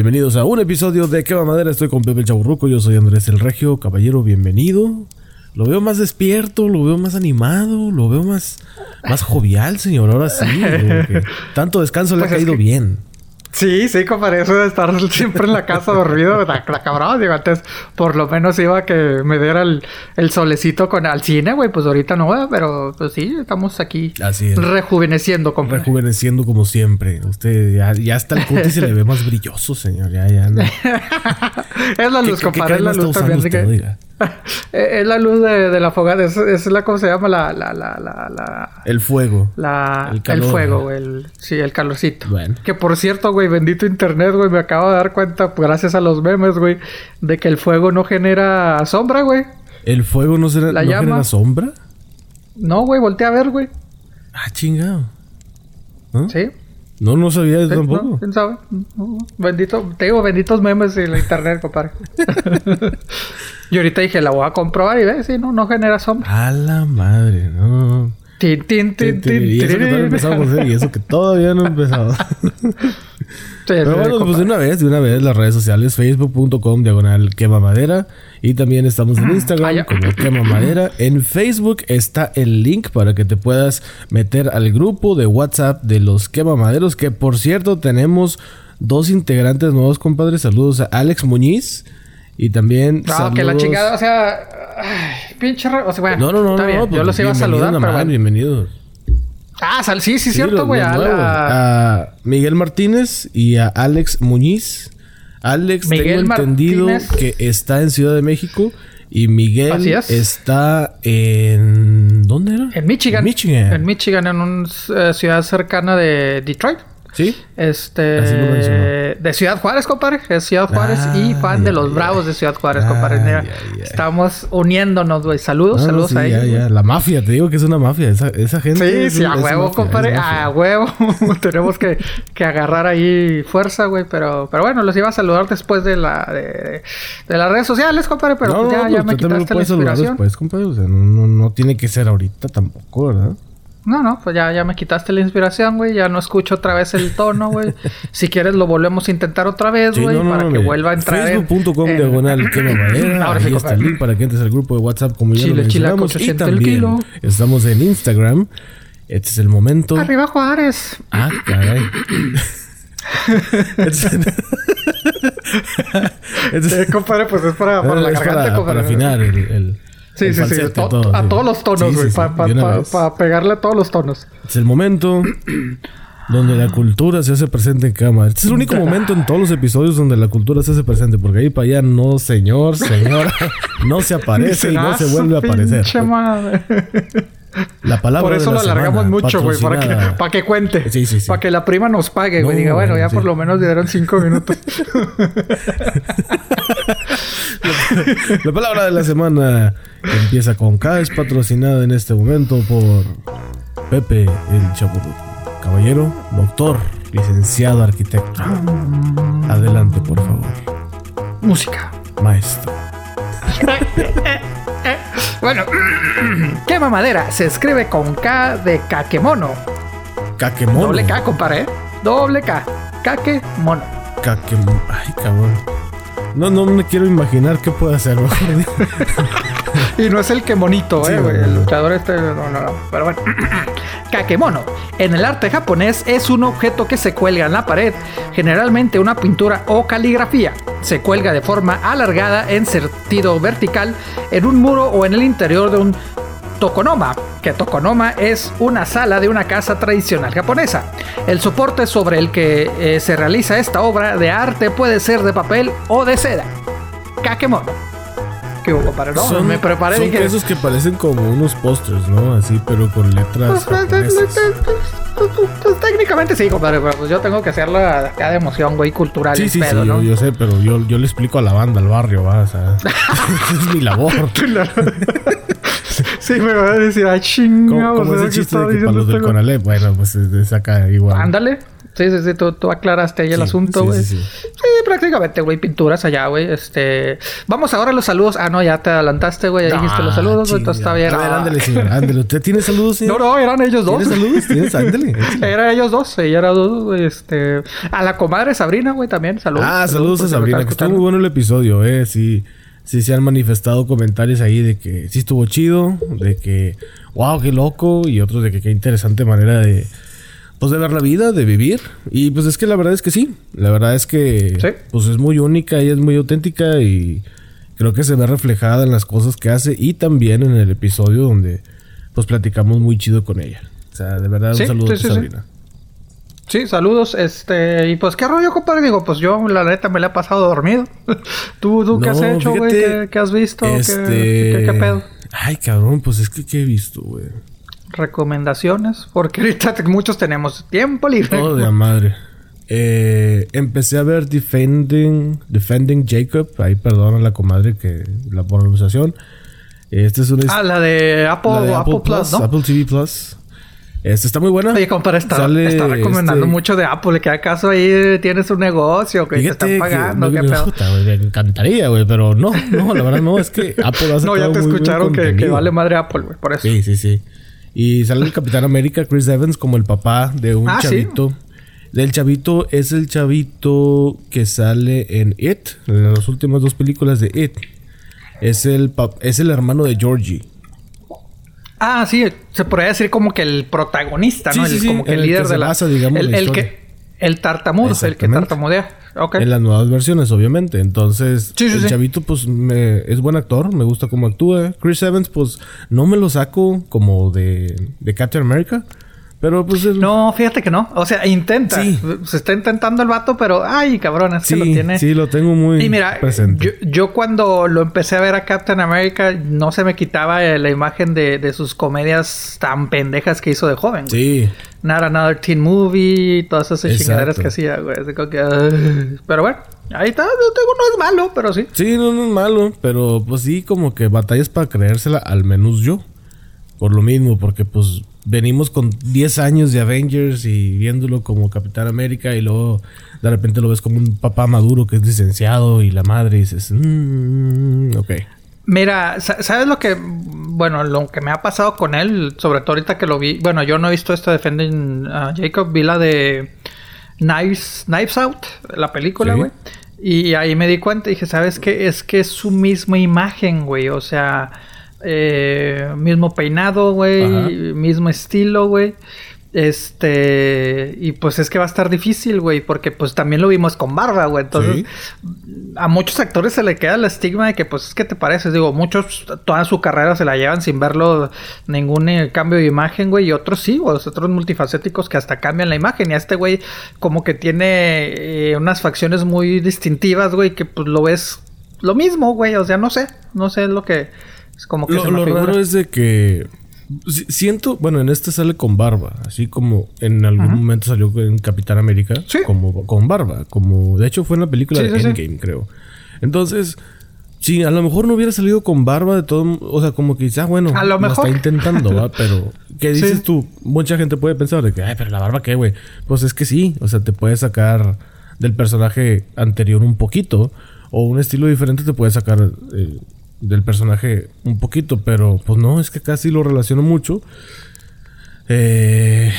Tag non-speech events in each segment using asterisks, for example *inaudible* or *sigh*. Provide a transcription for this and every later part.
Bienvenidos a un episodio de Quema Madera. Estoy con Pepe Chaburruco. Yo soy Andrés el Regio. Caballero, bienvenido. Lo veo más despierto, lo veo más animado, lo veo más, más jovial, señor. Ahora sí. *laughs* tanto descanso le ha pues caído bien. Sí, sí, compadre, eso de estar siempre en la casa dormido, la, la cabrón, digo, antes por lo menos iba a que me diera el, el solecito con al cine, güey, pues ahorita no, pero pues sí, estamos aquí Así rejuveneciendo, compadre. Rejuveneciendo como siempre. Usted ya, ya hasta el cutis se le ve más brilloso, señor, ya, ya. *laughs* es la luz, compadre, es la luz también, así que... *laughs* es la luz de, la fogata, es, es, la, ¿cómo se llama? La, la, la, la, El fuego. La, el, fuego, güey. sí, el calorcito. Bueno. Que por cierto, güey, bendito internet, güey, me acabo de dar cuenta, gracias a los memes, güey, de que el fuego no genera sombra, güey. ¿El fuego no, se, ¿no genera sombra? No, güey, voltea a ver, güey. Ah, chingado. Sí. No, no sabía eso tampoco. ¿Quién sabe? Bendito, te digo, benditos memes en la internet, compadre. *laughs* y ahorita dije, la voy a comprobar y ve, si no, no genera sombra. A la madre, no. Tin, tin, tin, tin, y eso que todavía empezamos a hacer, y eso que todavía no empezado. *laughs* Pero bueno, pues de una vez, de una vez, las redes sociales, facebook.com, diagonal quema madera. Y también estamos en Instagram ah, como quema madera. En Facebook está el link para que te puedas meter al grupo de WhatsApp de los quema maderos. Que por cierto, tenemos dos integrantes nuevos, compadres. Saludos a Alex Muñiz. Y también. No, que la chingada, o sea. Ay, pinche. O sea, bueno, no, no, no, no, Yo pues los iba a saludar. Pero Bienvenidos. Ah, sí, sí, cierto, güey. A, Miguel Martínez y a Alex Muñiz. Alex, tengo entendido que está en Ciudad de México. Y Miguel está en... ¿Dónde era? En Michigan. En Michigan. En Michigan, en una eh, ciudad cercana de Detroit. Sí. Este. de Ciudad Juárez, compadre. Es Ciudad Juárez y fan de los Bravos de Ciudad Juárez, compadre. estamos uniéndoniéndonos, güey. Saludos, saludos a ellos. La mafia, te digo que es una mafia. Esa, esa gente. Sí, sí, a huevo, compadre. A huevo. *laughs* Tenemos que, que, agarrar ahí fuerza, güey. Pero, pero bueno, los iba a saludar después de la de, de las redes sociales, compadre. Pero ya, ya me quitaste la inspiración. Después, compadre. O sea, no, no tiene que ser ahorita tampoco, ¿verdad? No, no, pues ya, ya me quitaste la inspiración, güey. Ya no escucho otra vez el tono, güey. *laughs* si quieres, lo volvemos a intentar otra vez, güey. para que vuelva a entrar. Facebook.com en... diagonal quema *clears throat* madera. Ahí está el link para que entres al grupo de WhatsApp, como ya Chile, lo mencionamos. y también estamos en Instagram. Este es el momento. Arriba Juárez. Ah, caray. *laughs* *laughs* este... compadre, pues es para, para la garganta, para, para afinar el Sí, sí, sí. a todos los tonos, güey. para pegarle a todos los tonos. Es el momento *clears throat* donde la cultura se hace presente en cámara. Este es el único momento en todos los episodios donde la cultura se hace presente. Porque ahí para allá, no, señor, señora, *laughs* no se aparece y no se vuelve a aparecer. La palabra Por eso lo alargamos mucho, güey, para que, para que cuente. Sí, sí, sí. Para que la prima nos pague, güey. Diga, bueno, ya por lo menos le dieron cinco minutos. *laughs* *laughs* la, palabra de la semana empieza con K. Es patrocinada en este momento por Pepe el Chaburro. Caballero, doctor, licenciado arquitecto. Adelante, por favor. Música. Maestro. *laughs* bueno, *clears throat* quema madera. Se escribe con K de Kakemono. Kakemono. Doble K, compadre. ¿eh? Doble K. Kakemono. Kakemono. Ay, cabrón. No, no me quiero imaginar qué puede hacer. *laughs* y no es el que monito, eh, El luchador este. No, no, no. Pero bueno. *clears throat* Kakemono. En el arte japonés es un objeto que se cuelga en la pared, generalmente una pintura o caligrafía. Se cuelga de forma alargada en sentido vertical en un muro o en el interior de un tokonoma, que tokonoma es una sala de una casa tradicional japonesa. El soporte sobre el que eh, se realiza esta obra de arte puede ser de papel o de seda. Kakemono. ¿Qué hubo, para no? Son, me preparé son que... esos que parecen como unos pósters, ¿no? Así, pero con letras. Pues, pues, pues, técnicamente sí, compadre, pero pues yo tengo que hacerlo acá de emoción, güey, cultural. Sí, sí, sí, yo, yo, sé, pero yo, yo le explico a la banda, al barrio, va, o sea. *laughs* es mi labor. *laughs* *laughs* Sí, me va a decir, ay, chingado. ¿Cómo, cómo ese chiste de que para los del este Conalep? Bueno, pues es acá igual. Ándale. Sí, sí, sí, tú, aclaraste ahí el asunto, güey. Sí, prácticamente, güey, pinturas allá, güey. Este, vamos ahora a los saludos. Ah, no, ya te adelantaste, güey, ya dijiste los saludos, güey, entonces está bien. A ver, ándale, señor, ándale. ¿Usted tiene saludos, señor? No, no, eran ellos dos. ¿Tienes saludos? ¿Tienes? Ándale. *laughs* Eran ellos dos, ella era dos, güey, este, a la comadre Sabrina, güey, también, saludos. Ah, saludos, a Sabrina, que estuvo muy bueno el episodio, eh, sí. Sí se han manifestado comentarios ahí de que sí estuvo chido, de que wow, qué loco, y otros de que qué interesante manera de pues de ver la vida, de vivir. Y pues es que la verdad es que sí. La verdad es que pues es muy única y es muy auténtica y creo que se ve reflejada en las cosas que hace y también en el episodio donde pues platicamos muy chido con ella. O sea, de verdad un saludo a Sabrina. Sí, saludos. Este, y pues, ¿qué rollo, compadre? Digo, pues yo, la neta, me la he pasado dormido. *laughs* ¿Tú, tú qué has hecho, güey? ¿Qué, has visto? Este... ¿Qué, pedo? Ay, cabrón, pues es que, ¿qué he visto, güey? recomendaciones, porque *laughs* ahorita muchos tenemos tiempo libre. Oh, de madre. Eh, empecé a ver Defending, Defending Jacob. Ahí perdona la comadre que la pronunciación. Este es una Ah, la de Apple, Apple, Plus, ¿no? Apple TV Plus. Esta está muy buena. Oye, compadre, está, está recomendando este mucho de Apple. ¿Qué acaso ahí tienes un negocio que te están pagando? ¿Qué pedo? me encantaría, güey. Pero no, no, la verdad no. Es que *laughs* Apple hace No, ya te escucharon que, que, vale madre Apple, güey. Por eso. Sí, sí, sí. Y sale el Capitán América, Chris Evans, como el papá de un ah, chavito. Del chavito es el chavito que sale en It, en las últimas dos películas de It. Es el, es el hermano de Georgie. Ah, sí, se podría decir como que el protagonista, ¿no? el, como que el, líder de la. digamos, el, que el tartamudo, el que tartamudea. En las nuevas versiones, obviamente. Entonces, el chavito, pues, me, es buen actor. Me gusta cómo actúa. Chris Evans, pues, no me lo saco como de, de Captain America. Pero pues No, fíjate que no. O sea, intenta. Se está intentando el vato, pero ay, cabrón, es que lo tiene. Sí, lo tengo muy y mira, Yo, cuando lo empecé a ver a Captain America, no se me quitaba la imagen de, sus comedias tan pendejas que hizo de joven. Sí. Not Another Teen Movie, todas esas chingaderas que hacía, güey. pero bueno, ahí está. No es malo, pero sí. Sí, no, no es malo, pero pues sí, como que batallas para creérsela, al menos yo. Por lo mismo, porque pues venimos con 10 años de Avengers y viéndolo como Capitán América y luego de repente lo ves como un papá maduro que es licenciado y la madre y dices, mmm, ok. Mira, ¿sabes lo que, bueno, lo que me ha pasado con él, sobre todo ahorita que lo vi, bueno, yo no he visto esto de Defending a Jacob, vi la de Knives, Knives Out, la película, güey. Y ahí me di cuenta y dije, ¿sabes qué? Es que es su misma imagen, güey, o sea eh, mismo peinado, güey. Mismo estilo, güey. Este, y pues es que va a estar difícil, güey, porque pues también lo vimos con barba, güey. Entonces, a muchos actores se le queda el estigma de que, pues, ¿qué te parece? Digo, muchos toda su carrera se la llevan sin verlo ningún eh, cambio de imagen, güey, y otros sí, güey, otros multifacéticos que hasta cambian la imagen. Y a este güey, como que tiene eh, unas facciones muy distintivas, güey, que pues lo ves lo mismo, güey, o sea, no sé, no sé lo que como que lo, raro es de que siento, bueno, en este sale con barba, así como en algún momento salió en Capitán América, como con barba, como de hecho fue en la película de Endgame, creo. Entonces, sí, a lo mejor no hubiera salido con barba de todo, o sea, como que ah, bueno, a lo mejor está intentando, ¿va? *laughs* Pero ¿qué dices tú? Mucha gente puede pensar de que, ay, pero la barba qué, güey. Pues es que sí, o sea, te puede sacar del personaje anterior un poquito o un estilo diferente te puede sacar eh, del personaje un poquito, pero pues no, es que casi lo relaciono mucho. Eh,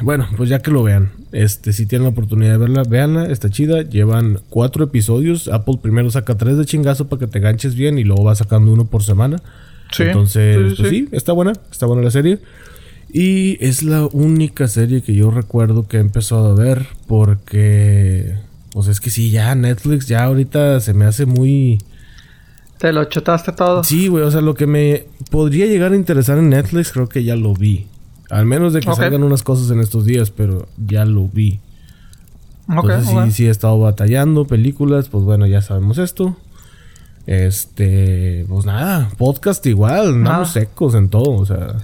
bueno, pues ya que lo vean, este, si tienen la oportunidad de verla, véanla, está chida. Llevan cuatro episodios. Apple primero saca tres de chingazo para que te ganches bien y luego va sacando uno por semana. Entonces, pues sí, está buena, está buena la serie. Y es la única serie que yo recuerdo que he empezado a ver porque, pues es que sí, ya Netflix ya ahorita se me hace muy te lo chutaste todo. Sí, güey. O sea, lo que me podría llegar a interesar en Netflix, creo que ya lo vi. Al menos de que salgan unas cosas en estos días, pero ya lo vi. Entonces, sí, sí he estado batallando. Películas, pues bueno, ya sabemos esto. Este, pues nada, podcast igual, andamos secos en todo, o sea.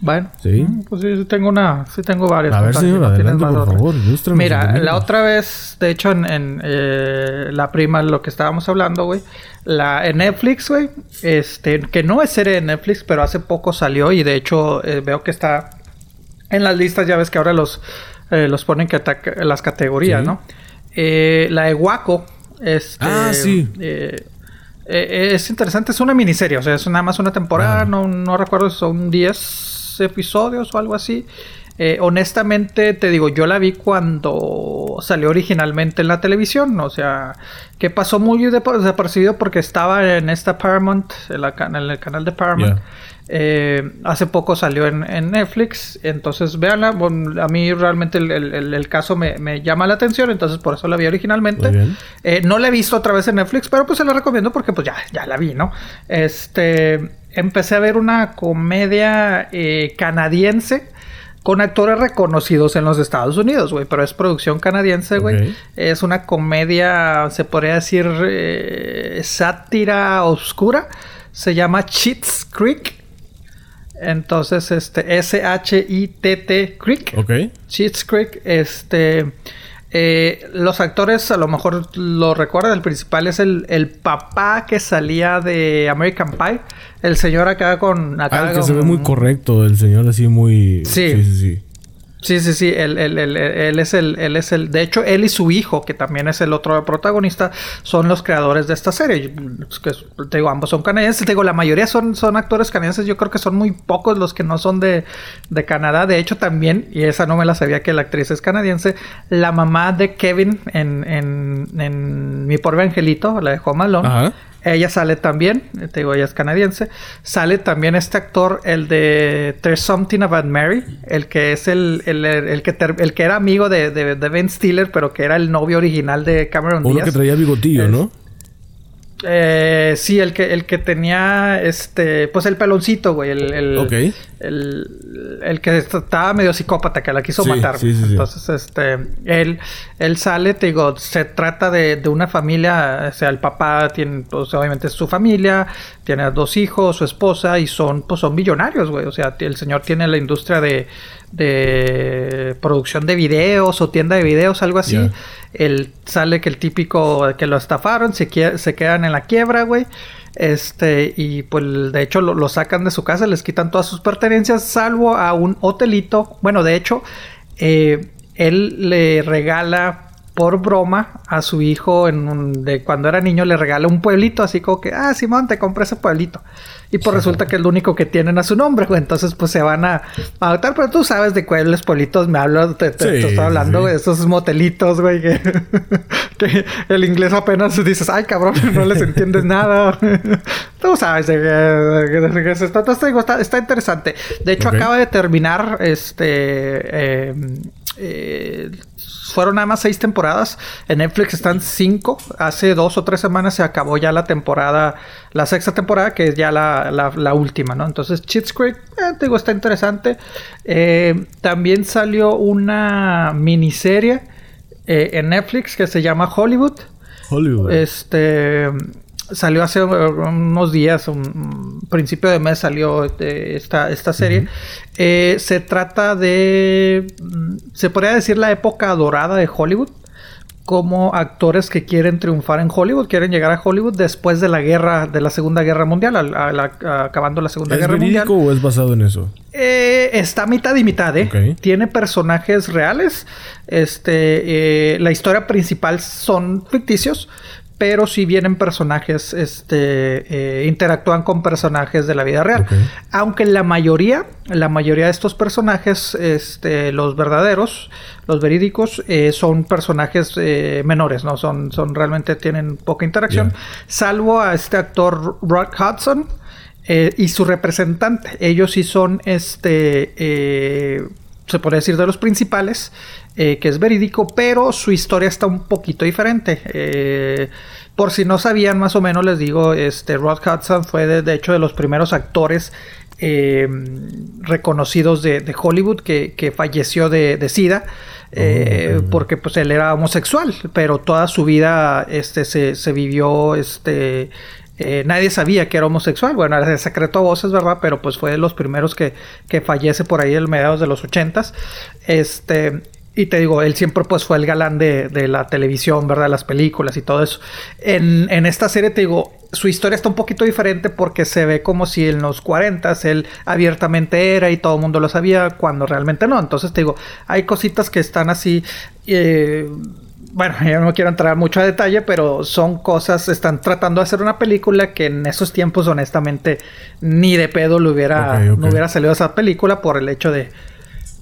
Bueno, sí. Mm, pues sí, tengo una, sí tengo varias. A ver, señor, adelante, por favor, Mira, la otra vez, de hecho, en, eh, la prima, lo que estábamos hablando, güey, la en Netflix, güey, este, que no es serie de Netflix, pero hace poco salió y de hecho eh, veo que está en las listas, ya ves que ahora los los ponen que las categorías, ¿no? la de Waco, este, ah, sí. es interesante, es una miniserie, o sea, es nada más una temporada, no, no recuerdo si son 10 episodios o algo así. Eh, honestamente, te digo, yo la vi cuando salió originalmente en la televisión. O sea, que pasó muy desapercibido porque estaba en esta Paramount, en, el canal de Paramount. Eh, hace poco salió en, Netflix. Entonces, véanla. a mí realmente el, caso me, llama la atención. Entonces, por eso la vi originalmente. Eh, no la he visto otra vez en Netflix, pero pues se la recomiendo porque pues ya, ya la vi, ¿no? Este. Empecé a ver una comedia canadiense con actores reconocidos en los Estados Unidos, güey, pero es producción canadiense, güey. Es una comedia, se podría decir, eh, sátira oscura. Se llama Cheats Creek. Entonces, este, S-H-I-T-T Creek. Ok. Cheats Creek, este... Eh, los actores a lo mejor lo recuerdan. El principal es el, el, papá que salía de American Pie. El señor acá con. Acá ah, el que se ve muy correcto. El señor así muy. Sí, sí, sí. Sí, sí, sí, él, él, él, él, es el, él es el, de hecho, él y su hijo, que también es el otro protagonista, son los creadores de esta serie. Te digo, ambos son canadienses, te digo, la mayoría son, son actores canadienses, yo creo que son muy pocos los que no son de, de Canadá. De hecho, también, y esa no me la sabía que la actriz es canadiense, la mamá de Kevin en, en, en Mi Pobre Angelito, la de Home Alone, ella sale también, te digo, ella es canadiense. Sale también este actor, el de There's Something About Mary, el que es el, el, el, que, el que era amigo de, de, Ben Stiller, pero que era el novio original de Cameron Uno que traía bigotillo, ¿no? Eh, sí, el que, el que tenía este, pues el peloncito, güey, el, el, el, que estaba medio psicópata, que la quiso matar. Entonces, este, él, él sale, te digo, se trata de, de, una familia, o sea, el papá tiene, pues obviamente es su familia, tiene dos hijos, su esposa, y son, pues son millonarios, güey. O sea, el señor tiene la industria de, de producción de videos o tienda de videos, algo así. El, sale que el típico que lo estafaron, se, se quedan en la quiebra, güey. Este, y pues de hecho lo, sacan de su casa, les quitan todas sus pertenencias, salvo a un hotelito. Bueno, de hecho, eh, él le regala por broma a su hijo en de cuando era niño le regala un pueblito así como que ah Simón te compré ese pueblito y pues resulta que es lo único que tienen a su nombre, güey. Entonces, pues se van a, adoptar. Pero tú sabes de cuáles pueblitos me hablo. Te, estoy hablando, de esos motelitos, güey. *laughs* Que, el inglés apenas dices, ay, cabrón, *laughs* no les entiendes nada. *laughs* tú sabes de qué está. está, está, interesante. De hecho, acaba de terminar este. Eh, eh, fueron nada más seis temporadas. En Netflix están cinco. Hace dos o tres semanas se acabó ya la temporada, la sexta temporada, que es ya la, última, ¿no? Entonces, Cheats Creek, eh, digo, está interesante. Eh, también salió una miniserie eh, en Netflix que se llama Hollywood. Hollywood. Este salió hace unos días, un principio de mes salió este, esta, esta serie. Eh, se trata de, mm, se podría decir la época dorada de Hollywood, como actores que quieren triunfar en Hollywood, quieren llegar a Hollywood después de la guerra, de la Segunda Guerra Mundial, acabando la Segunda Guerra Mundial. o es basado en eso? Eh, está mitad y mitad, ¿eh? Tiene personajes reales. Este, eh, la historia principal son ficticios, pero si vienen personajes, este, eh, interactúan con personajes de la vida real. Aunque la mayoría, la mayoría de estos personajes, este, los verdaderos, los verídicos, eh, son personajes eh, menores, ¿no? Son, son realmente tienen poca interacción, salvo a este actor Rock Hudson. y su representante, ellos sí son este se puede decir de los principales, eh, que es verídico, pero su historia está un poquito diferente. Eh, por si no sabían, más o menos les digo, este Rod Hudson fue de, hecho de los primeros actores eh, reconocidos de, Hollywood que, falleció de, SIDA. Oh, porque pues él era homosexual, pero toda su vida este, se, se vivió este, eh, nadie sabía que era homosexual. Bueno, era secreto a voces, ¿verdad? Pero pues fue de los primeros que, que fallece por ahí en mediados de los ochentas. Este, y te digo, él siempre pues fue el galán de, de la televisión, ¿verdad? Las películas y todo eso. En, en, esta serie te digo, su historia está un poquito diferente porque se ve como si en los 40 él abiertamente era y todo el mundo lo sabía cuando realmente no. Entonces te digo, hay cositas que están así... Eh, bueno, *laughs* yo no quiero entrar mucho a detalle, pero son cosas, están tratando de hacer una película que en esos tiempos honestamente ni de pedo le hubiera, no hubiera salido esa película por el hecho de,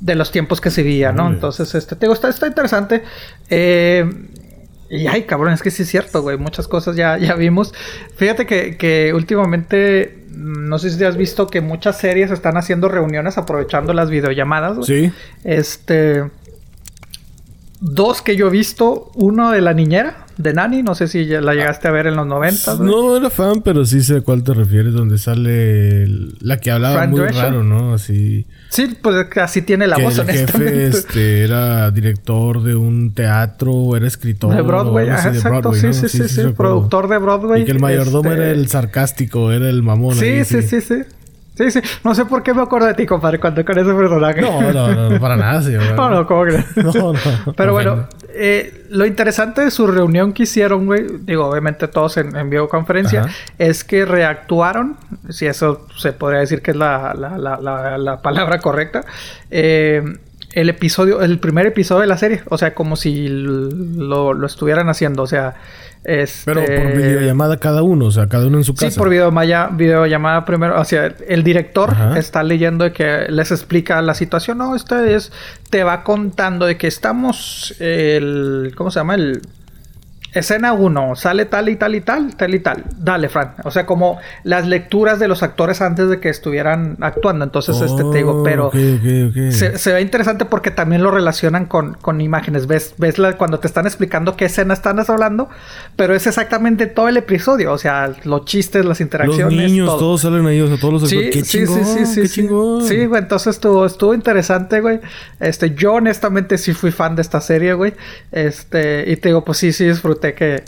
de los tiempos que se vivía, ¿no? Entonces, este, te digo, está, está interesante. Eh, y ay, cabrón, es que sí es cierto, güey. Muchas cosas ya, ya vimos. Fíjate que, que últimamente, mm, no sé si has visto que muchas series están haciendo reuniones aprovechando las videollamadas. Sí. Este. Dos que yo he visto. Uno de la niñera de Nani. No sé si la llegaste a ver en los 90. No era fan, pero sí sé a cuál te refieres. Donde sale la que hablaba muy raro, ¿no? Así. Sí, pues así tiene la voz, el jefe este, era director de un teatro, era escritor. De Broadway, exacto. sí, sí, sí, sí, productor de Broadway. Y que el mayordomo era este el sarcástico, era el mamón. Sí, sí, sí, sí. Sí, sí. No sé por qué me acuerdo de ti, compadre, cuando con ese personaje. No, no, no, para nada, sí. *laughs* no, no, ¿cómo que? *laughs* No, no. Pero bueno, eh, lo interesante de su reunión que hicieron, güey, digo, obviamente todos en, en videoconferencia, es que reactuaron, si eso se podría decir que es la, la, la, la palabra correcta, eh, el episodio, el primer episodio de la serie, o sea, como si lo, lo estuvieran haciendo, o sea, este... Pero por videollamada cada uno, o sea, cada uno en su casa. Sí, por videollamada, videollamada primero. O sea, el director está leyendo de que les explica la situación. No, esta es... Te va contando de que estamos... El, ¿Cómo se llama? El escena 1, sale tal y tal y tal, tal y tal. Dale, Fran. O sea, como las lecturas de los actores antes de que estuvieran actuando. Entonces, este te digo, pero Se, ve interesante porque también lo relacionan con, con imágenes. Ves, ves la, cuando te están explicando qué escena están hablando, pero es exactamente todo el episodio. O sea, los chistes, las interacciones. Los niños, todos salen ahí, o sea, todos los sí, qué sí, chingón, sí, sí, qué sí, chingón. Sí, güey, entonces estuvo, estuvo interesante, güey. Este, yo honestamente sí fui fan de esta serie, güey. Este, y te digo, pues sí, sí disfruté que,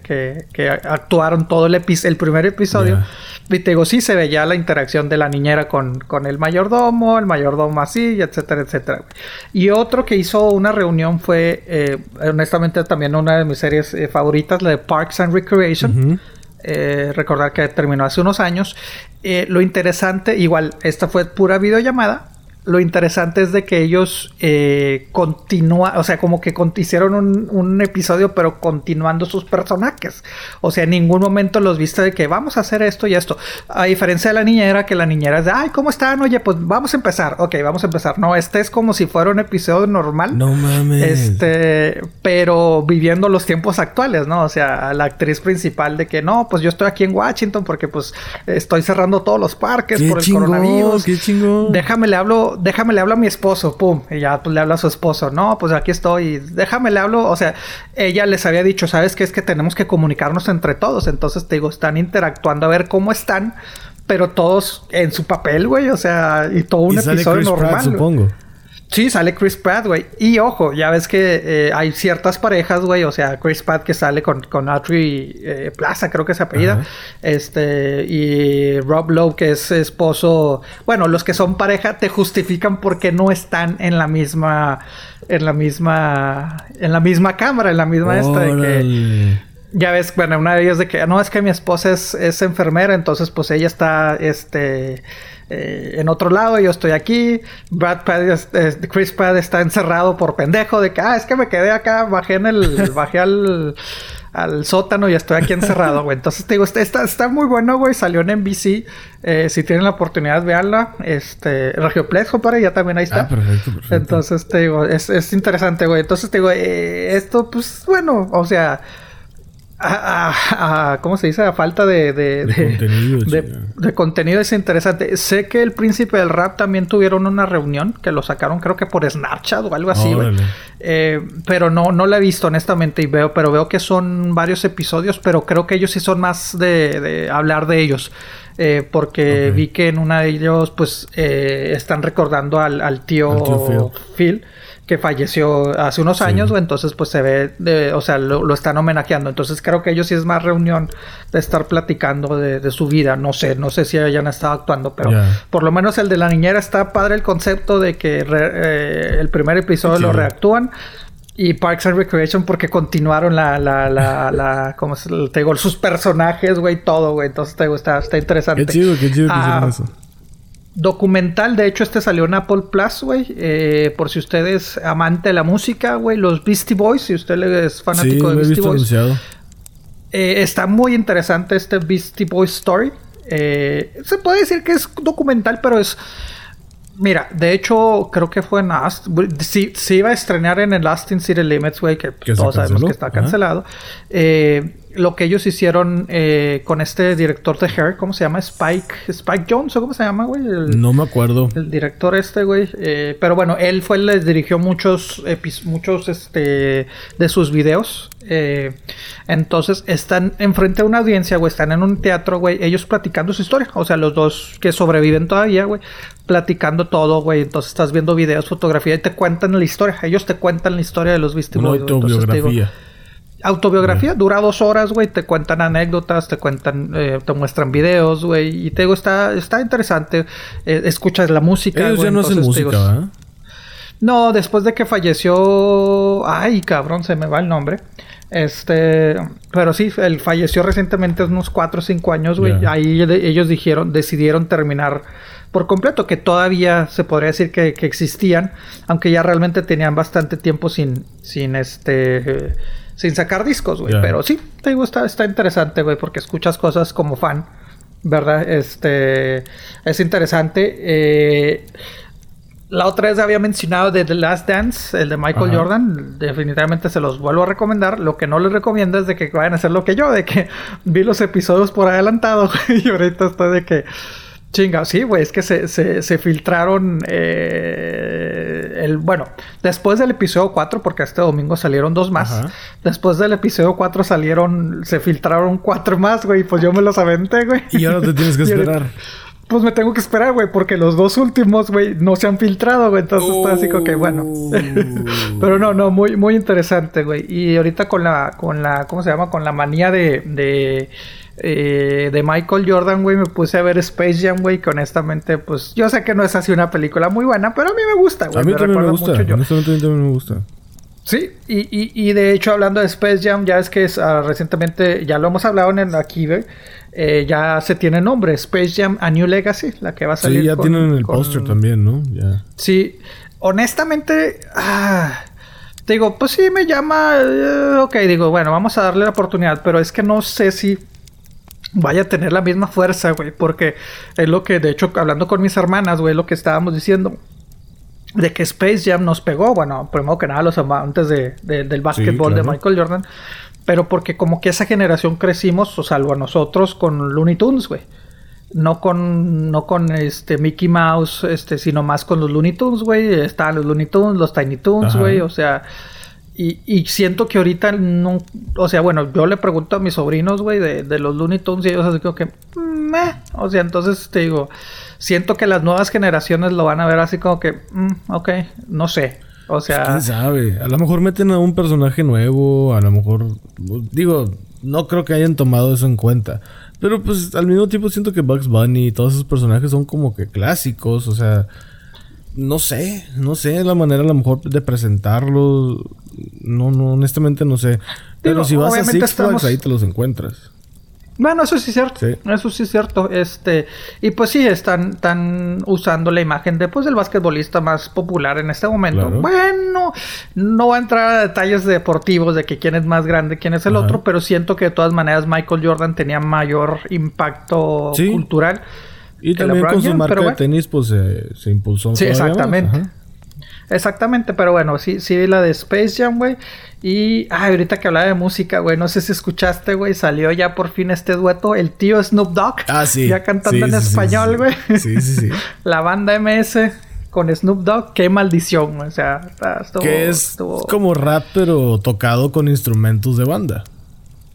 que, actuaron todo el, el primer episodio. Y te digo, sí se veía la interacción de la niñera con, con el mayordomo, el mayordomo así, etcétera, etcétera. Y otro que hizo una reunión fue, eh, honestamente, también una de mis series eh, favoritas, la de Parks and Recreation. Eh, recordar que terminó hace unos años. lo interesante, igual, esta fue pura videollamada lo interesante es de que ellos eh, continúan, o sea, como que hicieron un, episodio, pero continuando sus personajes. O sea, en ningún momento los viste de que vamos a hacer esto y esto. A diferencia de la niñera, que la niñera es de, ay, ¿cómo están? Oye, pues vamos a empezar. Ok, vamos a empezar. No, este es como si fuera un episodio normal. No mames. Este, pero viviendo los tiempos actuales, ¿no? O sea, la actriz principal de que no, pues yo estoy aquí en Washington porque pues estoy cerrando todos los parques por el coronavirus. Qué chingón. Déjame le hablo déjame le hablo a mi esposo, pum, y ya pues le habla a su esposo, no, pues aquí estoy, déjame le hablo, o sea, ella les había dicho, ¿sabes qué? Es que tenemos que comunicarnos entre todos, entonces te digo, están interactuando a ver cómo están, pero todos en su papel, güey, o sea, y todo un episodio normal. supongo. Sí, sale Chris Pratt, güey. Y ojo, ya ves que eh, hay ciertas parejas, güey. O sea, Chris Pratt que sale con, con Audrey eh, Plaza, creo que es apellida. Este, y Rob Lowe, que es esposo. Bueno, los que son pareja te justifican porque no están en la misma. En la misma. En la misma cámara, en la misma esta de que. Ya ves, bueno, una de ellas de que no es que mi esposa es, es enfermera, entonces pues ella está, este, eh, en otro lado, yo estoy aquí. Brad Pitt, Chris Pratt está encerrado por pendejo de que, ah, es que me quedé acá, bajé en el, *laughs* bajé al, al sótano y estoy aquí encerrado, güey. Entonces te digo, está, está, muy bueno, güey. Salió en NBC. Eh, si tienen la oportunidad, veanla. Este, Regioplex, compadre, ya también ahí está. Ah, perfecto, perfecto. Entonces te digo, es, es interesante, güey. Entonces te digo, eh, esto, pues, bueno, o sea a, ¿cómo se dice? A falta de, de, de, contenido, es interesante. Sé que el príncipe del rap también tuvieron una reunión que lo sacaron creo que por Snapchat o algo así, eh, pero no, no la he visto honestamente y veo, pero veo que son varios episodios, pero creo que ellos sí son más de, hablar de ellos. Eh, porque vi que en una de ellos pues eh, están recordando al, tío, Phil que falleció hace unos años, entonces pues se ve, de, o sea, lo, están homenajeando. Entonces creo que ellos sí es más reunión de estar platicando de, su vida. No sé, no sé si hayan estado actuando, pero por lo menos el de la niñera está padre el concepto de que eh, el primer episodio lo reactúan. y Parks and Recreation porque continuaron la, la, la, *laughs* la ¿cómo se, te digo, sus personajes, güey, todo, güey. Entonces, te digo, está, está interesante. Qué chido, qué chido que hicieron ah, eso. Documental, de hecho, este salió en Apple Plus, güey. Eh, por si usted es amante de la música, güey. Los Beastie Boys, si usted es fanático de Beastie Boys. Eh, está muy interesante este Beastie Boys Story. Eh, se puede decir que es documental, pero es Mira, de hecho, creo que fue en Ast sí, se iba a estrenar en el Austin City Limits, güey, que, todos sabemos que está cancelado. Eh, lo que ellos hicieron eh, con este director de Hair, ¿cómo se llama? Spike, Spike Jones, ¿o cómo se llama, güey? no me acuerdo. El director este, güey. Eh, pero bueno, él fue, les dirigió muchos, muchos, este, de sus videos. Eh, entonces están enfrente a una audiencia, güey, están en un teatro, güey, ellos platicando su historia. O sea, los dos que sobreviven todavía, güey, platicando todo, güey. Entonces estás viendo videos, fotografía y te cuentan la historia. Ellos te cuentan la historia de los Beastie Boys. autobiografía. Autobiografía, dura dos horas, güey. Te cuentan anécdotas, te cuentan, eh, te muestran videos, güey. Y te digo, está, está interesante. Eh, escuchas la música. Ellos ya no hacen música, No, después de que falleció. Ay, cabrón, se me va el nombre. Este, pero sí, él falleció recientemente, unos 4 o 5 años, güey. Ahí ellos dijeron, decidieron terminar por completo, que todavía se podría decir que, existían, aunque ya realmente tenían bastante tiempo sin, sin este, sin sacar discos, güey. Pero sí, te digo, está, está interesante, güey, porque escuchas cosas como fan, ¿verdad? Este, es interesante. Eh, la otra vez había mencionado de The Last Dance, el de Michael Jordan. Definitivamente se los vuelvo a recomendar. Lo que no les recomiendo es de que vayan a hacer lo que yo, de que vi los episodios por adelantado *laughs* y ahorita estoy de que Chinga, sí, güey, es que se, se, filtraron eh, el, bueno, después del episodio 4, porque este domingo salieron dos más, después del episodio 4 salieron, se filtraron cuatro más, güey, pues yo me los aventé, güey. Y ahora te tienes que *laughs* esperar. pues me tengo que esperar, güey, porque los dos últimos, güey, no se han filtrado, güey. Entonces está así como que, bueno. *laughs* Pero no, no, muy, muy interesante, güey. Y ahorita con la, con la, ¿cómo se llama? Con la manía de, de eh, de Michael Jordan, güey, me puse a ver Space Jam, güey, que honestamente, pues yo sé que no es así una película muy buena, pero a mí me gusta, güey. A mí también me gusta, honestamente también me gusta. Sí, y, y, y, de hecho hablando de Space Jam, ya es que es, uh, recientemente, ya lo hemos hablado en aquí, güey, eh, ya se tiene nombre, Space Jam A New Legacy, la que va a salir. Sí, ya tienen el póster también, ¿no? Ya. Sí, honestamente, ah, te digo, pues sí me llama, uh, ok, digo, bueno, vamos a darle la oportunidad, pero es que no sé si vaya a tener la misma fuerza, güey. Porque es lo que, de hecho, hablando con mis hermanas, güey, lo que estábamos diciendo. De que Space Jam nos pegó, bueno, primero que nada los amantes de, del básquetbol de Michael Jordan. Pero porque como que esa generación crecimos, o salvo a nosotros, con Looney Tunes, güey. No con, no con este Mickey Mouse, este, sino más con los Looney Tunes, güey. Estaban los Looney Tunes, los Tiny Tunes, güey. O sea, y, siento que ahorita no. O sea, bueno, yo le pregunto a mis sobrinos, güey, de, los Looney Tunes y ellos así como que. Meh. O sea, entonces te digo, siento que las nuevas generaciones lo van a ver así como que. Mm, ok, no sé. O sea. ¿Quién sabe? A lo mejor meten a un personaje nuevo, a lo mejor. Digo, no creo que hayan tomado eso en cuenta. Pero pues al mismo tiempo siento que Bugs Bunny y todos esos personajes son como que clásicos, o sea. No sé, no sé la manera a lo mejor de presentarlo. No, no, honestamente no sé. Pero si vas a Six Flags ahí te los encuentras. Bueno, eso sí es cierto. Eso sí es cierto. Este, y pues sí, están, están usando la imagen de pues el basquetbolista más popular en este momento. Bueno, no voy a entrar a detalles deportivos de que quién es más grande, quién es el otro, pero siento que de todas maneras Michael Jordan tenía mayor impacto cultural. Y también con su marca de tenis, pues se impulsó. Sí, exactamente. Exactamente, pero bueno, sí, sí vi la de Space Jam, güey. Y, ay, ahorita que hablaba de música, güey, no sé si escuchaste, güey, salió ya por fin este dueto, el tío Snoop Dogg. Ah, sí. Ya cantando en español, güey. Sí, sí, sí. *laughs* la banda MS con Snoop Dogg, qué maldición, o sea, estuvo, que es como rap, pero tocado con instrumentos de banda.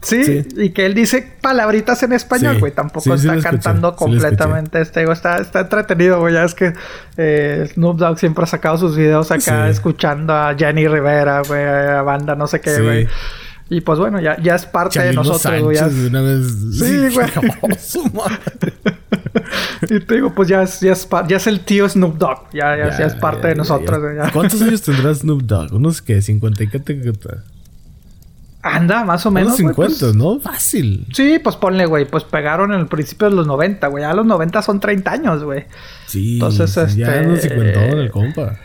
Sí, y que él dice palabritas en español, güey. Tampoco está cantando completamente. Este, está, está entretenido, güey. Ya es que eh, Snoop Dogg siempre ha sacado sus videos acá escuchando a Jenny Rivera, güey, a banda no sé qué, güey. Y pues bueno, ya, ya es parte de nosotros, güey. una vez... Sí, güey. *laughs* *laughs* y te digo, pues ya es, ya es, ya es el tío Snoop Dogg. Ya, ya, es parte de nosotros. ¿Cuántos años *laughs* tendrá Snoop Dogg? ¿Unos qué? ¿50 y qué te Anda, más o menos. 50, pues. ¿no? Fácil. Sí, pues ponle, güey. Pues pegaron en el principio de los 90, güey. Ya los 90 son 30 años, güey. Sí. Entonces, este. Ya los 50 el compa.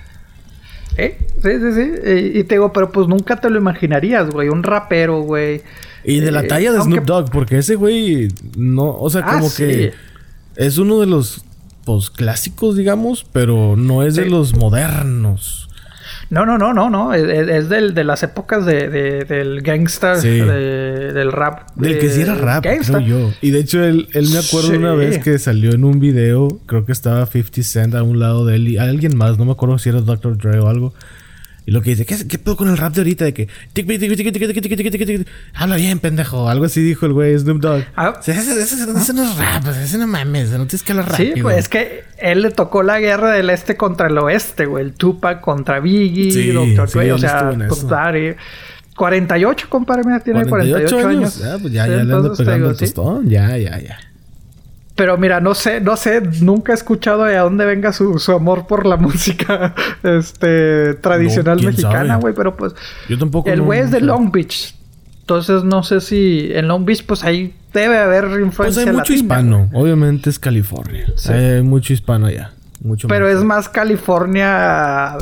¿Eh? Sí, sí, sí. Y, te digo, pero pues nunca te lo imaginarías, güey. Un rapero, güey. Y de la eh, talla de Snoop Dogg, porque ese güey no, o sea, ah, como que es uno de los pues clásicos, digamos, pero no es de los modernos. No, no, no, no, no. Es, del, de las épocas de, del gangster, del rap. Del que sí era rap, creo yo. Y de hecho, él, él me acuerdo una vez que salió en un video, creo que estaba 50 Cent a un lado de él y alguien más, no me acuerdo si era Dr. Dre o algo. Y lo que dice, ¿qué, qué pedo con el rap de ahorita? De que. Habla bien, pendejo. Algo así dijo el güey Snoop Dogg. ese, no es rap, ese no mames, no tienes que hablar rápido. Sí, pues es que él le tocó la guerra del este contra el oeste, güey. El Tupac contra Biggie, sí, Dr. Dre, o sea, pues, 48, compadre, mira, tiene 48, 48 años. Ya, pues ya, ya le ando pegando el tostón. Ya, ya, ya. Pero mira, no sé, no sé, nunca he escuchado de dónde venga su, amor por la *laughs* música este tradicional mexicana, güey. Pero pues. Yo tampoco. El güey es de Long Beach. Entonces no sé si en Long Beach, pues ahí debe haber influencia. Pues hay mucho hispano. Obviamente es California. Hay mucho hispano allá. Mucho Pero es más California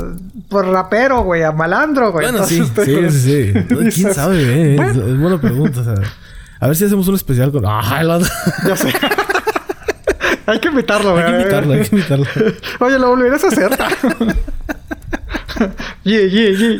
por rapero, güey, a malandro, güey. Bueno, sí, sí, sí, *laughs* ¿Quién sabe, eh? Es, buena pregunta. a ver si hacemos un especial con. *laughs* ¡Ah, Ya sé. Hay que invitarlo, güey. Hay que invitarlo, hay que invitarlo. Oye, lo volverás a hacer. *laughs* yeah, yeah, yeah.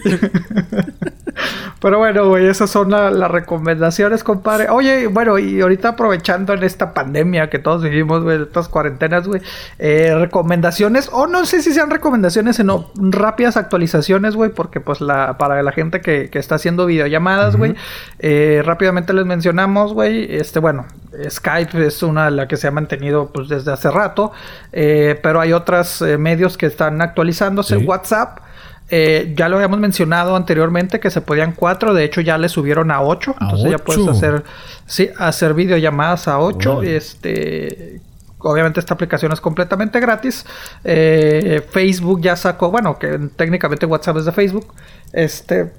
Pero bueno, güey, esas son las recomendaciones, compadre. Oye, bueno, y ahorita aprovechando en esta pandemia que todos vivimos, güey, estas cuarentenas, güey, eh, recomendaciones, o no sé si sean recomendaciones, sino rápidas actualizaciones, güey, porque pues la, para la gente que, está haciendo videollamadas, güey, eh, rápidamente les mencionamos, güey, este, bueno, Skype es una de las que se ha mantenido pues desde hace rato, eh, pero hay otros medios que están actualizándose, WhatsApp. Eh, ya lo habíamos mencionado anteriormente que se podían cuatro, de hecho ya le subieron a ocho, entonces ya puedes hacer, sí, hacer videollamadas a ocho. Este, obviamente esta aplicación es completamente gratis. Eh, Facebook ya sacó, bueno, que técnicamente WhatsApp es de Facebook, este,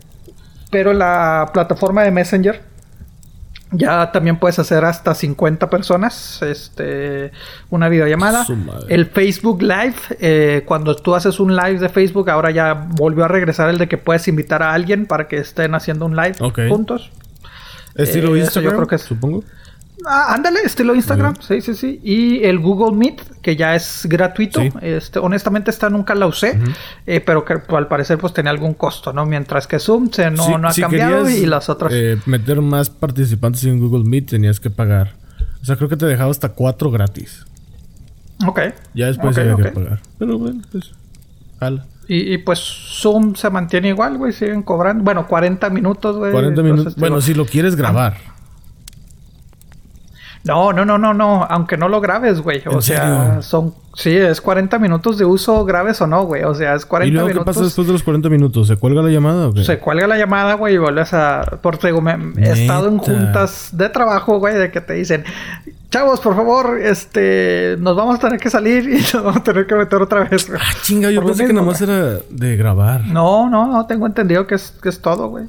pero la plataforma de Messenger ya también puedes hacer hasta 50 personas, este, una videollamada. El Facebook Live, eh, cuando tú haces un live de Facebook, ahora ya volvió a regresar el de que puedes invitar a alguien para que estén haciendo un live juntos. Estilo eh, Instagram, yo creo que supongo. Ah, ándale, estilo Instagram, sí, sí, sí. Y el Google Meet, que ya es gratuito. Este, honestamente, esta nunca la usé, eh, pero que al parecer pues tenía algún costo, ¿no? Mientras que Zoom se, no, no ha cambiado y las otras. Eh, meter más participantes en Google Meet tenías que pagar. O sea, creo que te dejaba hasta cuatro gratis. Ok. Ya después había que pagar. Pero bueno, pues. Jala. Y, y, pues Zoom se mantiene igual, güey, siguen cobrando. Bueno, 40 minutos, güey. 40 minutos. Bueno, si lo quieres grabar. No, no, no, no, no. Aunque no lo grabes, güey. O sea, son. Sí, es 40 minutos de uso, graves o no, güey. O sea, es 40 minutos. ¿Y luego qué pasa después de los 40 minutos? ¿Se cuelga la llamada o qué? Se cuelga la llamada, güey, y vuelves a. Por digo, me, he estado en juntas de trabajo, güey, de que te dicen. Chavos, por favor, este, nos vamos a tener que salir y *laughs* nos vamos a tener que meter otra vez. Ah, chinga, yo pensé que nada más era de grabar. No, no, no, tengo entendido que es, que es todo, güey.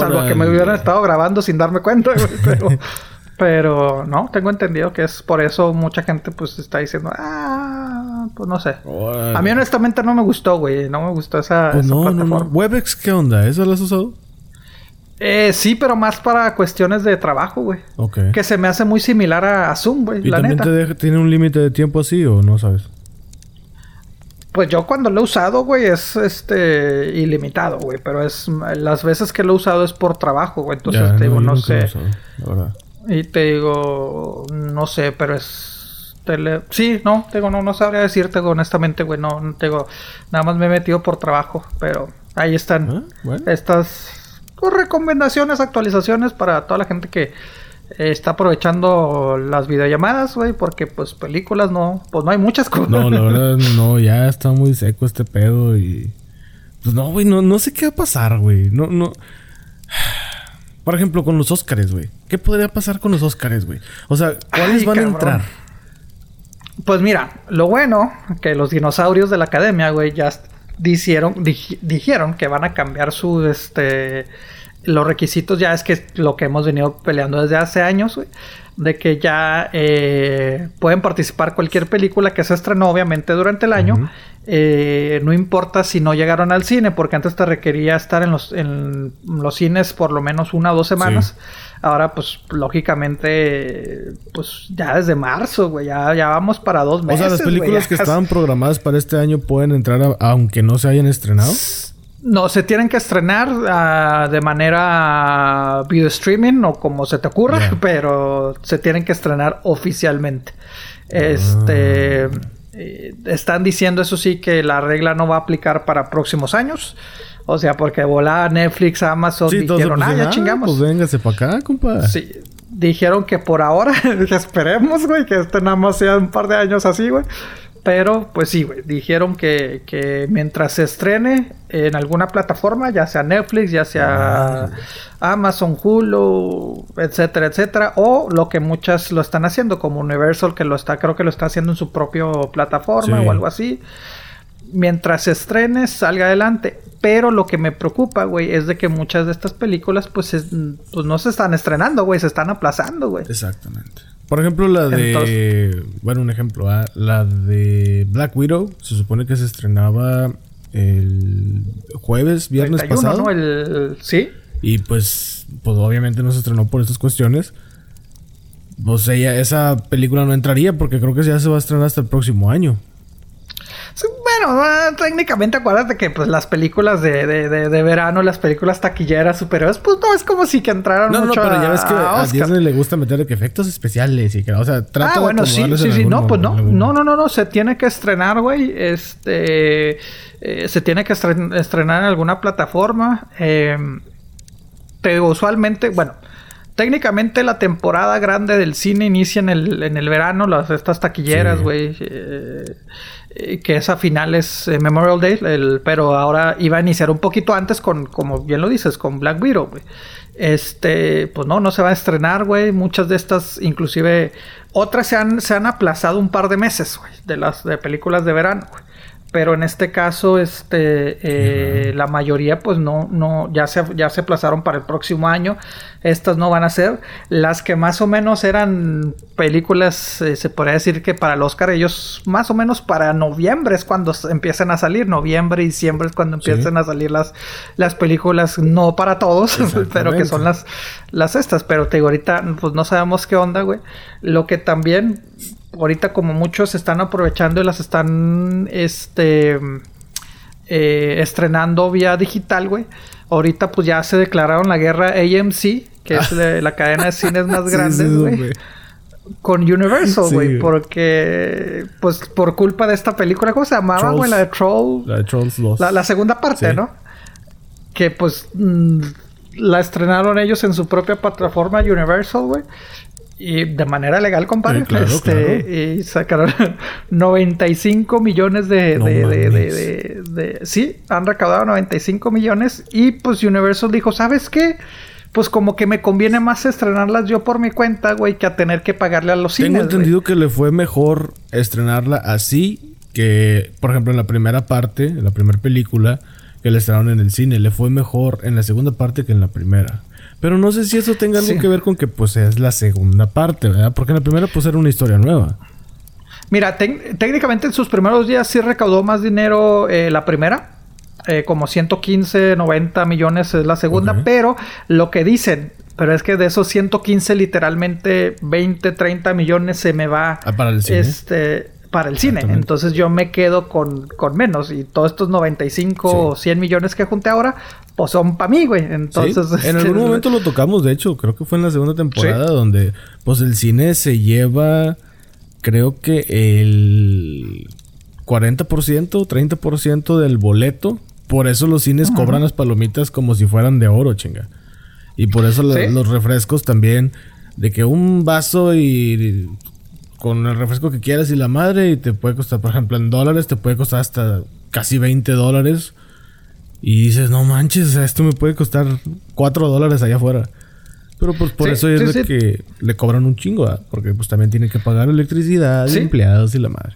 salvo que me hubieran estado grabando sin darme cuenta, güey, pero *laughs* Pero no, tengo entendido que es por eso mucha gente pues está diciendo, ah, pues no sé. A mí honestamente no me gustó, güey, no me gustó esa, pues no, plataforma. No, ¿Webex qué onda? ¿Eso lo has usado? Eh, sí, pero más para cuestiones de trabajo, güey. Ok. Que se me hace muy similar a, Zoom, güey. ¿Y también Te tiene un límite de tiempo así o no sabes? Pues yo cuando lo he usado, güey, es este ilimitado, güey. Pero es las veces que lo he usado es por trabajo, güey. Entonces te digo, no, sé. Y te digo, no sé, pero es tele... Sí, no, tengo, no, no sabría decirte honestamente, güey, no, no tengo, nada más me he metido por trabajo, pero ahí están ah, estas pues, recomendaciones, actualizaciones para toda la gente que está aprovechando las videollamadas, güey, porque pues películas no, pues no hay muchas cosas. No, la verdad *laughs* no, ya está muy seco este pedo y pues no, güey, no, no sé qué va a pasar, güey. No, no. Por ejemplo, con los Óscares, güey. ¿Qué podría pasar con los Óscares, güey? O sea, ¿cuáles van a entrar? Pues mira, lo bueno que los dinosaurios de la academia, güey, ya dijeron, dijeron que van a cambiar su, este, los requisitos ya es que lo que hemos venido peleando desde hace años, güey, de que ya eh, pueden participar cualquier película que se estrenó obviamente durante el año, eh, no importa si no llegaron al cine, porque antes te requería estar en los, en los cines por lo menos una o dos semanas. Ahora, pues, lógicamente, pues ya desde marzo, güey, ya, ya vamos para dos meses. O sea, las películas que estaban programadas para este año pueden entrar aunque no se hayan estrenado. No, se tienen que estrenar ah, de manera video streaming o como se te ocurra, pero se tienen que estrenar oficialmente. Este ah. están diciendo eso sí que la regla no va a aplicar para próximos años. O sea, porque volá Netflix, Amazon dijeron, ah, ya ah, chingamos. Pues véngase para acá, compa. Sí. Dijeron que por ahora, *laughs* esperemos, güey, que este nada más sea un par de años así, güey. Pero, pues sí, güey. Dijeron que, que, mientras se estrene en alguna plataforma, ya sea Netflix, ya sea ah. Amazon, Hulu, etcétera, etcétera. O lo que muchas lo están haciendo, como Universal, que lo está, creo que lo está haciendo en su propia plataforma o algo así. Mientras se estrene, salga adelante. Pero lo que me preocupa, güey, es de que muchas de estas películas, pues, pues no se están estrenando, güey, se están aplazando, güey. Exactamente. Por ejemplo, la de. bueno, un ejemplo. ¿ah? La de Black Widow se supone que se estrenaba el jueves, viernes pasado. ¿no? El, sí. Y pues, pues obviamente no se estrenó por estas cuestiones. Pues ella, esa película no entraría porque creo que ya se va a estrenar hasta el próximo año. Bueno, ah, técnicamente acuérdate que pues las películas de, de, de, verano, las películas taquilleras superiores, pues no es como si que entraron no, mucho no, pero ya ves que a, Disney le gusta meter que efectos especiales y que, o sea, trata ah, bueno, sí, sí, sí, no, pues no, no, no, no, no, se tiene que estrenar, güey, este, eh, se tiene que estrenar en alguna plataforma, eh, pero usualmente, bueno, técnicamente la temporada grande del cine inicia en el, en el verano, las estas taquilleras, güey. Eh, eh, que es a finales eh, Memorial Day, pero ahora iba a iniciar un poquito antes con, como bien lo dices, con Black Widow, güey. Este, pues no, no se va a estrenar, güey. Muchas de estas, inclusive otras se han, se han aplazado un par de meses, güey, de las de películas de verano, güey. Pero en este caso, este, eh, la mayoría, pues no, no, ya se, ya se aplazaron para el próximo año. Estas no van a ser. Las que más o menos eran películas, eh, se podría decir que para el Oscar, ellos más o menos para noviembre es cuando empiezan a salir. Noviembre y diciembre es cuando empiezan a salir las, las películas, no para todos, *laughs* pero que son las, las estas. Pero te digo, ahorita, pues no sabemos qué onda, güey. Lo que también ahorita como muchos están aprovechando y las están este eh, estrenando vía digital, güey. Ahorita pues ya se declararon la guerra AMC, que es la cadena de cines más *laughs* grande, güey. con Universal, güey, porque pues por culpa de esta película, ¿cómo se llamaba, güey? La de Trolls. La de Trolls 2. La, segunda parte, ¿no? Que pues mm, la estrenaron ellos en su propia plataforma Universal, güey. Y de manera legal, compadre. este, Y sacaron *laughs* 95 millones de, de, Sí, han recaudado 95 millones. Y pues Universal dijo, ¿sabes qué? Pues como que me conviene más estrenarlas yo por mi cuenta, güey, que a tener que pagarle a los cines. Tengo entendido que le fue mejor estrenarla así que, por ejemplo, en la primera parte, en la primera película que le estrenaron en el cine. Le fue mejor en la segunda parte que en la primera. Pero no sé si eso tenga algo que ver con que pues es la segunda parte, ¿verdad? Porque en la primera pues era una historia nueva. Mira, técnicamente en sus primeros días sí recaudó más dinero eh, la primera. Eh, como 115, 90 millones es la segunda. Pero lo que dicen, pero es que de esos 115 literalmente 20, 30 millones se me va... Ah, para el cine. Este, para el cine. Entonces yo me quedo con, con, menos. Y todos estos 95 o 100 millones que junté ahora, pues son para mí, güey. Entonces... En algún este, momento lo tocamos, de hecho, creo que fue en la segunda temporada donde pues el cine se lleva, creo que el 40%, 30% del boleto. Por eso los cines cobran las palomitas como si fueran de oro, chinga. Y por eso los refrescos también, de que un vaso y con el refresco que quieras y la madre y te puede costar, por ejemplo, en dólares te puede costar hasta casi 20 dólares. Y dices, no manches, esto me puede costar 4 dólares allá afuera. Pero pues por eso es que le cobran un chingo, porque pues también tienen que pagar electricidad, empleados y la madre.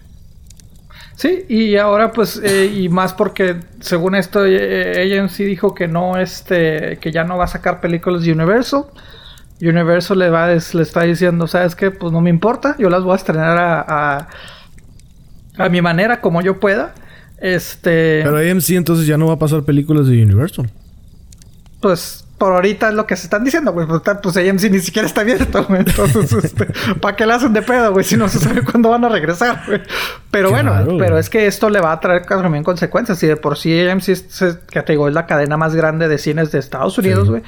Sí, y ahora pues, eh, y más porque según esto, eh, ella en sí dijo que no, este, que ya no va a sacar películas de Universal. Universal le va, le está diciendo, ¿sabes qué? Pues no me importa, yo las voy a estrenar a, a, mi manera, como yo pueda. Este. Pero AMC entonces ya no va a pasar películas de Universal. Pues por ahorita es lo que se están diciendo, güey. Pues, pues AMC ni siquiera está abierto, güey. Entonces, *laughs* este, ¿para qué le hacen de pedo, güey? Si no se sabe cuándo van a regresar, güey. Pero bueno, pero es que esto le va a traer también consecuencias. Y de por sí AMC, es, que te digo, es la cadena más grande de cines de Estados Unidos, güey.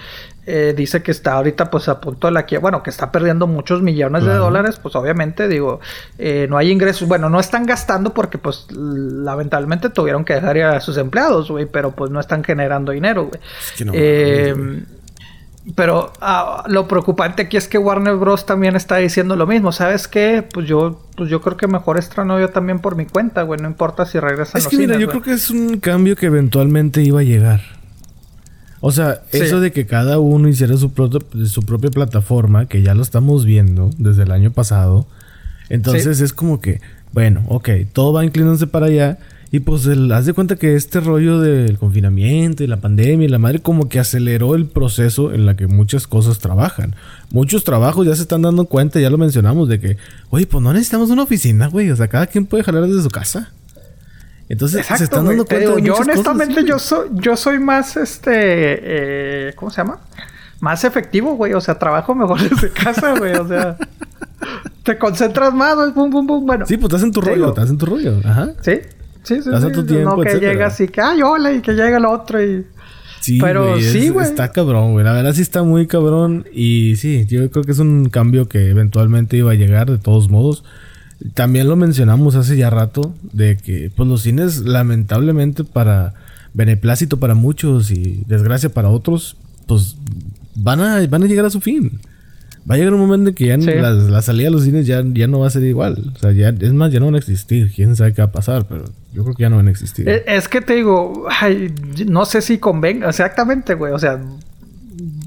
Eh, dice que está ahorita pues a punto de la quiebra, bueno, que está perdiendo muchos millones de dólares, pues obviamente digo, eh, no hay ingresos, bueno, no están gastando porque pues lamentablemente tuvieron que dejar a sus empleados, güey, pero pues no están generando dinero, güey. Eh, pero ah, lo preocupante aquí es que Warner Bros. también está diciendo lo mismo. ¿Sabes qué? Pues yo, pues yo creo que mejor estreno yo también por mi cuenta, güey. No importa si regresan Es que mira, yo creo que es un cambio que eventualmente iba a llegar. O sea, eso de que cada uno hiciera su, su propia plataforma, que ya lo estamos viendo desde el año pasado. Entonces es como que, bueno, ok, todo va inclinándose para allá. Y pues el, haz de cuenta que este rollo del confinamiento y la pandemia y la madre como que aceleró el proceso en la que muchas cosas trabajan. Muchos trabajos ya se están dando cuenta, ya lo mencionamos, de que, oye, pues no necesitamos una oficina, güey. O sea, cada quien puede jalar desde su casa. Entonces se están dando cuenta. yo honestamente yo soy, yo soy más este eh, ¿cómo se llama? Más efectivo, güey. O sea, trabajo mejor *laughs* desde casa, güey. O sea, te concentras más, güey. Bum, bum, bum. Bueno. Sí, pues estás en tu rollo, estás en tu rollo. Ajá. Sí. Sí, sí, sí. Tu tiempo, no que llega así que, ay, hola, y que llega el otro y. Sí, Pero sí, güey. Está cabrón, güey. La verdad sí está muy cabrón. Y sí, yo creo que es un cambio que eventualmente iba a llegar de todos modos. También lo mencionamos hace ya rato de que pues los cines lamentablemente para beneplácito para muchos y desgracia para otros, pues van a, van a llegar a su fin. Va a llegar un momento en que ya la, salida de los cines ya, ya no va a ser igual. O sea, ya, es más, ya no van a existir. Quién sabe qué va a pasar, pero yo creo que ya no van a existir. Es, es que te digo, ay, no sé si convenga. Exactamente, güey. O sea,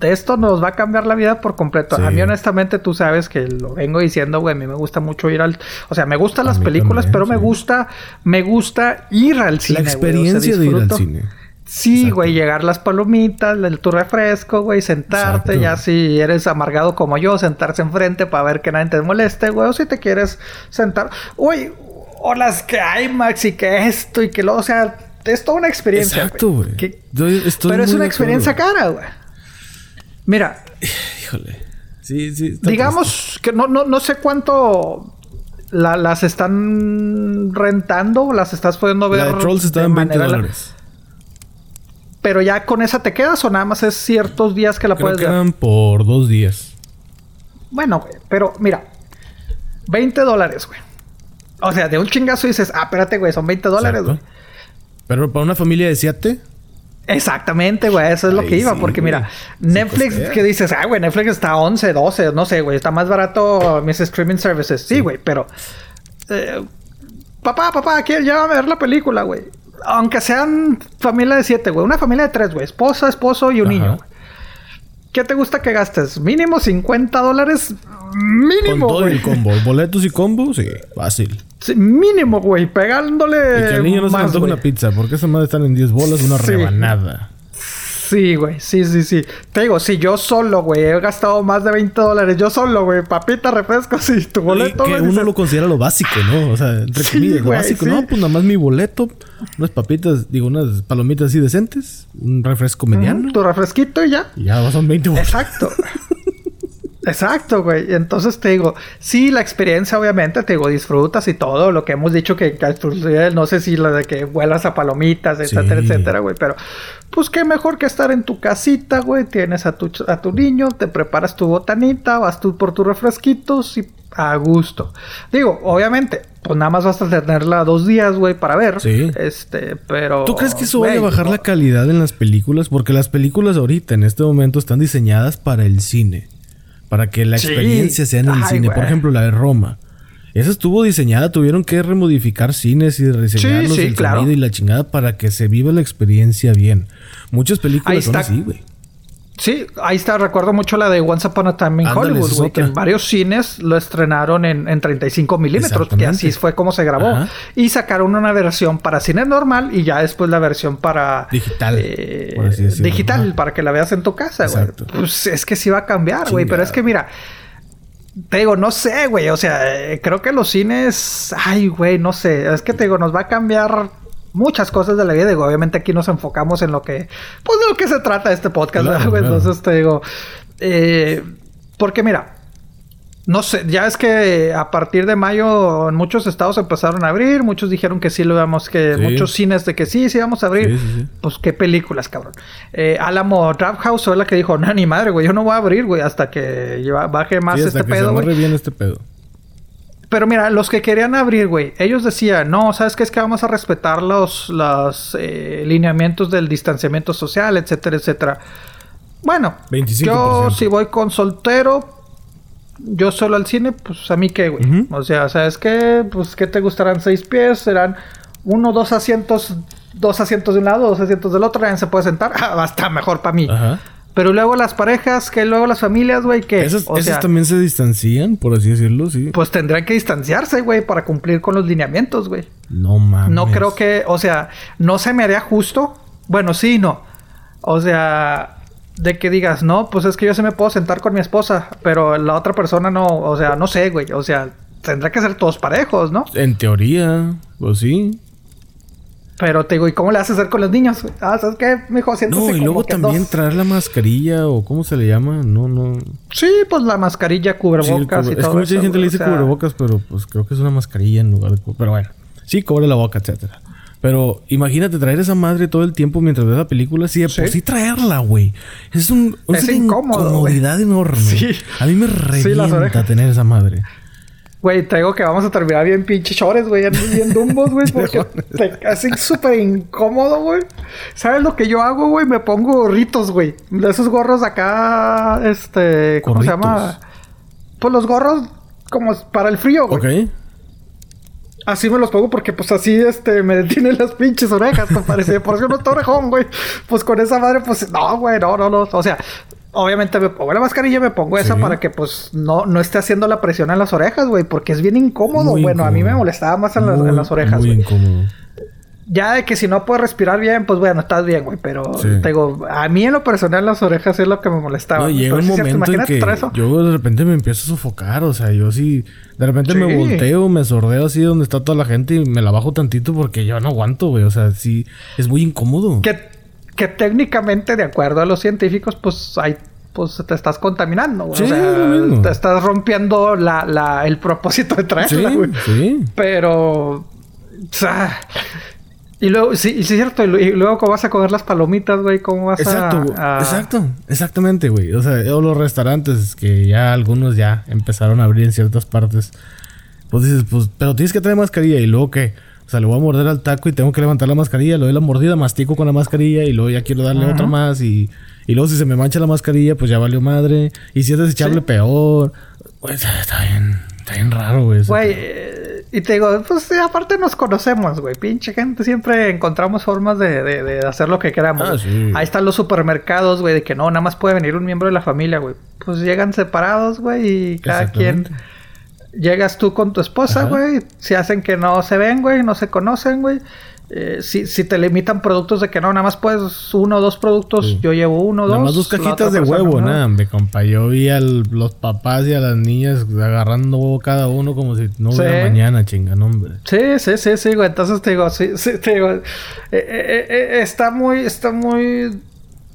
esto nos va a cambiar la vida por completo. A mí, honestamente, tú sabes que lo vengo diciendo, güey. A mí me gusta mucho ir al. O sea, me gustan las películas, pero me gusta. Me gusta ir al cine. La experiencia de ir al cine. Sí, güey, llegar las palomitas, el, tu refresco, güey, sentarte, ya si eres amargado como yo, sentarse enfrente para ver que nadie te moleste, güey, o si te quieres sentar, güey, o las que hay, Max, y que esto y que lo, o sea, es toda una experiencia. Exacto, güey. Pero es una experiencia cara, güey. Mira. *sighs* Híjole. Sí, sí. Digamos que no, no, no sé cuánto las están rentando, las estás pudiendo ver. La de Trolls está en 20 dólares. Pero ya con esa te quedas o nada más es ciertos días que la puedes ver. por dos días. Bueno, güey, pero mira, 20 dólares, güey. O sea, de un chingazo dices, ah, espérate, güey, son 20 dólares, güey. Pero para una familia de 7, Exactamente, güey, eso es lo que iba, porque mira, Netflix, que dices, ah, güey, Netflix está 11, 12, no sé, güey, está más barato mis streaming services. Sí, güey, pero. Eh, papá, papá, quiero a ver la película, güey. Aunque sean familia de siete, güey, una familia de tres, güey, esposa, esposo y un niño. ¿Qué te gusta que gastes? Mínimo 50 dólares. Mínimo. Con todo el combo. Boletos y combo, sí, fácil. Mínimo, güey. Pegándole. Y que niño no se se una pizza, porque esa madre están en 10 bolas, una rebanada. Sí, güey. Sí, sí, sí. Te digo, si yo solo, güey, he gastado más de 20 dólares, yo solo, güey, papita, refresco, *laughs* sí, tu boleto. que uno lo considera lo básico, ¿no? O sea, entre comillas, lo básico, ¿no? Pues nada más mi boleto, unas papitas, digo, unas palomitas así decentes, un refresco mediano. tu refresquito y ya. Y ya son 20 boletos. Exacto. *laughs* Exacto, güey. Entonces te digo, sí, la experiencia, obviamente, te digo, disfrutas y todo lo que hemos dicho que, no sé si la de que vuelas a palomitas, etcétera, etcétera, güey. Pero, pues qué mejor que estar en tu casita, güey. Tienes a tu, a tu niño, te preparas tu botanita, vas tú por tus refresquitos y a gusto. Digo, obviamente, pues nada más vas a tenerla dos días, güey, para ver. Sí. Este, pero. ¿Tú crees que eso va a bajar la calidad en las películas? Porque las películas ahorita, en este momento, están diseñadas para el cine para que la experiencia sea en el cine. Por ejemplo, la de Roma. Esa estuvo diseñada, tuvieron que remodificar cines y rediseñarlos el sonido y la chingada para que se viva la experiencia bien. Muchas películas son así, güey. Sí, ahí está, recuerdo mucho la de Once Upon a Time in Hollywood, güey, que en varios cines lo estrenaron en, en 35 milímetros, que así fue como se grabó. Y sacaron una versión para cine normal y ya después la versión para... Digital. Eh, digital, para que la veas en tu casa, güey. Pues es que sí va a cambiar, güey, pero es que mira... Te digo, no sé, güey. O sea, creo que los cines. Ay, güey, no sé. Es que te digo, nos va a cambiar muchas cosas de la vida. Digo, obviamente aquí nos enfocamos en lo que, pues de lo que se trata este podcast, Entonces te digo, eh, porque mira, no sé, ya es que a partir de mayo en muchos estados empezaron a abrir, muchos dijeron que sí lo íbamos, que muchos cines de que sí, sí vamos a abrir. pues qué películas, cabrón. Eh, Alamo Draft House fue la que dijo, no, ni madre, güey, yo no voy a abrir, güey, hasta que baje más este pedo, güey. bien este pedo. Pero mira, los que querían abrir, güey, ellos decían, no, ¿sabes qué? Es que vamos a respetar los, los eh, lineamientos del distanciamiento social, etcétera, etcétera. Bueno, yo si voy con soltero, yo solo al cine, pues a mí qué, güey. O sea, ¿sabes qué? Pues ¿qué te gustarán seis pies? Serán uno, dos asientos, dos asientos de un lado, dos asientos del otro, alguien se puede sentar. *laughs* Ah, va a estar mejor para mí. Ajá. Pero luego las parejas, que luego las familias, güey, que... ¿Esos, también se distancian, por así decirlo, sí. Pues tendrán que distanciarse, güey, para cumplir con los lineamientos, güey. No mames. No creo que, o sea, no se me haría justo. Bueno, sí, no. O sea, de que digas, no, pues es que yo se me puedo sentar con mi esposa, pero la otra persona no, o sea, no sé, güey. O sea, tendrá que ser todos parejos, ¿no? En teoría, pues sí. Pero te digo, ¿y cómo le haces hacer con los niños? Ah, ¿sabes qué? Mejor siéntese No, y luego también traer la mascarilla o ¿cómo se le llama? No, no. Sí, pues la mascarilla, cubrebocas y todo Es que mucha gente le dice cubrebocas, pero pues creo que es una mascarilla en lugar de... Pero bueno, sí, cobre la boca, etcétera. Pero imagínate traer esa madre todo el tiempo mientras ves la película. Sí, por sí traerla, güey. Es un... Es, una incomodidad enorme. Sí. A mí me revienta tener esa madre. Güey, te digo que vamos a terminar bien pinche chores, güey, bien dumbos, güey, *laughs* porque te súper incómodo, güey. ¿Sabes lo que yo hago, güey? Me pongo gorritos, güey. De esos gorros acá, este, ¿cómo se llama? Pues los gorros como para el frío, güey. Ok. Así me los pongo porque, pues, así, este, me detienen las pinches orejas, parece. Por eso no estoy orejón, güey. Pues con esa madre, pues, no, güey, no, no, no. O sea, obviamente me pongo la mascarilla y me pongo esa para que pues no, no esté haciendo la presión en las orejas, güey, porque es bien incómodo. bueno, a mí me molestaba más en, las, orejas, muy incómodo. Ya de que si no puedo respirar bien, pues bueno, estás bien, güey. Pero digo, a mí en lo personal las orejas es lo que me molestaba. No, llega un momento en que yo de repente me empiezo a sofocar. O sea, yo sí... De repente me volteo, me sordeo así donde está toda la gente y me la bajo tantito porque yo no aguanto, güey. O sea, sí... Es muy incómodo. ¿Qué que técnicamente, de acuerdo a los científicos, pues hay pues te estás contaminando, güey. o sea, te estás rompiendo la, la, el propósito de traerla, güey. Sí, Pero. O sea, y luego, sí, es cierto. Y luego, ¿cómo vas a comer las palomitas, güey? ¿Cómo vas exacto, a, Exacto, exactamente, güey. O sea, los restaurantes que ya algunos ya empezaron a abrir en ciertas partes. Pues dices, pues, pero tienes que traer mascarilla. ¿Y luego qué? O sea, le voy a morder al taco y tengo que levantar la mascarilla, le doy la mordida, mastico con la mascarilla y luego ya quiero darle otra más y, y luego si se me mancha la mascarilla, pues ya valió madre. Y si es desechable, peor. Pues está bien, está bien raro, güey. Güey, eh, y te digo, pues aparte nos conocemos, güey. Pinche gente, siempre encontramos formas de, de, hacer lo que queramos. Ah, Ahí están los supermercados, güey, de que no, nada más puede venir un miembro de la familia, güey. Pues llegan separados, güey, y cada quien llegas tú con tu esposa, güey. Si hacen que no se ven, güey, no se conocen, güey. Eh, si, si, te limitan productos de que no, nada más puedes uno o dos productos, yo llevo uno o dos. Nada más dos cajitas de huevo, nada, me compa. Yo vi a los papás y a las niñas agarrando huevo cada uno como si no hubiera mañana, chinga, hombre. Sí, sí, sí, sí, güey. Entonces te digo, sí, sí, te digo, eh, eh, está muy, está muy,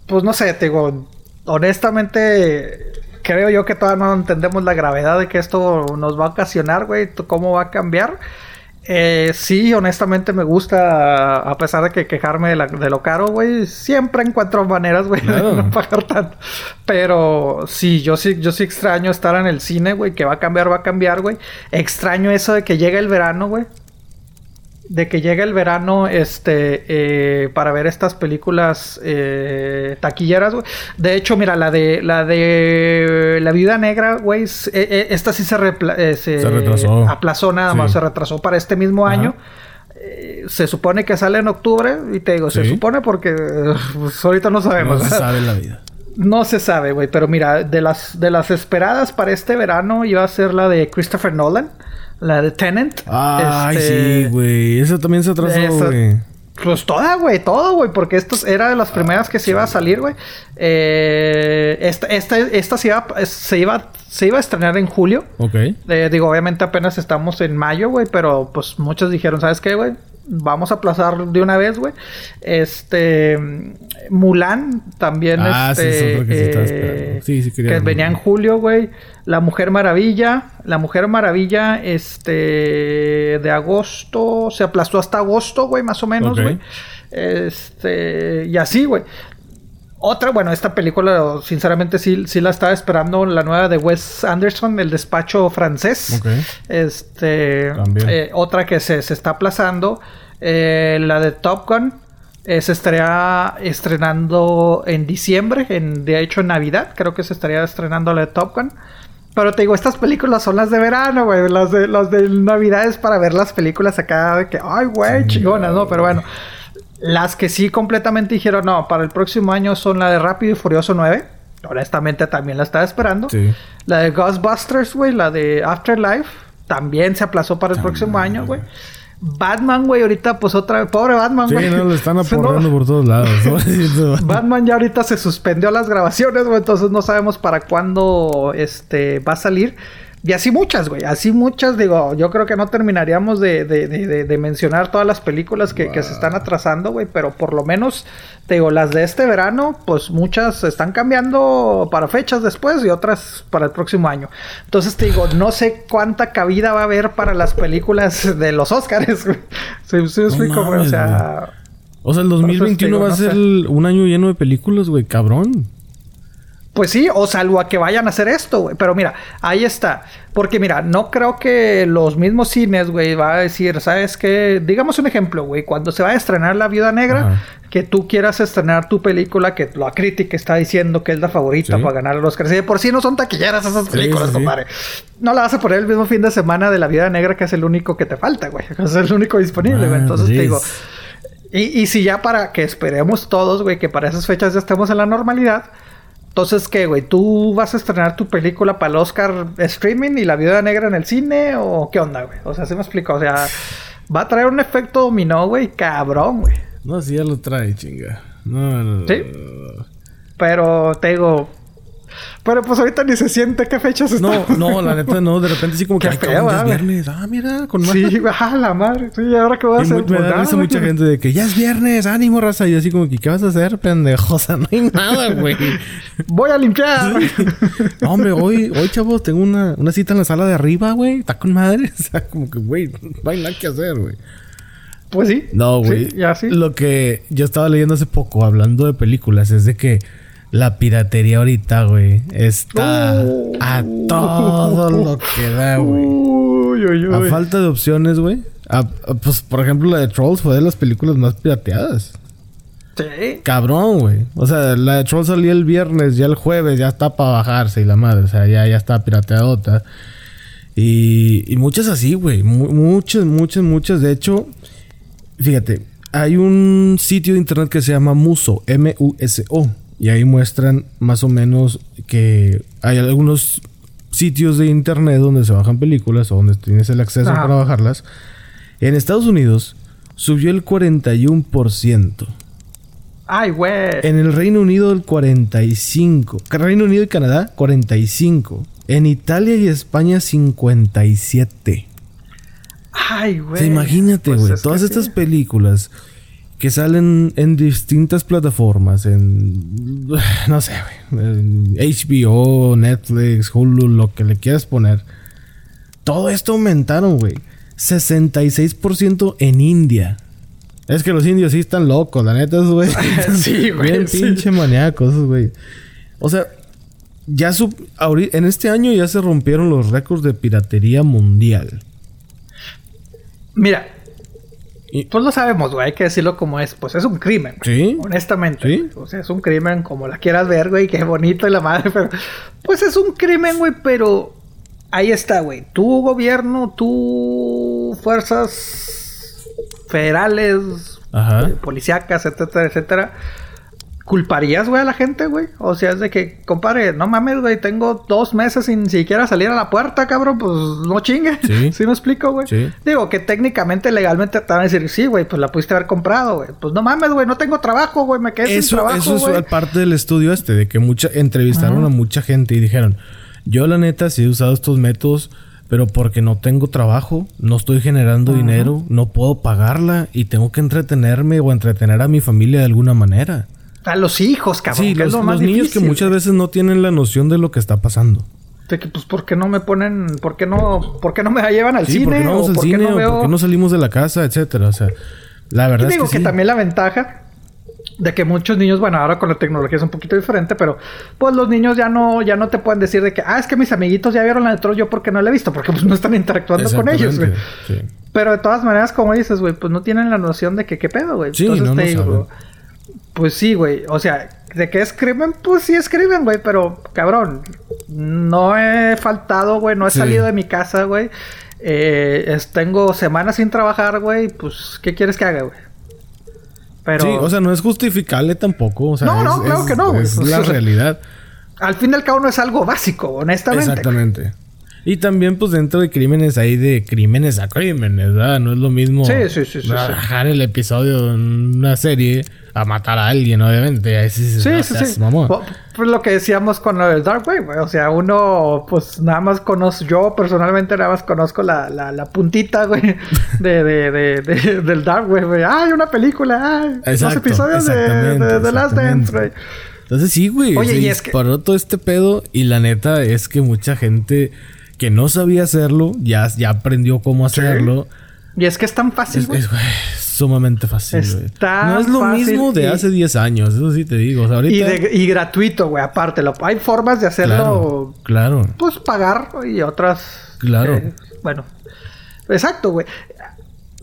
pues no sé, te digo, honestamente creo yo que todavía no entendemos la gravedad de que esto nos va a ocasionar, güey. ¿Cómo va a cambiar? Eh, sí, honestamente me gusta, a pesar de que quejarme de, lo caro, güey, siempre encuentro maneras, güey, de no pagar tanto. Pero sí, yo sí, yo sí extraño estar en el cine, güey, que va a cambiar, va a cambiar, güey. Extraño eso de que llegue el verano, güey de que llegue el verano este eh, para ver estas películas eh, taquilleras güey. de hecho mira la de la de la vida negra güey eh, esta sí se, se, retrasó. aplazó nada más se retrasó para este mismo año. Se supone que sale en octubre y te digo se supone porque pues, ahorita no sabemos no se sabe la vida. No se sabe, güey, pero mira, de las, de las esperadas para este verano iba a ser la de Christopher Nolan, la de Tenant. Ay, este, sí, güey. Esa también se atrasó, güey. Pues toda, güey, todo, güey, porque esto era de las primeras que se iba a salir, güey. Eh, esta, esta, esta se, iba, se, iba, se iba a estrenar en julio. Ok. Eh, digo, obviamente apenas estamos en mayo, güey, pero pues muchos dijeron, ¿sabes qué, güey? vamos a aplazar de una vez, güey. Este Mulan también ah, este, que, sí, sí, que venía en julio, güey. La Mujer Maravilla, La Mujer Maravilla este de agosto se aplazó hasta agosto, güey, más o menos, güey. Este, y así, güey. Otra, bueno, esta película, sinceramente, sí, sí la estaba esperando, la nueva de Wes Anderson, El Despacho Francés. Este, eh, otra que se, está aplazando, eh, la de Top Gun, eh, se estaría estrenando en diciembre, en, de hecho en Navidad, creo que se estaría estrenando la de Top Gun. Pero te digo, estas películas son las de verano, güey. Las de, las de Navidad es para ver las películas acá de que, ay, güey, chingonas, ¿no? Pero bueno. Las que sí completamente dijeron, no, para el próximo año son la de Rápido y Furioso 9. Honestamente también la estaba esperando. La de Ghostbusters, güey, la de Afterlife, también se aplazó para el próximo año, güey. Batman, güey, ahorita pues otra vez, pobre Batman, güey. Sí, no, le están *laughs* aporreando por todos lados. *laughs* Batman ya ahorita se suspendió las grabaciones, güey, entonces no sabemos para cuándo este va a salir. Y así muchas, güey. Así muchas, digo, yo creo que no terminaríamos de, de, de, de mencionar todas las películas que, que se están atrasando, güey. Pero por lo menos, te digo, las de este verano, pues muchas están cambiando para fechas después y otras para el próximo año. Entonces te digo, no sé cuánta cabida va a haber para las películas de los Oscars, güey. Sí, sí, explico, güey. O sea. O sea, el 2021 va a ser un año lleno de películas, güey, cabrón. Pues sí, o salvo a que vayan a hacer esto, güey. Pero mira, ahí está. Porque mira, no creo que los mismos cines, güey, va a decir, ¿sabes qué? Digamos un ejemplo, güey. Cuando se va a estrenar La Viuda Negra, que tú quieras estrenar tu película, que la crítica está diciendo que es la favorita para ganar los Oscar. por sí no son taquilleras esas películas, compadre. No la vas a poner el mismo fin de semana de La Viuda Negra, que es el único que te falta, güey. *laughs* Es el único disponible, güey. Entonces te digo... Y, y si ya para que esperemos todos, güey, que para esas fechas ya estemos en la normalidad entonces, ¿qué, güey? ¿Tú vas a estrenar tu película para el Oscar streaming y la Viuda Negra en el cine? ¿O qué onda, güey? O sea, se me explica. O sea, va a traer un efecto dominó, güey, cabrón, güey. No, sí ya lo trae, chinga. No, no, no. Sí. Pero te digo, pero pues ahorita ni se siente qué fechas están. No, no, la neta no. De repente sí como que... Feo, ya es viernes. Ah, mira, con más... Sí, *laughs* ah, la madre. Sí, ¿ahora qué voy a hacer? Me, da pues mucha gente de que ya es viernes. Ánimo, raza. Y así como que, ¿qué vas a hacer, pendejo? *laughs* O sea, no hay nada, güey. voy a limpiar. No, hombre, hoy, hoy, chavos, tengo una, una cita en la sala de arriba, güey. Está con madre. *laughs* O sea, como que, güey, no hay nada que hacer, güey. Pues sí. No, güey. Sí, ya sí. Lo que yo estaba leyendo hace poco, hablando de películas, es de que la piratería ahorita, güey, está a todo lo que da, güey. A falta de opciones, güey. Pues, por ejemplo, la de Trolls fue de las películas más pirateadas. Sí. Cabrón, güey. O sea, la de Trolls salió el viernes, ya el jueves ya está para bajarse y la madre. O sea, ya, ya está pirateadota. Y, y muchas así, güey. muchas, muchas, muchas. De hecho, fíjate, hay un sitio de internet que se llama Muso, M-U-S-O. Y ahí muestran más o menos que hay algunos sitios de internet donde se bajan películas o donde tienes el acceso para bajarlas. En Estados Unidos subió el 41%. Ay, güey. En el Reino Unido el 45. Reino Unido y Canadá 45. En Italia y España 57. Ay, güey. imagínate, pues güey. todas estas películas que salen en distintas plataformas, en, *sighs* no sé, en HBO, Netflix, Hulu, lo que le quieras poner. Todo esto aumentaron, güey. 66% en India. Es que los indios sí están locos, la neta, güey. *laughs* sí, *laughs* güey. Bien pinche maníacos, güey. O sea, ya en este año ya se rompieron los récords de piratería mundial. Mira, pues lo sabemos, güey, hay que decirlo como es. Pues es un crimen. Sí. Honestamente. Sí. O sea, es un crimen como la quieras ver, güey, qué bonito y la madre, pero. Pues es un crimen, güey, pero. Ahí está, güey. Tu gobierno, tu fuerzas federales, Ajá. Eh, policíacas, etcétera, etcétera. ¿Culparías, güey, a la gente, güey? O sea, es de que, compadre, no mames, güey, tengo dos meses sin siquiera salir a la puerta, cabrón, pues no chingue. Sí. *laughs* ¿Sí me explico, güey? Sí. Digo que técnicamente, legalmente te van a decir, sí, güey, pues la pudiste haber comprado, güey. Pues no mames, güey, no tengo trabajo, güey, me quedé sin trabajo. Eso es parte del estudio este, de que mucha, entrevistaron a mucha gente y dijeron, yo la neta sí he usado estos métodos pero porque no tengo trabajo, no estoy generando dinero, no puedo pagarla y tengo que entretenerme o entretener a mi familia de alguna manera. A los hijos, cabrón. Sí, los, niños que muchas veces no tienen la noción de lo que está pasando. De que, pues, ¿por qué no me ponen, por qué no, por qué no me llevan al cine? ¿por qué no vamos al cine? No ¿Por qué no salimos de la casa? Etcétera. O sea, la verdad es que, que también la ventaja de que muchos niños, bueno, ahora con la tecnología es un poquito diferente, pero pues los niños ya no, ya no te pueden decir de que, ah, es que mis amiguitos ya vieron la de Troll, yo porque no la he visto, porque pues no están interactuando con ellos, güey. Pero de todas maneras, como dices, güey, pues no tienen la noción de que qué pedo, güey. Sí, Entonces te digo, pues sí, güey. O sea, de qué escriben, pues sí escriben, güey. Pero, cabrón, no he faltado, güey. No he salido de mi casa, güey. Eh, tengo semanas sin trabajar, güey. Pues, ¿qué quieres que haga, güey? Pero... Sí, o sea, no es justificable tampoco. O sea, no, no, claro que no. Es la realidad. Al fin y al cabo no es algo básico, honestamente. Exactamente. Y también, pues, dentro de crímenes hay de crímenes a crímenes, ¿verdad? No es lo mismo sí, sí, sí, bajar el episodio de una serie a matar a alguien, obviamente. Ahí sí, sí, sí, sí. Pues lo que decíamos con el Dark Wave, O sea, uno, pues, nada más conozco... Yo, personalmente, nada más conozco la, la, la puntita, güey, de, de, de, del Dark Wave, güey. ¡Ay, una película! ¡Ay! Exacto, dos episodios de, de, The Last Dance, güey. Entonces sí, güey. Oye, y es que... Paró todo este pedo y la neta es que mucha gente que no sabía hacerlo, ya, ya aprendió cómo hacerlo. Y es que es tan fácil, güey. Es, sumamente fácil, güey. No es lo mismo de hace 10 años, eso sí te digo. y, gratuito, güey, aparte. Lo, hay formas de hacerlo. Claro. Pues pagar y otras. Claro. Eh, bueno. Exacto, güey.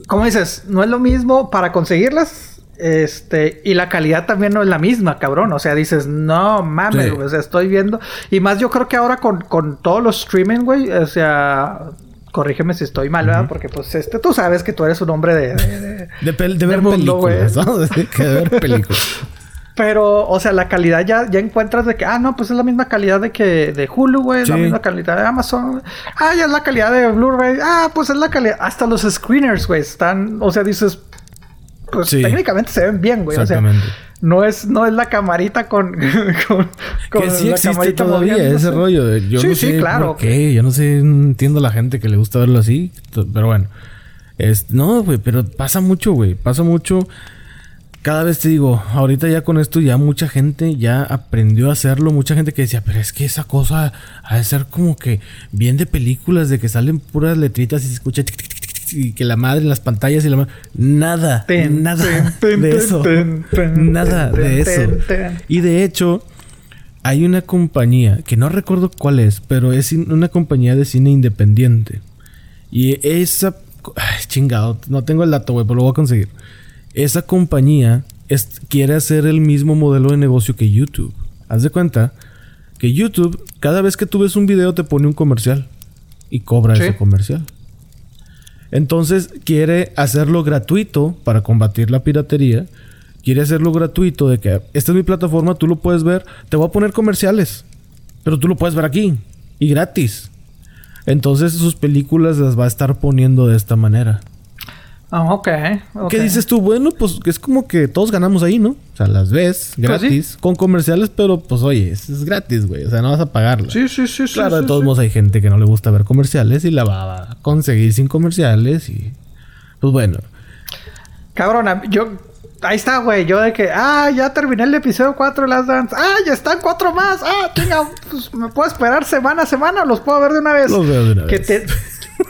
Como dices, no es lo mismo para conseguirlas este, y la calidad también no es la misma, cabrón. O sea, dices, no mames, o sea, estoy viendo. Y más yo creo que ahora con, con todos los streaming, güey, o sea, corrígeme si estoy mal, ¿verdad? Porque pues este, tú sabes que tú eres un hombre de... De, de, ver películas, ¿no? *laughs* de ver películas. Pero, o sea, la calidad ya, ya encuentras de que, ah, no, pues es la misma calidad de que de Hulu, güey, es la misma calidad de Amazon. Ah, ya es la calidad de Blu-ray. Ah, pues es la calidad. Hasta los screeners, güey, están, o sea, dices, pues técnicamente se ven bien, güey. O sea, no es, no es la camarita con, *laughs* con, que sí existe todavía ese rollo. Yo no sé claro. Por qué. Yo no sé, entiendo a la gente que le gusta verlo así. Pero bueno. Es, no, güey, pero pasa mucho, güey. Pasa mucho. Cada vez te digo, ahorita ya con esto ya mucha gente ya aprendió a hacerlo. Mucha gente que decía, pero es que esa cosa ha de ser como que bien de películas, de que salen puras letritas y se escucha y que la madre en las pantallas y la madre. Nada, nada de eso. nada de eso. Y de hecho, hay una compañía que no recuerdo cuál es, pero es una compañía de cine independiente. Y esa. chingado, no tengo el dato, güey, pero lo voy a conseguir. Esa compañía quiere hacer el mismo modelo de negocio que YouTube. Haz de cuenta que YouTube, cada vez que tú ves un video, te pone un comercial y cobra ese comercial. Entonces quiere hacerlo gratuito para combatir la piratería. Quiere hacerlo gratuito de que esta es mi plataforma, tú lo puedes ver. Te voy a poner comerciales, pero tú lo puedes ver aquí y gratis. Entonces sus películas las va a estar poniendo de esta manera. Ah, ok. ¿Qué dices tú? Bueno, pues es como que todos ganamos ahí, ¿no? O sea, las ves pues gratis, con comerciales, pero pues oye, es, gratis, güey. O sea, no vas a pagarlo. Sí, sí, sí. Claro, de todos modos hay gente que no le gusta ver comerciales y la va a conseguir sin comerciales y... Pues bueno. Cabrona, yo... Ahí está, güey. Yo de que... Ah, ya terminé el episodio 4 de Las Dance. Ah, ya están cuatro más. Ah, tenga... Pues me puedo esperar semana a semana. Los puedo ver de una vez. Los veo de una que vez. Te...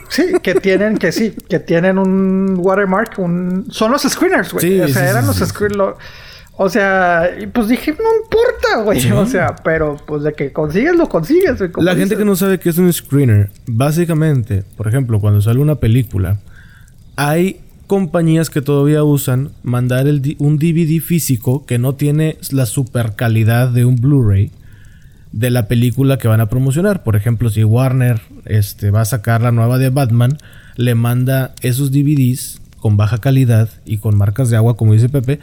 Sí, que tienen, que sí, que tienen un watermark, un... Son los screeners, güey. o sea, eran los screeners. O sea, y pues dije, no importa, güey. O sea, pero pues de que consigues, lo consigues, güey. La gente que no sabe qué es un screener, básicamente, por ejemplo, cuando sale una película, hay compañías que todavía usan mandar el, un DVD físico que no tiene la super calidad de un Blu-ray de la película que van a promocionar. Por ejemplo, si Warner este, va a sacar la nueva de Batman, le manda esos DVDs con baja calidad y con marcas de agua, como dice Pepe,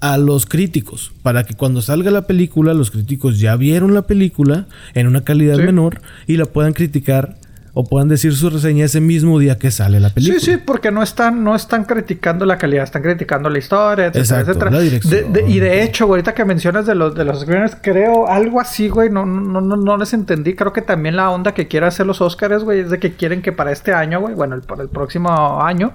a los críticos para que cuando salga la película los críticos ya vieron la película en una calidad menor y la puedan criticar o puedan decir su reseña ese mismo día que sale la película. Sí, sí, porque no están, no están criticando la calidad, están criticando la historia, etcétera, etcétera. La dirección, y de hecho, ahorita que mencionas de los de los screeners, creo algo así, güey, no, no, no, no les entendí. Creo que también la onda que quiere hacer los Oscars, güey, es de que quieren que para este año, güey, bueno, el, para el próximo año,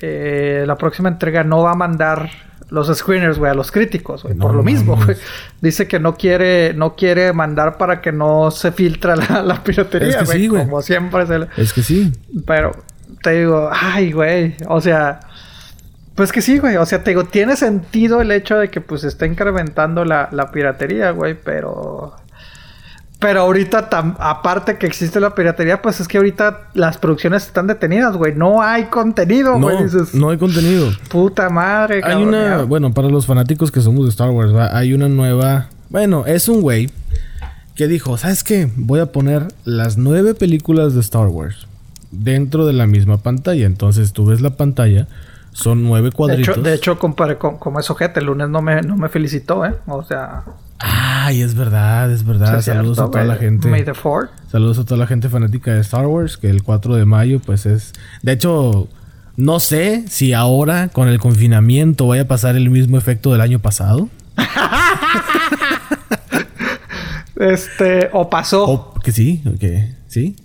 eh, la próxima entrega no va a mandar los screeners, güey, a los críticos, güey, por lo mismo, güey. Dice que no quiere, no quiere mandar para que no se filtra la, piratería, güey. como siempre. Es que sí. Pero te digo, ay, güey, o sea, pues que sí, güey, o sea, te digo, tiene sentido el hecho de que pues está incrementando la, la piratería, güey, pero pero ahorita, aparte que existe la piratería, pues es que ahorita las producciones están detenidas, güey. No hay contenido, güey. No, no hay contenido. Puta madre, Hay una, bueno, para los fanáticos que somos de Star Wars, hay una nueva. Bueno, es un güey que dijo: ¿Sabes qué? Voy a poner las nueve películas de Star Wars dentro de la misma pantalla. Entonces tú ves la pantalla. Son nueve cuadritos. De hecho, de con, como es ojete, el lunes no me, no me felicitó, ¿eh? O sea. Ay, es verdad, es verdad. Saludos a toda la gente. Saludos a toda la gente fanática de Star Wars, que el 4 de mayo, pues es. De hecho, no sé si ahora con el confinamiento vaya a pasar el mismo efecto del año pasado. *laughs* este, o pasó. O que sí, que sí.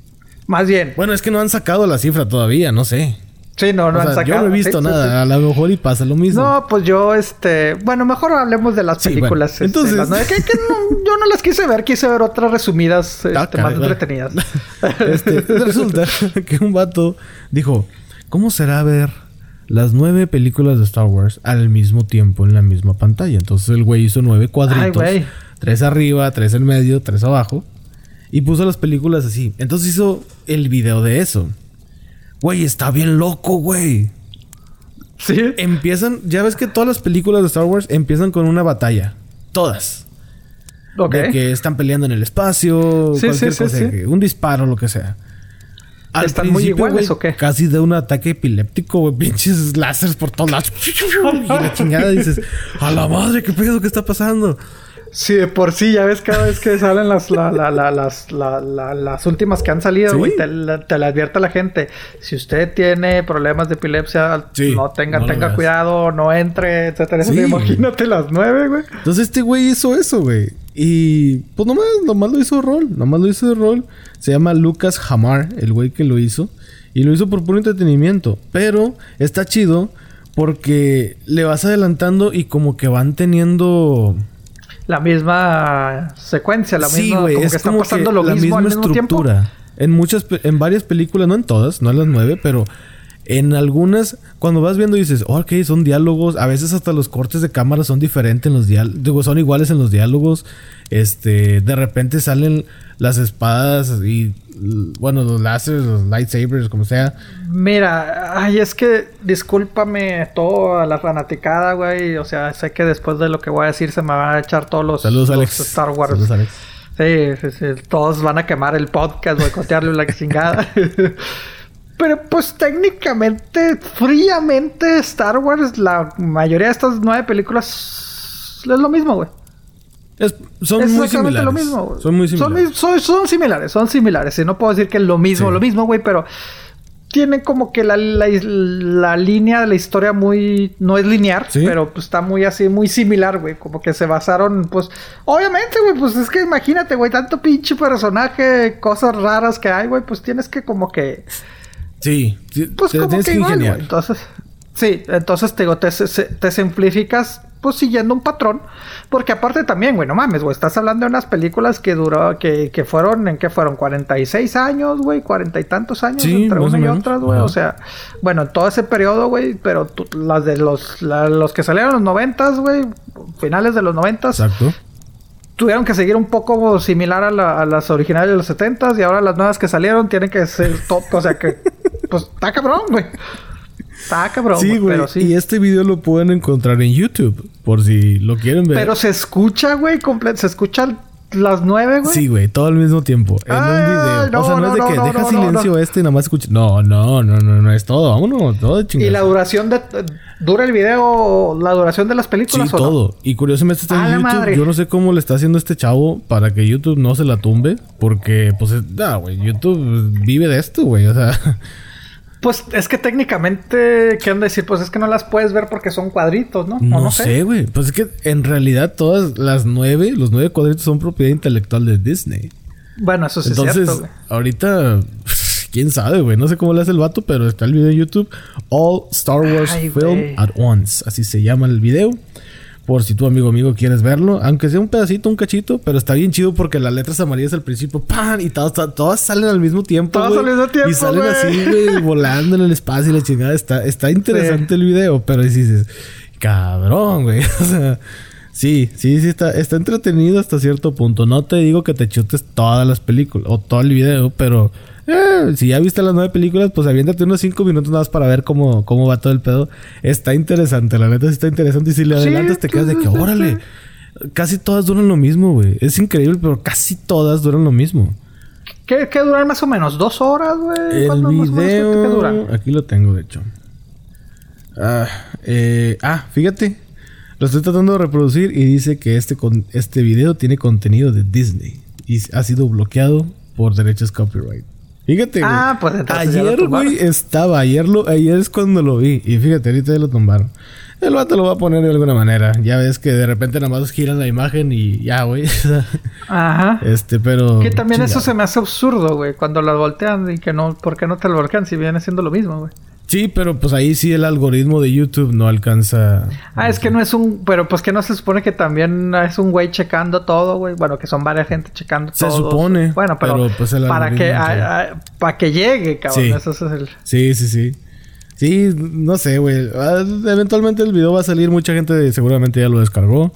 Más bien. Bueno, es que no han sacado la cifra todavía, no sé. Sí, no, no han sacado. Yo no he visto nada. A lo mejor y pasa lo mismo. No, pues yo, este... Bueno, mejor hablemos de las películas. Este, entonces... yo no las quise ver. Quise ver otras resumidas, ah, este, más entretenidas. *laughs* Este, resulta que un vato dijo... ¿Cómo será ver las nueve películas de Star Wars al mismo tiempo en la misma pantalla? Entonces el güey hizo nueve cuadritos. tres arriba, tres en medio, tres abajo. Y puso las películas así. Entonces hizo el video de eso. Güey, está bien loco, güey. Sí. Empiezan, ya ves que todas las películas de Star Wars empiezan con una batalla. Todas. Ok. De que están peleando en el espacio, sí, cualquier sí, cosa, sí, un disparo, lo que sea. Al ¿Están muy iguales o qué? Casi de un ataque epiléptico, güey. *laughs* Pinches láseres por todos lados. *laughs* y la chingada dices, a la madre, ¿qué pedo que está pasando? Sí, de por sí, ya ves cada vez que salen las, la, la, las, las últimas que han salido, güey, te, te, le advierte a la gente. Si usted tiene problemas de epilepsia, no tenga, tenga cuidado, no entre, etcétera. Imagínate las nueve, güey. Entonces este güey hizo eso, güey. Y pues nomás, nomás lo hizo de rol, nomás lo hizo de rol. Se llama Lucas Hamar, el güey que lo hizo. Y lo hizo por puro entretenimiento. Pero está chido porque le vas adelantando y como que van teniendo la misma secuencia, la misma como que está pasando lo mismo misma estructura. En muchas en varias películas, no en todas, no en las nueve, pero en algunas, cuando vas viendo dices, oh, ok, son diálogos. A veces hasta los cortes de cámara son diferentes en los diálogos. Digo, son iguales en los diálogos. Este, de repente salen las espadas y, bueno, los láseres, los lightsabers, como sea. Mira, ay, es que discúlpame todo a la fanaticada, güey. O sea, sé que después de lo que voy a decir se me van a echar todos los, Star Wars. Saludos, Alex. Sí, sí, sí, todos van a quemar el podcast, cotearle la chingada. *laughs* *laughs* Pero pues técnicamente, fríamente, Star Wars, la mayoría de estas nueve películas es lo mismo, güey. son muy similares. lo mismo, Son muy similares. Son, son, similares, son similares. Y no puedo decir que es lo mismo, lo mismo, güey, pero tiene como que la, la, línea de la historia muy... No es lineal, pero pues está muy así, muy similar, güey. Como que se basaron, pues... Obviamente, güey, pues es que imagínate, güey, tanto pinche personaje, cosas raras que hay, güey, pues tienes que como que Sí, pues como que, Entonces, sí, entonces te, te, te simplificas pues siguiendo un patrón. Porque aparte también, güey, no mames, güey, estás hablando de unas películas que duró, que, que fueron, ¿en qué fueron? 46 años, güey, cuarenta y tantos años entre una y otras, güey. O sea, bueno, en todo ese periodo, güey, pero las de los, los que salieron en los noventas, güey, finales de los noventas. Tuvieron que seguir un poco similar a, las originales de los 70 y ahora las nuevas que salieron tienen que ser top. O sea que, *laughs* pues, está cabrón, güey. Está cabrón. Sí, güey. Sí. Y este video lo pueden encontrar en YouTube, por si lo quieren ver. Pero se escucha, güey, completo. Se escucha las nueve, güey. Sí, güey, todo al mismo tiempo. En un video. o sea, no, es de que deja silencio este y nada más escucha. No, no, no, no, no es todo. Vámonos, todo de chingada. Y la duración de. ¿Dura el video la duración de las películas? Sí, todo. Y curiosamente está en YouTube. Yo no sé cómo le está haciendo este chavo para que YouTube no se la tumbe. Porque, pues, ah, güey, YouTube vive de esto, güey. O sea. *laughs* Pues es que técnicamente, ¿qué han de decir? Pues es que no las puedes ver porque son cuadritos, ¿no? No, sé, güey. Pues es que en realidad todas las nueve, los nueve cuadritos son propiedad intelectual de Disney. Bueno, eso sí Entonces, es cierto, ahorita, *sighs* quién sabe, güey. No sé cómo le hace el vato, pero está el video en YouTube. All Star Wars Film at Once. Así se llama el video. Por si tu amigo amigo quieres verlo. Aunque sea un pedacito, un cachito. Pero está bien chido porque las letras amarillas al principio. ¡Pam! Y todas, todas salen al mismo tiempo. Todas al mismo tiempo. Y salen así, güey, *laughs* volando en el espacio y la chingada. Está, está interesante el video. Pero dices, cabrón, güey. *laughs* O sea. Sí, sí, sí, está, está entretenido hasta cierto punto. No te digo que te chutes todas las películas o todo el video, pero eh, si ya viste las nueve películas, pues aviéntate unos cinco minutos nada más para ver cómo, cómo va todo el pedo. Está interesante, la neta sí está interesante. Y si le adelantas, te quedas de que, órale, casi todas duran lo mismo, güey. Es increíble, pero casi todas duran lo mismo. ¿Qué, qué duran más o menos? ¿Dos horas, güey? El video... Aquí lo tengo, de hecho. Ah, eh, ah, fíjate. Lo estoy tratando de reproducir y dice que este, con, este video tiene contenido de Disney. Y ha sido bloqueado por derechos copyright. Fíjate, güey. Ah, pues Ayer, güey, estaba. Ayer, lo, ayer es cuando lo vi. Y fíjate, ahorita ya lo tumbaron. El vato lo va a poner de alguna manera. Ya ves que de repente nada más giran la imagen y ya, güey. *laughs* Ajá. Este, pero. Que también eso se me hace absurdo, güey. Cuando lo voltean y que no. ¿Por qué no te lo voltean si viene siendo lo mismo, güey? Sí, pero pues ahí sí el algoritmo de YouTube no alcanza. Ah, es que no es un. Pero pues que no se supone que también es un güey checando todo, güey. Bueno, que son varias gente checando todo. Se supone. Bueno, pero, pues el para que para que llegue, cabrón. Sí. Eso es el. Sí, sí, sí. Sí, no sé, güey. Ah, eventualmente el video va a salir. Mucha gente seguramente ya lo descargó.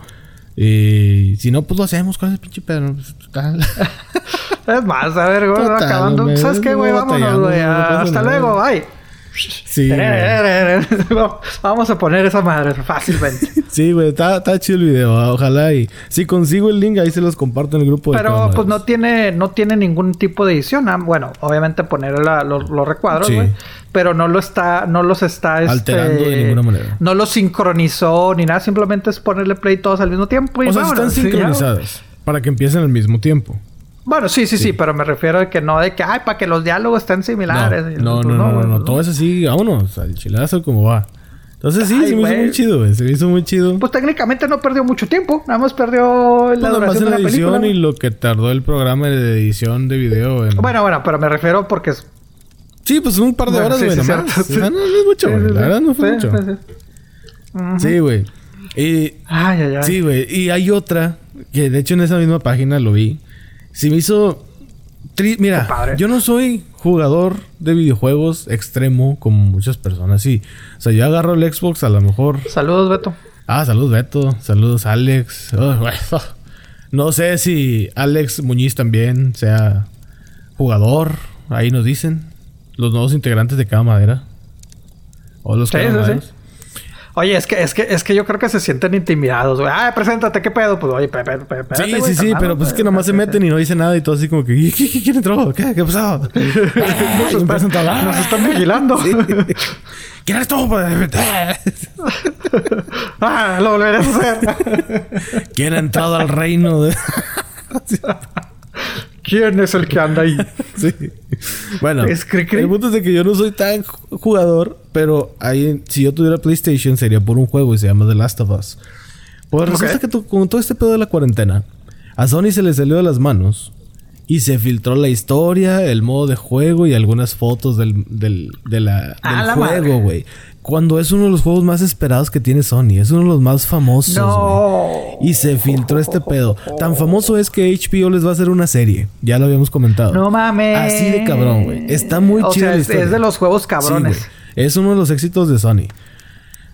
Y si no, pues lo hacemos con ese pinche pedo. *laughs* es más, a ver, güey, acabando. ¿Sabes qué, güey? Vámonos, güey. Hasta luego, bye. Sí. *laughs* Vamos a poner esa madre fácilmente. sí, güey, está, está, chido el video. Ojalá y si consigo el link ahí se los comparto en el grupo. Pero pues no tiene, no tiene ningún tipo de edición. ¿ah? Bueno, obviamente poner los, recuadros, güey. Pero no lo está, no los está este, alterando de ninguna manera. No los sincronizó ni nada. Simplemente es ponerle play todos al mismo tiempo. Y o sea, están sincronizados para que empiecen al mismo tiempo. Bueno, sí, sí, sí, pero me refiero a que no de que, ay, para que los diálogos estén similares. No, no, no, no, todo es así, vámonos, al chilazo como va. Entonces sí, se me hizo muy chido, güey. Se me hizo muy chido. Pues técnicamente no perdió mucho tiempo. Nada más perdió la pues duración de la, edición y lo que tardó el programa de edición de video. Bueno, bueno, pero me refiero porque es... Sí, pues un par de horas, güey, sí, sí, no, no, es mucho, güey. la verdad no fue mucho. Sí, güey. Y... Ay, ay, ay. Sí, güey. Y hay otra que de hecho en esa misma página lo vi se me hizo... Mira, yo no soy jugador de videojuegos extremo como muchas personas, sí. O sea, yo agarro el Xbox a lo mejor... Saludos, Beto. Ah, saludos, Beto. Saludos, Alex. *laughs* no sé si Alex Muñiz también sea jugador. Ahí nos dicen. Los nuevos integrantes de cada madera. O los sí, Oye, es que, es que, es que yo creo que se sienten intimidados, güey. Ah, preséntate, ¿qué pedo? Pues, oye, pe, pe, pe, Sí, sí, sí, pero pues es que nomás se meten y no dicen nada y todo así como que, ¿quién entró? ¿Qué, qué pasó? *laughs* nos, están, nos están vigilando. *laughs* ¿Quién eres tú? *laughs* ah, lo volveré a hacer. ¿Quién ha entrado al reino de... ¿Quién es el que anda ahí? *laughs* sí. Bueno, el punto es de que yo no soy tan jugador, pero ahí, si yo tuviera PlayStation sería por un juego y se llama The Last of Us. Pues resulta que con todo este pedo de la cuarentena, a Sony se le salió de las manos y se filtró la historia, el modo de juego y algunas fotos del, del, de la, del juego, güey. Cuando es uno de los juegos más esperados que tiene Sony. Es uno de los más famosos. No. Y se filtró este pedo. Tan famoso es que HBO les va a hacer una serie. Ya lo habíamos comentado. No mames. Así de cabrón, güey. Está muy chido. es, de los juegos cabrones. es uno de los éxitos de Sony.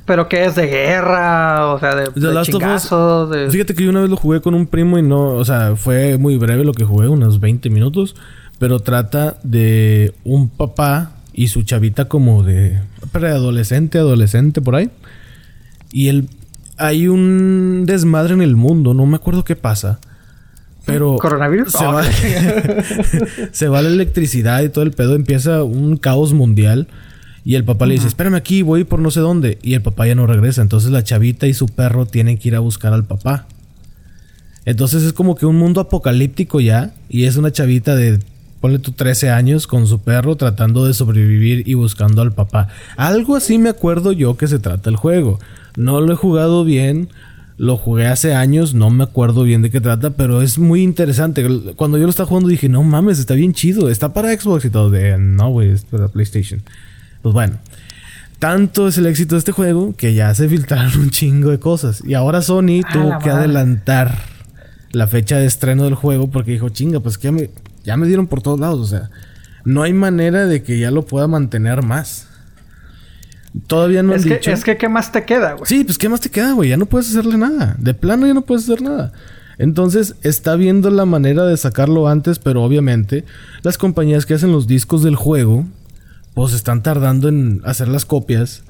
¿Pero qué es? ¿De guerra? O sea, de, de Fíjate que yo una vez lo jugué con un primo y no... O sea, fue muy breve lo que jugué, unos 20 minutos. Pero trata de un papá y su chavita como de preadolescente, adolescente por ahí. Y el, hay un desmadre en el mundo, no me acuerdo qué pasa. Pero ¿Coronavirus? Se, va, *laughs* se va la electricidad y todo el pedo. Empieza un caos mundial. Y el papá le dice, espérame aquí, voy por no sé dónde. Y el papá ya no regresa. Entonces la chavita y su perro tienen que ir a buscar al papá. Entonces es como que un mundo apocalíptico ya. Y es una chavita de, ponle tú 13 años con su perro tratando de sobrevivir y buscando al papá. Algo así me acuerdo yo que se trata el juego. No lo he jugado bien. Lo jugué hace años, no me acuerdo bien de qué trata, pero es muy interesante. Cuando yo lo estaba jugando dije, no mames, está bien chido. Está para Xbox y todo. De, no, güey, es para PlayStation. Pues bueno, tanto es el éxito de este juego que ya se filtraron un chingo de cosas. Y ahora Sony tuvo que adelantar la fecha de estreno del juego porque dijo, chinga, pues que me, ya me dieron por todos lados. O sea, no hay manera de que ya lo pueda mantener más. Todavía no es han que, dicho. Es que, ¿qué más te queda, güey? Sí, pues, ¿qué más te queda, güey? Ya no puedes hacerle nada. De plano ya no puedes hacer nada. Entonces, está viendo la manera de sacarlo antes, pero obviamente, las compañías que hacen los discos del juego pues están tardando en hacer las copias.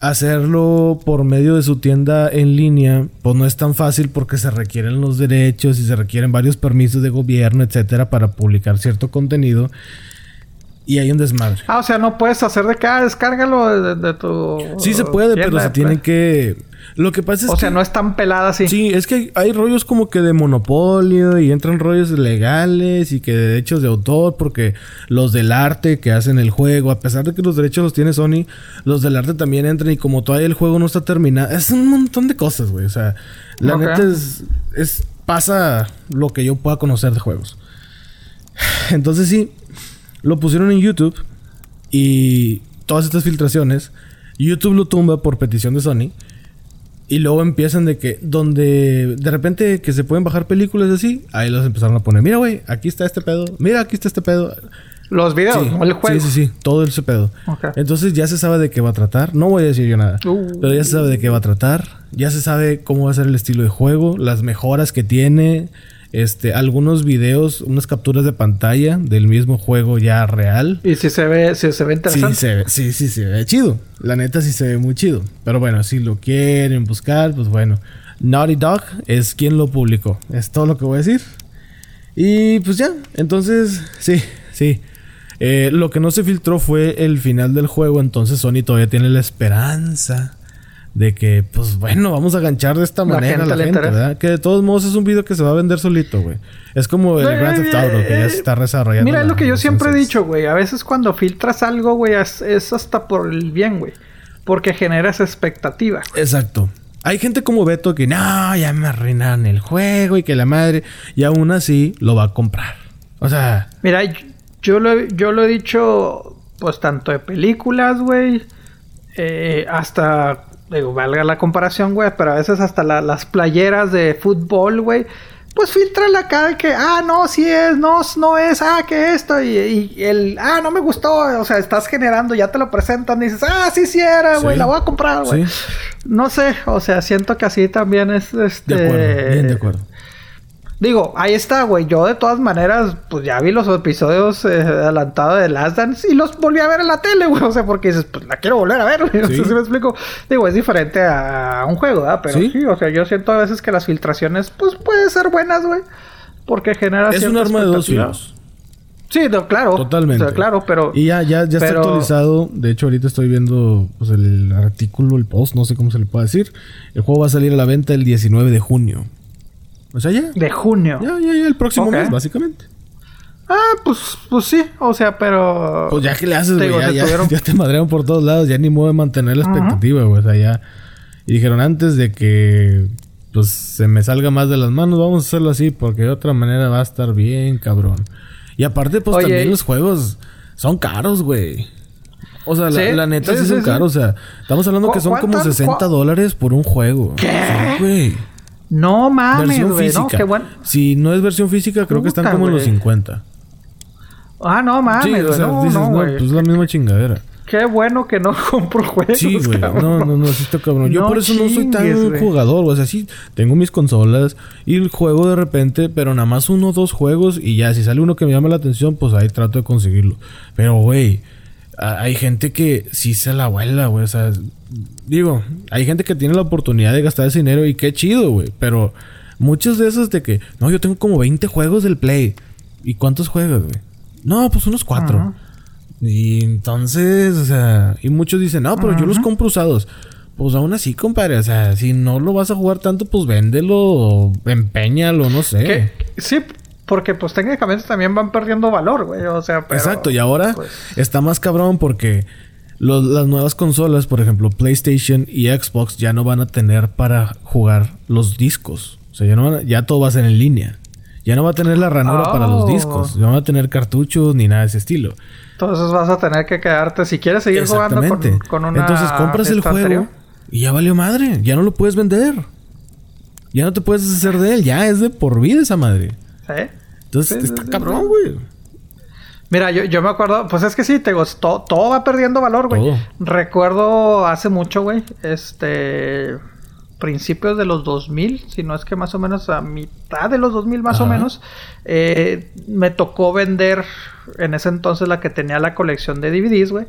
Hacerlo por medio de su tienda en línea, pues no es tan fácil porque se requieren los derechos y se requieren varios permisos de gobierno, etcétera, para publicar cierto contenido. Y hay un desmadre. Ah, o sea, no puedes hacer de cada descárgalo de, tu. Sí se puede, pero se tienen que lo que pasa es o sea, no es tan pelada así. Sí, es que hay, rollos como que de monopolio y entran rollos legales y que de derechos de autor porque los del arte que hacen el juego, a pesar de que los derechos los tiene Sony, los del arte también entran y como todavía el juego no está terminado, es un montón de cosas, güey. O sea, la neta es, es pasa lo que yo pueda conocer de juegos. *sighs* Entonces sí, lo pusieron en YouTube y todas estas filtraciones, YouTube lo tumba por petición de Sony. Y luego empiezan de que, donde de repente que se pueden bajar películas así, ahí los empezaron a poner, mira, güey, aquí está este pedo, mira, aquí está este pedo. Los videos, sí, el juego. Sí, sí, sí, todo ese pedo. Entonces ya se sabe de qué va a tratar. No voy a decir yo nada, uh. pero ya se sabe de qué va a tratar. Ya se sabe cómo va a ser el estilo de juego, las mejoras que tiene, este, algunos videos, unas capturas de pantalla del mismo juego ya real. Y si se ve, si se ve interesante. Sí, se ve, sí, sí, se ve chido. La neta sí se ve muy chido. Pero bueno, si lo quieren buscar, pues bueno. Naughty Dog es quien lo publicó. Es todo lo que voy a decir. Y pues ya, entonces, sí, sí. Eh, lo que no se filtró fue el final del juego, entonces Sony todavía tiene la esperanza de que, pues bueno, vamos a ganchar de esta manera a la gente, ¿verdad? Que de todos modos es un video que se va a vender solito, güey. Es como el Grand Theft Auto, que ya se está desarrollando. Mira, es lo que yo siempre he dicho, güey. A veces cuando filtras algo, güey, es, hasta por el bien, güey. Porque generas expectativa. Exacto. Hay gente como Beto que, no, ya me arruinaron el juego y que la madre... Y aún así lo va a comprar. O sea... Mira, yo lo, yo lo he dicho, pues tanto de películas, güey. Eh, hasta digo, valga la comparación, güey, pero a veces hasta las playeras de fútbol, güey, pues filtra la cara que, ah, no, sí es, no, no es, ah, que esto, y, el, ah, no me gustó, o sea, estás generando, ya te lo presentan y dices, ah, sí, sí era, güey, la voy a comprar, güey. No sé, o sea, siento que así también es, este... De acuerdo, bien de acuerdo. Digo, ahí está, güey. Yo de todas maneras, pues ya vi los episodios eh, adelantados de Last Dance y los volví a ver en la tele, güey. *laughs* O sea, porque dices, pues la quiero volver a ver, güey. *laughs* Sí. me explico. Digo, es diferente a un juego, ¿verdad? Pero ¿Sí? o sea, yo siento a veces que las filtraciones, pues pueden ser buenas, güey. Porque genera Es un arma de dos filos. Sí, claro. Totalmente. O sea, claro, pero. Y ya, ya, ya está actualizado. De hecho, ahorita estoy viendo pues, el artículo, el post, no sé cómo se le puede decir. El juego va a salir a la venta el 19 de junio. O sea, ya. De junio. Ya, ya, ya, el próximo mes, básicamente. Ah, pues, pues sí, o sea, pero. Pues ya que le haces, güey, ya, *laughs* ya, te madrearon por todos lados, ya ni modo de mantener la expectativa, güey. O sea, ya. Y dijeron antes de que pues se me salga más de las manos, vamos a hacerlo así, porque de otra manera va a estar bien, cabrón. Y aparte, pues también los juegos son caros, güey. O sea, la, neta sí, son caros. O sea, estamos hablando que son como 60 dólares por un juego. ¿Qué? Güey. No mames, versión física. ¿no? Si no es versión física, creo que están como en los 50. Ah, no mames, sí, o sea, no, dices, no, pues es la misma chingadera. Qué bueno que no *laughs* compro juegos. Sí, güey. No, no, no, sí está cabrón. Yo por eso no soy tan jugador. O sea, sí, tengo mis consolas y el juego de repente, pero nada más uno o dos juegos y ya, si sale uno que me llama la atención, pues ahí trato de conseguirlo. Pero, güey, hay gente que sí se la vuela, güey. O sea, digo, hay gente que tiene la oportunidad de gastar ese dinero y qué chido, güey. Pero muchos de esos de que, no, yo tengo como 20 juegos del Play. ¿Y cuántos juegas, güey? No, pues unos cuatro. Y entonces, o sea, y muchos dicen, no, pero yo los compro usados. Pues aún así, compadre, o sea, si no lo vas a jugar tanto, pues véndelo o empeñalo, no sé. Sí, porque pues técnicamente también van perdiendo valor, güey. O sea, pero, Exacto, y ahora pues está más cabrón porque las nuevas consolas, por ejemplo, PlayStation y Xbox, ya no van a tener para jugar los discos. O sea, ya, no ya todo va a ser en línea. Ya no va a tener la ranura para los oh. discos. No va a tener cartuchos ni nada de ese estilo. Entonces vas a tener que quedarte, si quieres seguir jugando con, con una Entonces compras el juego y ya valió madre. Ya no lo puedes vender. Ya no te puedes deshacer de él. Ya es de por vida esa madre. ¿Sí? Entonces está cabrón, güey. Mira, yo, yo, me acuerdo, pues es que sí, te gustó, todo va perdiendo valor, güey. Recuerdo hace mucho, güey, este, principios de los 2000, si no es que más o menos a mitad de los 2000 más o menos, eh, me tocó vender en ese entonces la que tenía la colección de DVDs, güey.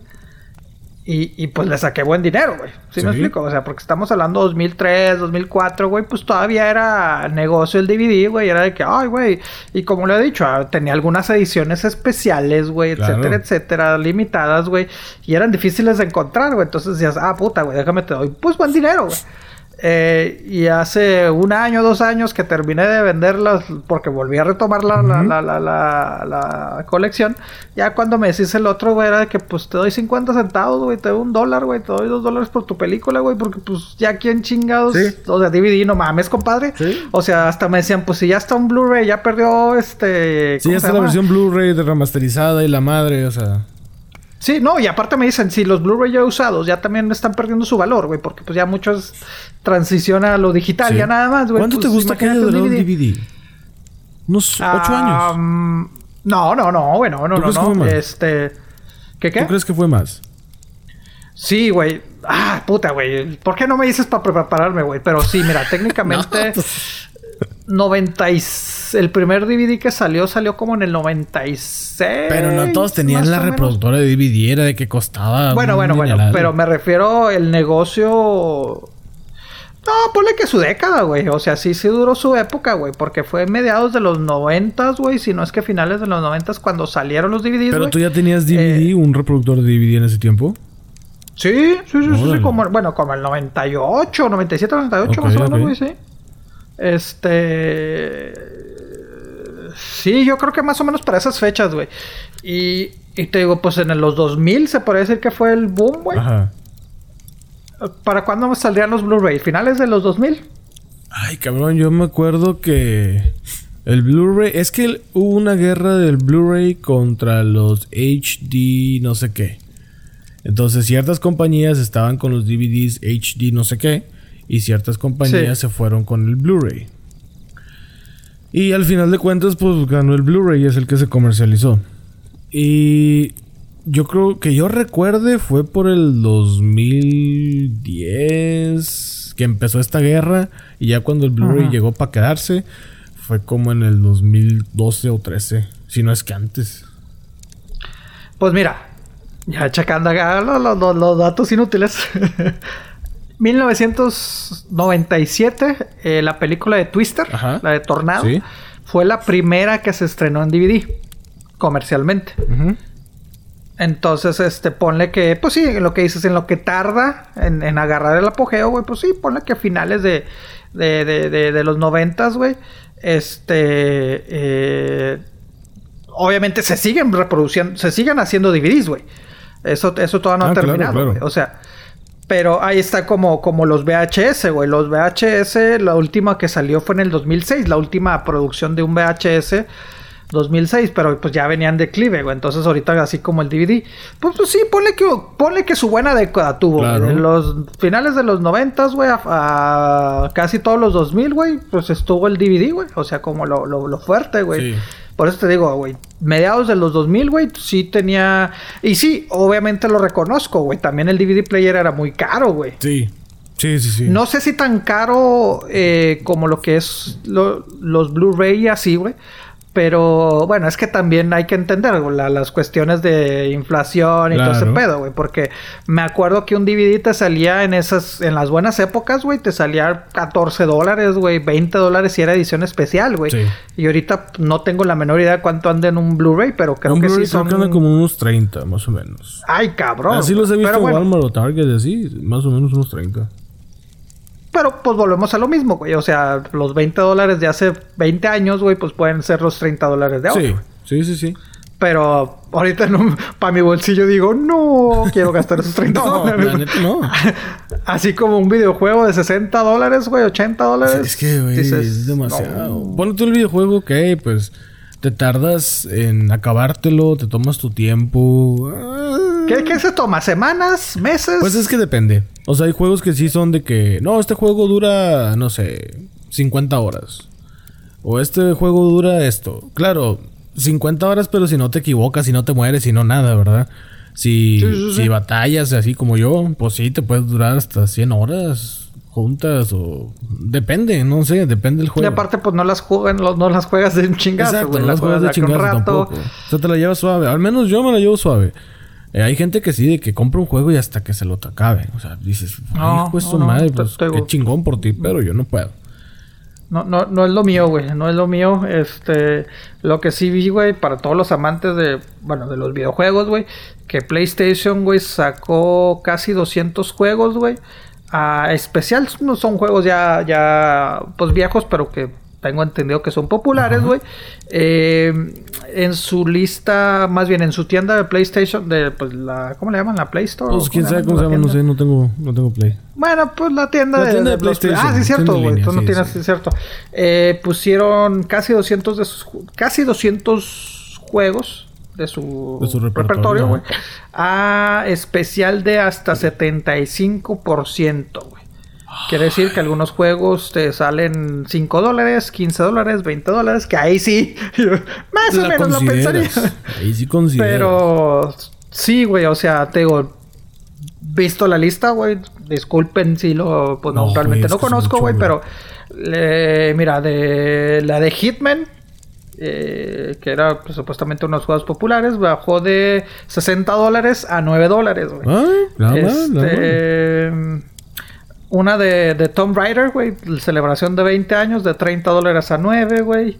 Y, y, pues le saqué buen dinero, güey. ¿Sí, me explico? O sea, porque estamos hablando 2003, 2004, güey, pues todavía era negocio el DVD, güey. Era de que, ay, güey. Y como le he dicho, ah, tenía algunas ediciones especiales, güey, etcétera, etcétera, limitadas, güey. Y eran difíciles de encontrar, güey. Entonces decías, ah, puta, güey, déjame te doy, pues buen dinero, güey. Eh, y hace un año, dos años que terminé de venderlas porque volví a retomar la, la, la, la, colección. Ya cuando me decís el otro, güey, era de que pues te doy 50 centavos, güey, te doy un dólar, güey, te doy dos dólares por tu película, güey, porque pues ya aquí en chingados, o sea, DVD, no mames, compadre. O sea, hasta me decían, pues si ya está un Blu-ray, ya perdió este. Sí, ya está la versión Blu-ray remasterizada y la madre, o sea. Sí, no, y aparte me dicen, si los Blu-ray ya usados ya también están perdiendo su valor, güey, porque pues ya muchos transicionan a lo digital, ya nada más, güey. ¿Cuánto te pues, gusta que haya durado DVD? DVD? Unos ocho años. No, no, no, bueno, no, no, no. Este. ¿Qué qué? ¿Tú crees que fue más? Sí, güey. Ah, puta, güey. ¿Por qué no me dices para prepararme, güey? Pero sí, mira, *laughs* técnicamente. 96. El primer DVD que salió salió como en el 96. Pero no todos tenían la reproductora de DVD, era de que costaba. Bueno, bueno, bueno. Pero me refiero el negocio. No, ponle que su década, güey. O sea, sí, sí duró su época, güey. Porque fue mediados de los noventas, güey. Si no es que finales de los noventas cuando salieron los DVDs, Pero tú ya tenías DVD, eh, un reproductor de DVD en ese tiempo. Sí, sí, sí, sí, como, bueno, como el 98, 97, 98, más o menos, güey, sí. Este. Sí, yo creo que más o menos para esas fechas, güey. Y, y te digo, pues en los 2000 se podría decir que fue el boom, güey. Ajá. ¿Para cuándo saldrían los Blu-ray? ¿Finales de los 2000? Ay, cabrón, yo me acuerdo que el Blu-ray... Es que hubo una guerra del Blu-ray contra los HD no sé qué. Entonces ciertas compañías estaban con los DVDs HD no sé qué. Y ciertas compañías se fueron con el Blu-ray. Y al final de cuentas, pues ganó el Blu-ray, es el que se comercializó. Y yo creo que yo recuerde fue por el 2010 que empezó esta guerra. Y ya cuando el Blu-ray llegó para quedarse, fue como en el 2012 o 13. Si no es que antes. Pues mira, ya checando acá los datos inútiles. *laughs* 1997, eh, la película de Twister, la de Tornado, fue la primera que se estrenó en DVD comercialmente. Entonces, este, ponle que, pues sí, lo que dices, en lo que tarda en, agarrar el apogeo, güey, pues sí, ponle que a finales de, de, de, de, los noventas, güey, este, eh, obviamente se siguen reproduciendo, se siguen haciendo DVDs, güey. Eso, eso todavía no ha ah, terminado, O sea, pero ahí está como, como los VHS, güey. Los VHS, la última que salió fue en el 2006, la última producción de un VHS 2006, pero pues ya venían de clive, güey. Entonces ahorita así como el DVD, pues, pues sí, ponle que, ponle que su buena década tuvo. En los finales de los 90, güey, a, casi todos los 2000, güey, pues estuvo el DVD, güey. O sea, como lo, lo, lo fuerte, güey. Sí. Por eso te digo, güey, mediados de los 2000, güey, sí tenía... Y sí, obviamente lo reconozco, güey. También el DVD player era muy caro, güey. Sí. Sí, sí, sí. No sé si tan caro eh, como lo que es los Blu-ray y así, güey. Pero bueno, es que también hay que entender las cuestiones de inflación y todo ese pedo, güey. Porque me acuerdo que un DVD te salía en esas, en las buenas épocas, güey, te salía 14 dólares, güey, 20 dólares si era edición especial, güey. Y ahorita no tengo la menor idea cuánto anda en un Blu-ray, pero creo que sí son. Creo que como unos 30, más o menos. Ay, cabrón. Así los he visto en Walmart o Target, así, más o menos unos 30. Pero pues volvemos a lo mismo, güey. O sea, los 20 dólares de hace 20 años, güey, pues pueden ser los 30 dólares de ahora. Sí, sí, sí, sí. Pero ahorita no, para mi bolsillo digo, no quiero gastar esos 30 *laughs* dólares. no. *laughs* Así como un videojuego de 60 dólares, güey, 80 dólares. Es que, güey, es demasiado. No. tú el videojuego, ok, pues te tardas en acabártelo, te tomas tu tiempo. ¿Qué, ¿Qué, se toma? ¿Semanas? ¿Meses? Pues es que depende. O sea, hay juegos que sí son de que, no, este juego dura, no sé, 50 horas. O este juego dura esto. Claro, 50 horas, pero si no te equivocas, si no te mueres, si no nada, ¿verdad? Si, si batallas así como yo, pues sí, te puedes durar hasta 100 horas juntas o depende, no sé, depende del juego. Y aparte pues no las juegan, no las juegas de un chingazo, Exacto, no las juegas de chingazo tampoco. O sea, te la llevas suave, al menos yo me la llevo suave. Eh, hay gente que sí, de que compra un juego y hasta que se lo acabe. O sea, dices, ay, pues su madre, pues qué chingón por ti, pero yo no puedo. No, no, no es lo mío, güey. No es lo mío. Este, lo que sí vi, güey, para todos los amantes de, bueno, de los videojuegos, güey, que PlayStation, güey, sacó casi 200 juegos, güey a especial no son juegos ya, ya pues viejos, pero que tengo entendido que son populares, güey. Eh, en su lista, más bien en su tienda de PlayStation, de pues la, ¿cómo le llaman? La Play Store. Pues quién sabe cómo se llama, no sé, no tengo, no tengo Play. Bueno, pues la tienda, de, PlayStation. Ah, sí, cierto, güey. Tú no tienes, sí. cierto. Eh, pusieron casi 200 de sus, casi 200 juegos de su, repertorio, güey. A especial de hasta 75%, güey. Quiere decir que algunos juegos te salen 5 dólares, 15 dólares, 20 dólares, que ahí sí, *laughs* más o menos lo pensaría. Ahí sí considero. Pero sí, güey, o sea, te digo, visto la lista, güey, disculpen si lo, pues no, realmente no conozco, güey, pero mira, de la de Hitman, eh, que era pues, supuestamente unos juegos populares, bajó de 60 dólares a 9 dólares, este, Una de, de Tomb Raider, güey, celebración de 20 años, de 30 dólares a 9, güey.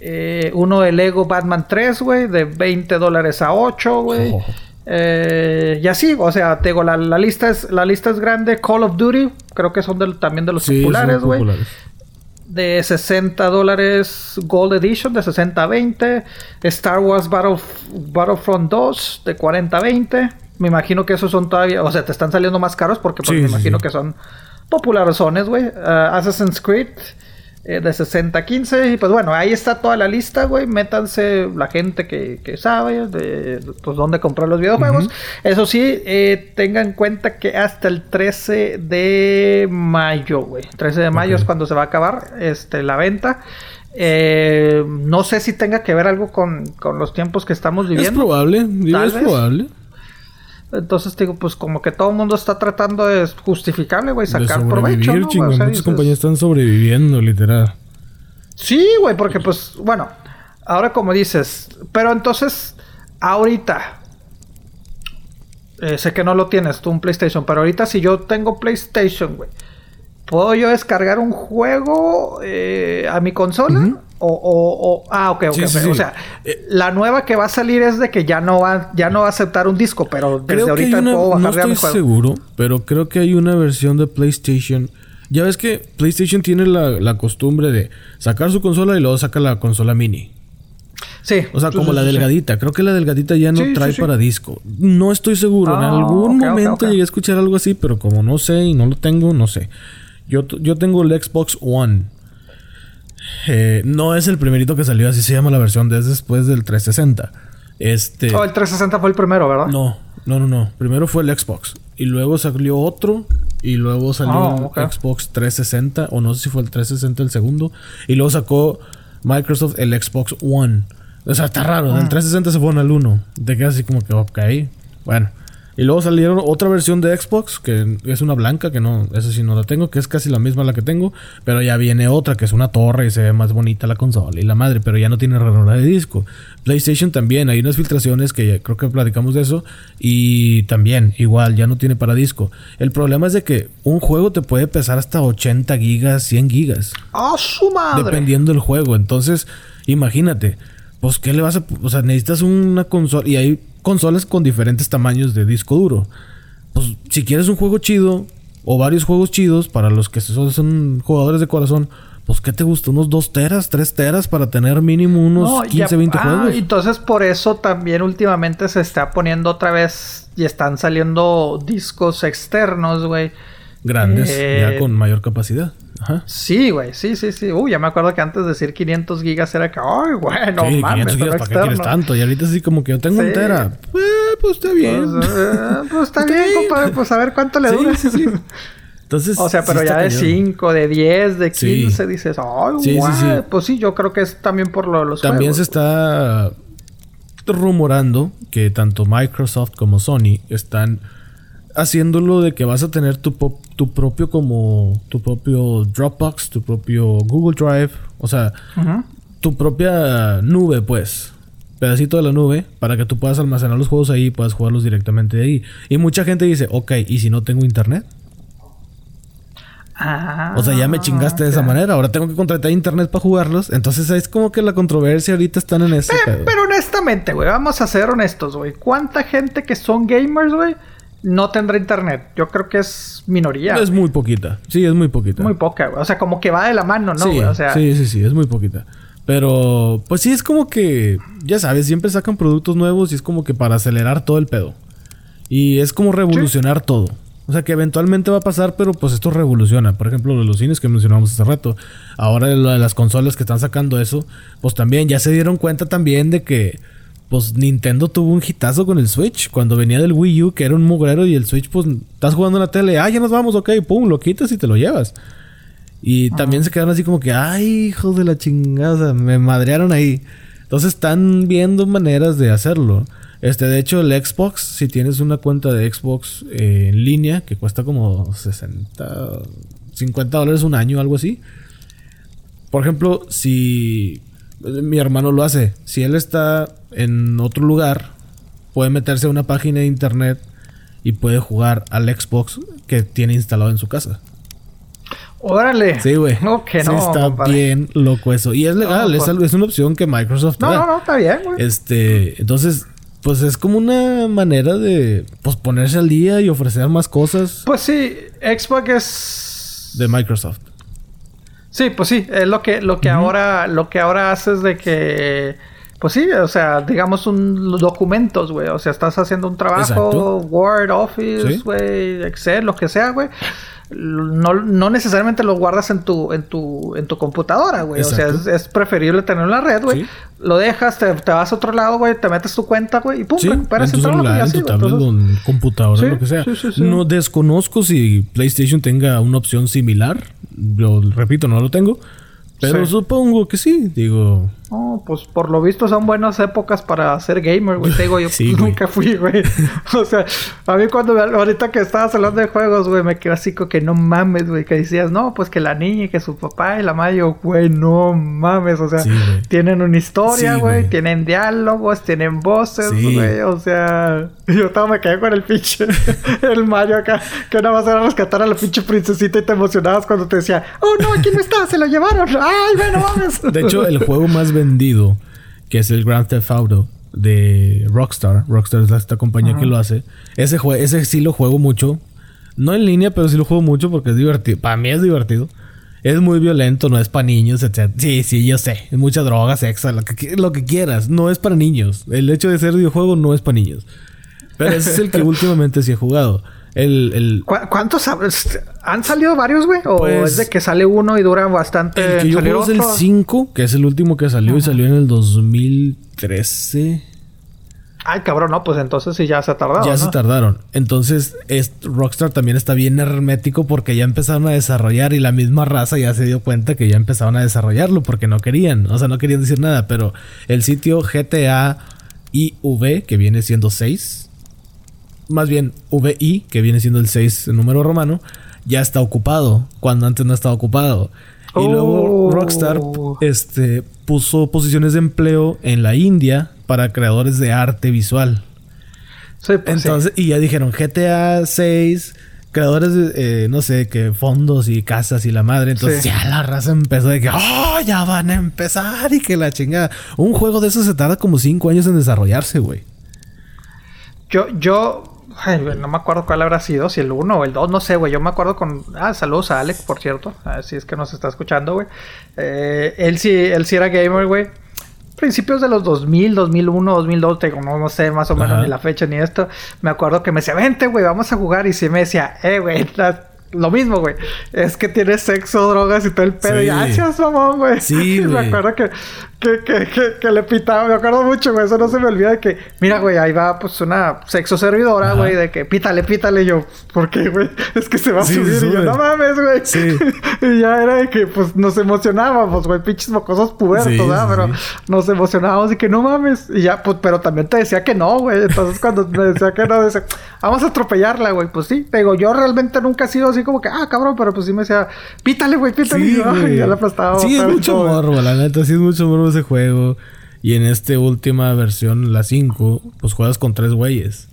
Eh, uno de Lego Batman 3, güey, de 20 dólares a 8, güey. Oh. Eh, y así, o sea, te digo, la, lista es, la lista es grande. Call of Duty, creo que son también de los populares, güey de 60 dólares Gold Edition de 60 a 20. Star Wars Battlefront 2 de 40 a 20. Me imagino que esos son todavía, o sea, te están saliendo más caros porque pues, me imagino que son populares, güey. Uh, Assassin's Creed eh, de 60 a 15. Y pues bueno, ahí está toda la lista, güey. Métanse la gente que, que sabe de pues, dónde comprar los videojuegos. Eso sí, eh, tengan en cuenta que hasta el 13 de mayo, güey. 13 de mayo es cuando se va a acabar este, la venta. Eh, no sé si tenga que ver algo con, con los tiempos que estamos viviendo. Es probable, es probable. Entonces digo, pues como que todo el mundo está tratando de justificarle, güey, sacar provecho. ¿no? muchas compañías están sobreviviendo, literal. Sí, güey, porque pues, bueno, ahora como dices, pero entonces, ahorita, eh, sé que no lo tienes tú un PlayStation, pero ahorita si yo tengo PlayStation, güey, ¿puedo yo descargar un juego eh, a mi consola? O, o, o, ah, ok, ok. O sea, eh, la nueva que va a salir es de que ya no va, ya no va a aceptar un disco, pero desde ahorita puedo bajar no estoy seguro, pero creo que hay una versión de PlayStation. Ya ves que PlayStation tiene la, costumbre de sacar su consola y luego saca la consola mini. Sí. O sea, como la delgadita. Creo que la delgadita ya no trae para disco. No estoy seguro. en ah, algún momento llegué a escuchar algo así, pero como no sé y no lo tengo, no sé. Yo, yo tengo el Xbox One. Eh, no es el primerito que salió, así se llama la versión, desde después del 360. Este... Oh, el 360 fue el primero, ¿verdad? No, no, no, no. Primero fue el Xbox. Y luego salió otro. Y luego salió el Xbox 360. O no sé si fue el 360 el segundo. Y luego sacó Microsoft el Xbox One. O sea, está raro. Del 360 ah. se fue al 1. Te quedas así como que, ok. Bueno. Y luego salieron otra versión de Xbox, que es una blanca, que no, esa sí no la tengo, que es casi la misma la que tengo, pero ya viene otra, que es una torre y se ve más bonita la consola y la madre, pero ya no tiene ranura de disco. PlayStation también, hay unas filtraciones que creo que platicamos de eso, y también, igual, ya no tiene para disco. El problema es de que un juego te puede pesar hasta 80 gigas, 100 gigas. ¡Ah, su madre! Dependiendo del juego. Entonces, imagínate, pues, ¿qué le vas a...? O sea, necesitas una consola, y hay consolas con diferentes tamaños de disco duro. Pues si quieres un juego chido o varios juegos chidos para los que son, jugadores de corazón, pues ¿qué te gusta? ¿Unos 2 teras, 3 teras para tener mínimo unos 15, 20 ah, juegos? Entonces por eso también últimamente se está poniendo otra vez y están saliendo discos externos, güey. Grandes, ya eh, con mayor capacidad. Ajá. Sí, güey, sí, sí, sí. Uy, ya me acuerdo que antes de decir 500 gigas era que, ay, güey, no sí, mames, 500 gigas, ¿para qué quieres tanto? Y ahorita sí como que yo tengo entera. Pues, pues está bien. Pues, eh, pues está *laughs* bien, compadre. Pues a ver cuánto le dura. Sí, sí, *laughs* Entonces, o sea, pero ya de 5, de 10, de 15 dices, ay, güey. Pues sí, yo creo que es también por lo, los También se está rumorando que tanto Microsoft como Sony están haciéndolo de que vas a tener tu, tu propio como tu propio Dropbox, tu propio Google Drive, o sea, tu propia nube, pues, pedacito de la nube para que tú puedas almacenar los juegos ahí y puedas jugarlos directamente de ahí. Y mucha gente dice, ok, ¿y si no tengo internet? Ah, o sea, ya me chingaste de esa manera. Ahora tengo que contratar internet para jugarlos. Entonces es como que la controversia ahorita están en ese. Pero, pero honestamente, güey, vamos a ser honestos, güey. ¿Cuánta gente que son gamers, güey? No tendrá internet. Yo creo que es minoría. Es muy poquita. Sí, es muy poquita. Muy poca, O sea, como que va de la mano, ¿no? Sí, O sea... sí, sí, sí, es muy poquita. Pero, pues sí, es como que, ya sabes, siempre sacan productos nuevos y es como que para acelerar todo el pedo. Y es como revolucionar todo. O sea, que eventualmente va a pasar, pero pues esto revoluciona. Por ejemplo, lo de los cines que mencionamos hace rato. Ahora lo de las consolas que están sacando eso, pues también ya se dieron cuenta también de que pues Nintendo tuvo un hitazo con el Switch. Cuando venía del Wii U, que era un mugrero, y el Switch, pues estás jugando en la tele, ah, ya nos vamos, ok, pum, lo quitas y te lo llevas. Y también se quedaron así como que, ay, hijos de la chingada, me madrearon ahí. Entonces están viendo maneras de hacerlo. Este, de hecho, el Xbox, si tienes una cuenta de Xbox eh, en línea, que cuesta como 60, 50 dólares un año, algo así. Por ejemplo, si mi hermano lo hace. Si él está en otro lugar, puede meterse a una página de internet y puede jugar al Xbox que tiene instalado en su casa. Órale. Sí, güey. No, que no. está bien loco eso. Y es legal, es, pues. es, una opción que Microsoft no, No, no, está bien, güey. Este, entonces, pues es como una manera de pues, ponerse al día y ofrecer más cosas. Pues sí, Xbox es. De Microsoft. Sí, pues sí, es lo que, lo que ahora, lo que ahora haces de que, pues sí, o sea, digamos un documentos, güey. O sea, estás haciendo un trabajo, Word, Office, güey, Excel, lo que sea, güey no, no necesariamente lo guardas en tu, en tu, en tu computadora, güey. O sea, es, preferible tenerlo en la red, güey. Lo dejas, te, vas a otro lado, güey, te metes tu cuenta, güey, y pum, sí, recuperas en tu celular, en tu tablet, en computadora, lo que sea. No desconozco si PlayStation tenga una opción similar. Lo repito, no lo tengo. Pero supongo que sí, digo. Oh, pues por lo visto son buenas épocas para ser gamer, güey. Te digo, yo *laughs* nunca fui, güey. *laughs* o sea, a mí cuando ahorita que estabas hablando de juegos, güey, me quedé así como que no mames, güey. Que decías, no, pues que la niña y que su papá y la madre, yo, güey, no mames. O sea, tienen una historia, güey. tienen diálogos, tienen voces, güey. O sea, *laughs* yo estaba me quedé con el pinche, el Mario acá, que nada más era rescatar a la pinche princesita y te emocionabas cuando te decía, oh no, aquí no está, se lo llevaron. Ay, bueno, mames. De hecho, el juego más vendido, que es el Grand Theft Auto de Rockstar. Rockstar es esta compañía que lo hace. Ese, ese sí lo juego mucho. No en línea, pero sí lo juego mucho porque es divertido. Para mí es divertido. Es muy violento, no es para niños, etc. Sí, sí, yo sé. Es mucha droga, sexo, lo que, lo que quieras. No es para niños. El hecho de ser videojuego no es para niños. Pero ese es el que *laughs* últimamente sí he jugado. El, el... ¿Cuántos han salido varios, güey? ¿O pues, es de que sale uno y dura bastante? El que yo juego es el 5, que es el último que salió y salió en el 2013. Ay, cabrón, no, pues entonces sí ya se tardaron. Ya se tardaron. Entonces, Rockstar también está bien hermético porque ya empezaron a desarrollar y la misma raza ya se dio cuenta que ya empezaron a desarrollarlo porque no querían. O sea, no querían decir nada, pero el sitio GTA IV, que viene siendo 6, más bien VI, que viene siendo el 6 en número romano, ya está ocupado, cuando antes no estaba ocupado. Y luego oh. Rockstar este, puso posiciones de empleo en la India para creadores de arte visual. Pues Entonces, y ya dijeron GTA 6, creadores de, eh, no sé, que fondos y casas y la madre. Entonces ya la raza empezó de que, oh, ya van a empezar y que la chingada. Un juego de eso se tarda como 5 años en desarrollarse, güey. Yo, yo no me acuerdo cuál habrá sido, si el 1 o el 2, no sé, güey. Yo me acuerdo con. Ah, saludos a Alex, por cierto. Si es que nos está escuchando, güey. Eh, él sí, él sí era gamer, güey. Principios de los 2000, 2001, 2002, te no, no sé más o menos ni la fecha ni esto. Me acuerdo que me decía, vente, güey, vamos a jugar. Y sí me decía, eh, güey, lo mismo, güey. Es que tiene sexo, drogas y todo el pedo. Y gracias, mamón, güey. Sí, *laughs* güey. Me acuerdo que que, que, que, que, le pitaba, me acuerdo mucho, güey, eso no se me olvida de que, mira, güey, ahí va pues una sexo servidora, güey, de que pítale, pítale, yo, ¿por qué, güey? Es que se va a subir, y yo, no mames, güey. Sí. *laughs* y ya era de que, pues, nos emocionábamos, güey, pinches mocosos pubertos, ¿verdad? Pero nos emocionábamos y que no mames. Y ya, pues, pero también te decía que no, güey. Entonces, cuando me decía que no, decía, vamos a atropellarla, güey, pues sí. Te digo, yo realmente nunca he sido así como que, ah, cabrón, pero pues sí me decía, pítale, güey, pítale. y, yo, y ya la aplastaba. Sí, es mucho morbo, la neta, sí es mucho morbo ese juego. Y en esta última versión, la 5, pues juegas con tres güeyes.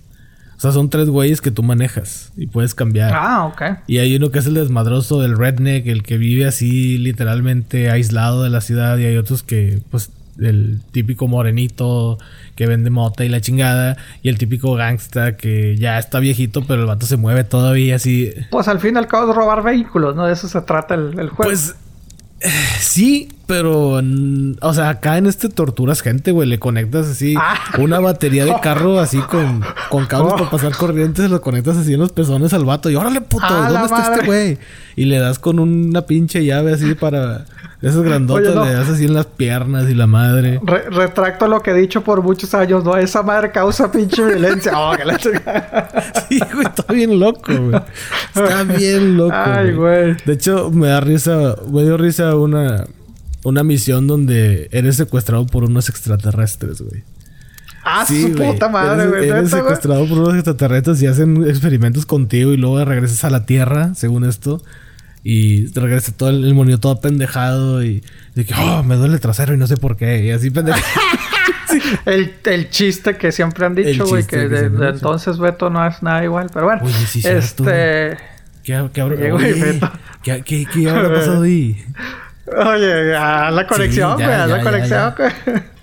O sea, son tres güeyes que tú manejas y puedes cambiar. Ah, ok. Y hay uno que es el desmadroso del redneck, el que vive así literalmente aislado de la ciudad. Y hay otros que, pues, el típico morenito que vende mota y la chingada. Y el típico gangsta que ya está viejito, pero el vato se mueve todavía así. Pues al fin y al cabo es robar vehículos, ¿no? De eso se trata el, el juego. Pues Sí, pero, o sea, acá en este torturas gente, güey, le conectas así ah. una batería de *laughs* carro así con, con cables para pasar corrientes, lo conectas así en los pezones al vato y órale puto, ¿dónde está este güey? Y le das con una pinche llave así para esas grandotas, le das así en las piernas y la madre. retracto lo que he dicho por muchos años, ¿no? Esa madre causa pinche violencia. oh, que la *laughs* sí, güey, está bien loco, güey. Está bien loco. Ay, güey. De hecho, me da risa, me dio risa una, una misión donde eres secuestrado por unos extraterrestres, güey. Ah, su puta madre, güey. Eres, secuestrado por unos extraterrestres y hacen experimentos contigo y luego regresas a la Tierra, según esto. Y regresa todo el, el todo pendejado y de que, oh, me duele el trasero y no sé por qué. Y así pendejado. *laughs* el, el, chiste que siempre han dicho, güey, que, de, entonces Beto no es nada igual. Pero bueno, este. ¿Qué, qué, habrá, ¿qué, qué, qué habrá pasado ahí? *laughs* Oye, a la conexión, güey, a la conexión,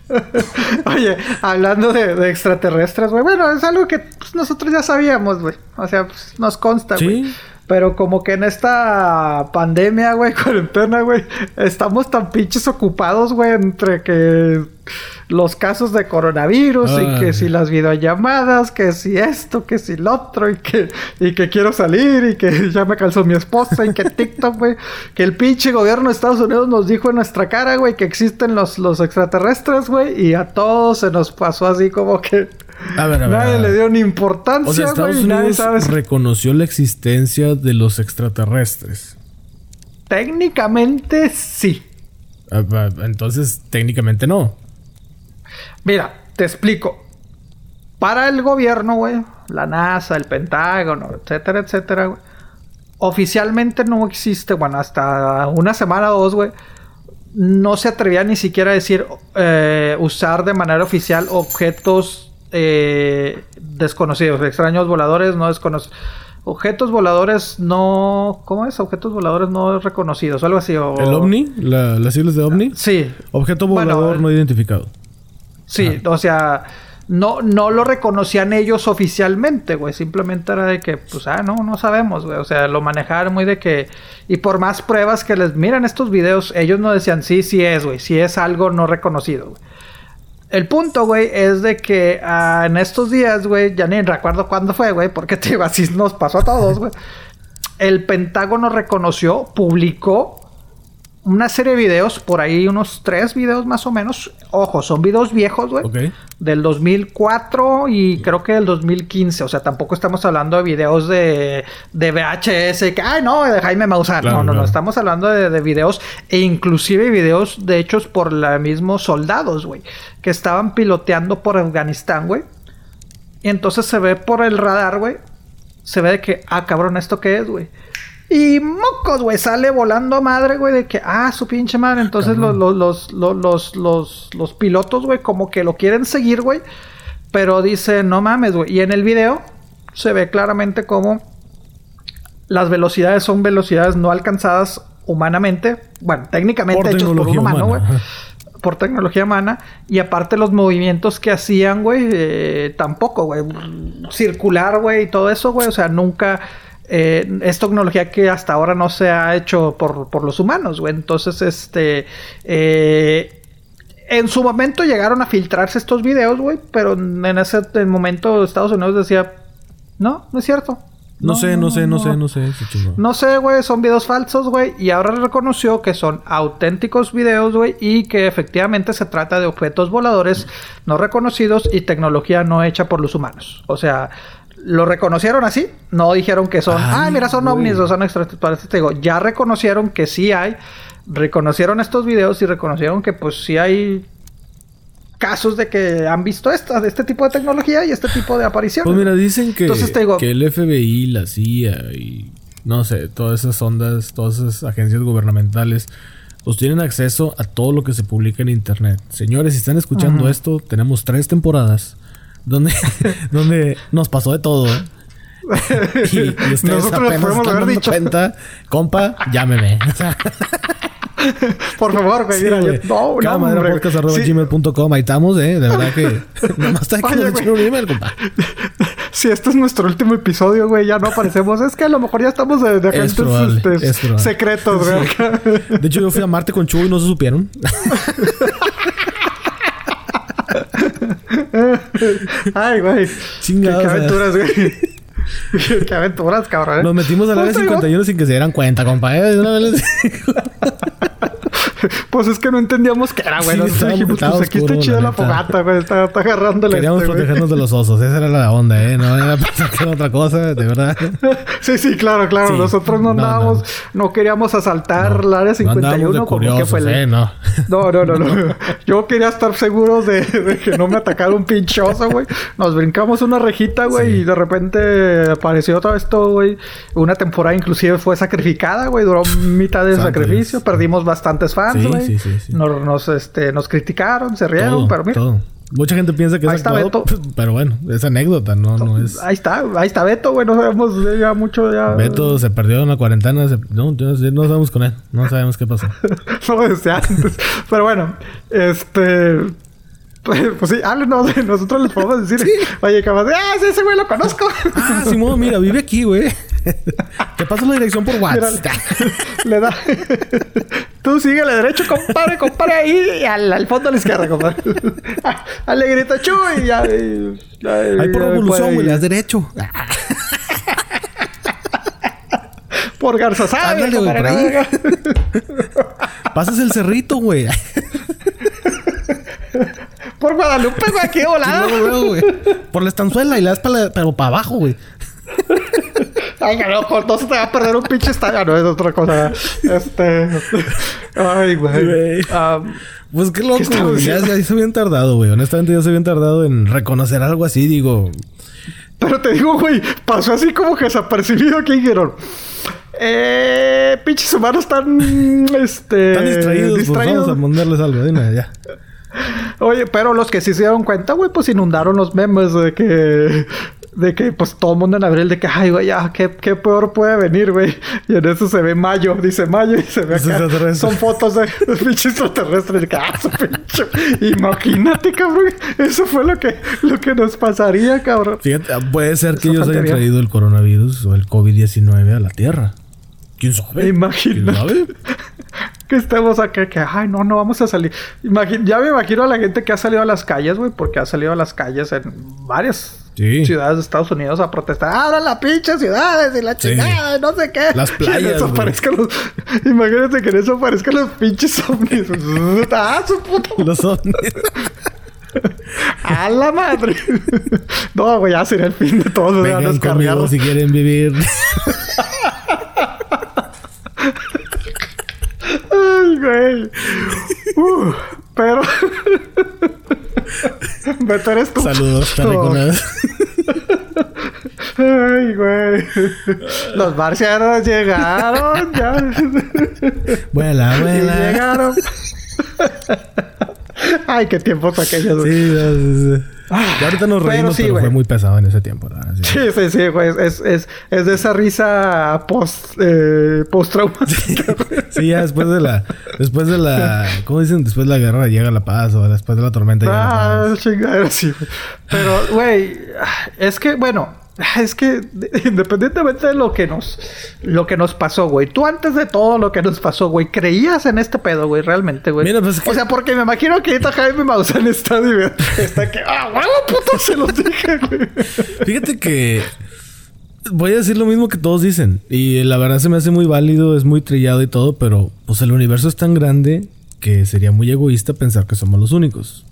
*laughs* Oye, hablando de, extraterrestres, güey, bueno, es algo que pues, nosotros ya sabíamos, güey. O sea, pues, nos consta, güey. Pero como que en esta pandemia, güey, *laughs* cuarentena, güey, estamos tan pinches ocupados, güey, entre que los casos de coronavirus y que si las videollamadas, que si esto, que si lo otro y que, y que quiero salir y que *laughs* ya me calzó mi esposa y que TikTok, güey, que el pinche gobierno de Estados Unidos nos dijo en nuestra cara, güey, que existen los, los extraterrestres, güey, y a todos se nos pasó así como que... A ver, a ver, nadie le dio ni importancia. O sea, Estados Unidos reconoció la existencia de los extraterrestres. Técnicamente sí. Ah, entonces, técnicamente no. Mira, te explico. Para el gobierno, güey, la NASA, el Pentágono, etcétera, etcétera, güey, oficialmente no existe, bueno, hasta una semana o dos, güey, no se atrevía ni siquiera a decir eh, usar de manera oficial objetos eh, desconocidos, extraños voladores no desconocidos. Objetos voladores no. ¿Cómo es? Objetos voladores no reconocidos, algo así. O... ¿El OVNI? ¿Las siglas de OVNI? Sí. Objeto volador no identificado. Sí, o sea, no, no lo reconocían ellos oficialmente, güey. Simplemente era de que, pues, ah, no, no sabemos, güey. O sea, lo manejaron muy de que. Y por más pruebas que les miran estos videos, ellos no decían, sí, sí es, güey. Sí es algo no reconocido, güey. El punto, güey, es de que ah, en estos días, güey, ya ni recuerdo cuándo fue, güey, porque te digo, así nos pasó a todos, güey. El Pentágono reconoció, publicó una serie de videos, por ahí unos tres videos más o menos. Ojo, son videos viejos, güey. Del 2004 y creo que del 2015. O sea, tampoco estamos hablando de videos de, de VHS. Que, ay, no, de Jaime Maussan. no, no, no. Estamos hablando de, de, videos e inclusive videos de hechos por los mismos soldados, güey. Que estaban piloteando por Afganistán, güey. Y entonces se ve por el radar, güey. Se ve de que, ah, cabrón, ¿esto qué es, güey? Y mocos, güey, sale volando a madre, güey, de que, ah, su pinche madre. Entonces los, los, los, los, los, los pilotos, güey, como que lo quieren seguir, güey. Pero dice, no mames, güey. Y en el video se ve claramente como las velocidades son velocidades no alcanzadas humanamente. Bueno, técnicamente hechos por un humano, güey. Por tecnología humana. Y aparte los movimientos que hacían, güey, eh, tampoco, güey. Circular, güey, y todo eso, güey. O sea, nunca... Eh, es tecnología que hasta ahora no se ha hecho por, por los humanos, güey. Entonces, este... Eh, en su momento llegaron a filtrarse estos videos, güey. Pero en ese momento Estados Unidos decía... No, no es cierto. No, sé, no, sé, no, sé, no sé. No sé, güey, son videos falsos, güey. Y ahora reconoció que son auténticos videos, güey. Y que efectivamente se trata de objetos voladores no reconocidos y tecnología no hecha por los humanos. O sea, lo reconocieron así. No dijeron que son, ay, mira, son ovnis o son extraterrestres. Te digo, ya reconocieron que sí hay. Reconocieron estos videos y reconocieron que pues sí hay casos de que han visto esta, de este tipo de tecnología y este tipo de apariciones. Pues mira, dicen que, que el FBI, la CIA y no sé, todas esas ondas, todas esas agencias gubernamentales, pues tienen acceso a todo lo que se publica en internet. Señores, si están escuchando esto, tenemos tres temporadas donde, *laughs* donde nos pasó de todo. *laughs* y, y ustedes Nosotros apenas están dando dicho. cuenta, compa, llámeme. *laughs* Por favor, güey. Mira, yo, no, no, Ahí estamos, eh. De verdad que. Nomás está que nos un email, compa. Si este es nuestro último episodio, güey, ya no aparecemos. Es que a lo mejor ya estamos de, de agentes este, secretos, güey. De hecho, yo fui a Marte con Chuy y no se supieron. *laughs* Ay, güey. Chingados. Qué, aventuras, güey. *laughs* Qué aventuras, cabrón. Nos metimos al área 51 sin que se dieran cuenta, compa. ¿eh? *laughs* pues es que no entendíamos qué era, güey. Sí, dijimos, pues aquí está chida la, fogata, güey. Está, está agarrándole. Queríamos este, protegernos de los osos. Esa era la onda, ¿eh? No era *laughs* pensar otra cosa, de verdad. *laughs* sí, sí, claro, claro. Nosotros no andábamos... No, queríamos asaltar el área 51 no como que fue... ¿eh? No. no, no, *laughs* no, Yo quería estar seguro de, que no me atacara un pinchoso, güey. Nos brincamos una rejita, güey. Y de repente apareció todo esto, güey. Una temporada inclusive fue sacrificada, güey. Duró mitad de sacrificio. Perdimos bastantes fans. Sí, sí, sí, Nos, este, nos criticaron, se rieron, pero mira. Mucha gente piensa que es actuado, *laughs* pero bueno, es anécdota, no, no es. Ahí está, ahí está Beto, güey, no sabemos ya mucho ya. Beto se perdió en la cuarentena, no, no sabemos con él, no sabemos qué pasó. *laughs* no desde antes. pero bueno, este pues, pues, sí, ah, no, *laughs* nosotros les podemos decir, oye, capaz de, ah, sí, ese güey lo conozco. ah, Simón, mira, vive aquí, güey. *laughs* Te paso la dirección por WhatsApp. *laughs* le da. Tú síguele derecho, compadre, compadre, ahí y al, al fondo a la izquierda, compadre. Alegrito, chuy, ya. Ahí por evolución, güey, le das derecho. por Garza Ándale, güey, por ahí. Pasas el cerrito, güey. Por Guadalupe, güey, aquí *laughs* volada. Por la estanzuela y la das para, pero para abajo, güey. *laughs* Ay, no, no se te va a perder un pinche estadio. No, es otra cosa. Este. Ay, güey. pues qué loco, güey. Ya, ya se habían tardado, güey. Honestamente, ya se habían tardado en reconocer algo así, digo. Pero te digo, güey, pasó así como que desapercibido aquí dijeron. Eh, pinches humanos están. Este. Están distraídos. distraídos. Pues vamos a mandarles algo, dime, ya. Oye, pero los que sí se dieron cuenta, güey, pues inundaron los memes de que de que pues todo el mundo en abril de que ay güey ya qué, qué peor puede venir güey y en eso se ve mayo dice mayo y se ve acá. Son fotos de, pinche extraterrestres de que ah su pinche imagínate cabrón eso fue lo que lo que nos pasaría cabrón. Fíjate puede ser que ellos hayan traído el coronavirus o el COVID-19 a la tierra. Quién sabe imagínate que estemos acá, que, ay, no, no vamos a salir. ya me imagino a la gente que ha salido a las calles, güey, porque ha salido a las calles en varias ciudades de Estados Unidos a protestar. ¡Abran las pinches ciudades y la chingada! No sé qué. Las *laughs* playas. Los... Imagínate que en eso aparezcan los pinches ovnis. *laughs* ¡Ah, su puto! Los ovnis. *laughs* ¡A la madre! no, güey, ya sería el fin de todos. Vengan conmigo si quieren vivir. Ay, güey. Uh, pero. *laughs* Beto eres tú. Saludos, te *laughs* Ay, güey. Los marcianos llegaron. Ya. Vuela, vuela. *laughs* llegaron. *laughs* Ay, qué tiempos aquellos. Sí, sí, sí. Ah, ahorita nos reímos, pero, fue muy pesado en ese tiempo. Sí, sí, sí, güey. Es, es, es, de esa risa post, eh, post traumática. sí, ya después de la... Después de la... ¿Cómo dicen? Después de la guerra llega la paz. O después de la tormenta llega ah, la paz. chingada, sí. Pero, güey... Es que, bueno... *laughs* Es que independientemente de lo que nos lo que nos pasó, güey. Tú antes de todo lo que nos pasó, güey, creías en este pedo, güey, realmente, güey. Mira, pues O sea, porque me imagino que ahorita Jaime Maussan está, está que, ah, huevo, puto, *laughs* se los dije, güey. Fíjate que voy a decir lo mismo que todos dicen. Y la verdad se me hace muy válido, es muy trillado y todo, pero pues el universo es tan grande que sería muy egoísta pensar que somos los únicos.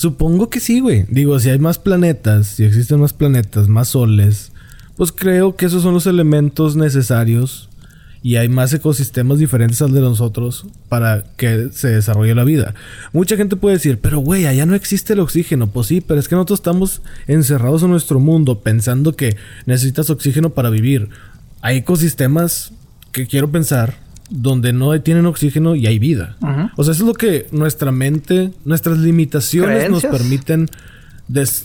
Supongo que sí, güey. Digo, si hay más planetas, si existen más planetas, más soles, pues creo que esos son los elementos necesarios y hay más ecosistemas diferentes al de nosotros para que se desarrolle la vida. Mucha gente puede decir, pero güey, allá no existe el oxígeno. Pues sí, pero es que nosotros estamos encerrados en nuestro mundo pensando que necesitas oxígeno para vivir. Hay ecosistemas que quiero pensar donde no tienen oxígeno y hay vida. O sea, eso es lo que nuestra mente, nuestras limitaciones nos permiten,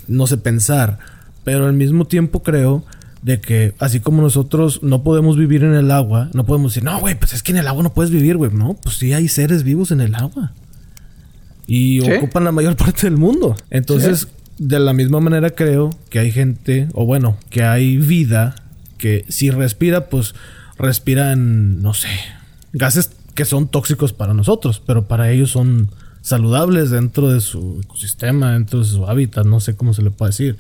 no sé, pensar. Pero al mismo tiempo creo de que así como nosotros no podemos vivir en el agua, no podemos decir, no, güey, pues es que en el agua no puedes vivir, güey. No, pues sí hay seres vivos en el agua. Y ocupan la mayor *laughs* parte del mundo. Entonces, de la misma manera creo que hay gente, o bueno, que hay vida que si respira, pues respira en, no sé, gases que son tóxicos para nosotros, pero para ellos son saludables dentro de su ecosistema, dentro de su hábitat, no sé cómo se le puede decir.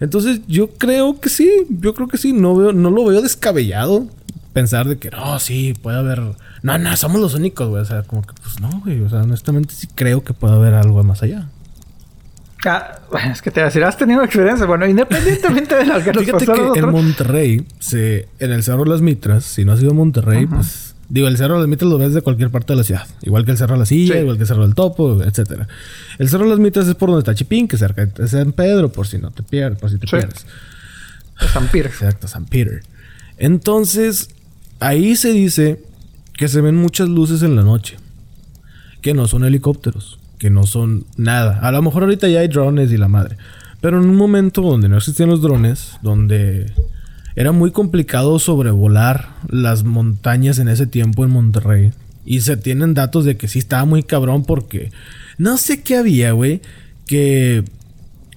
Entonces yo creo que sí, yo creo que sí, no, veo, no lo veo descabellado pensar de que no, sí, puede haber... No, no, somos los únicos, güey. O sea, como que pues no, güey. O sea, honestamente sí creo que puede haber algo más allá. Ah, *laughs* es que te decir, has tenido experiencia. Bueno, independientemente de lo que nos Fíjate que en Monterrey, se, en el Cerro de las Mitras, si no ha sido Monterrey, pues Digo, el Cerro de las Mitras lo ves de cualquier parte de la ciudad. Igual que el Cerro de la Silla, igual que el Cerro del Topo, etcétera. El Cerro de las Mitras es por donde está Chipín, que cerca de San Pedro, por si no te pierdes, por si te pierdes. San Peter. Exacto, San Peter. Entonces, ahí se dice que se ven muchas luces en la noche. Que no son helicópteros. Que no son nada. A lo mejor ahorita ya hay drones y la madre. Pero en un momento donde no existían los drones, donde era muy complicado sobrevolar las montañas en ese tiempo en Monterrey. Y se tienen datos de que sí estaba muy cabrón porque no sé qué había, güey, que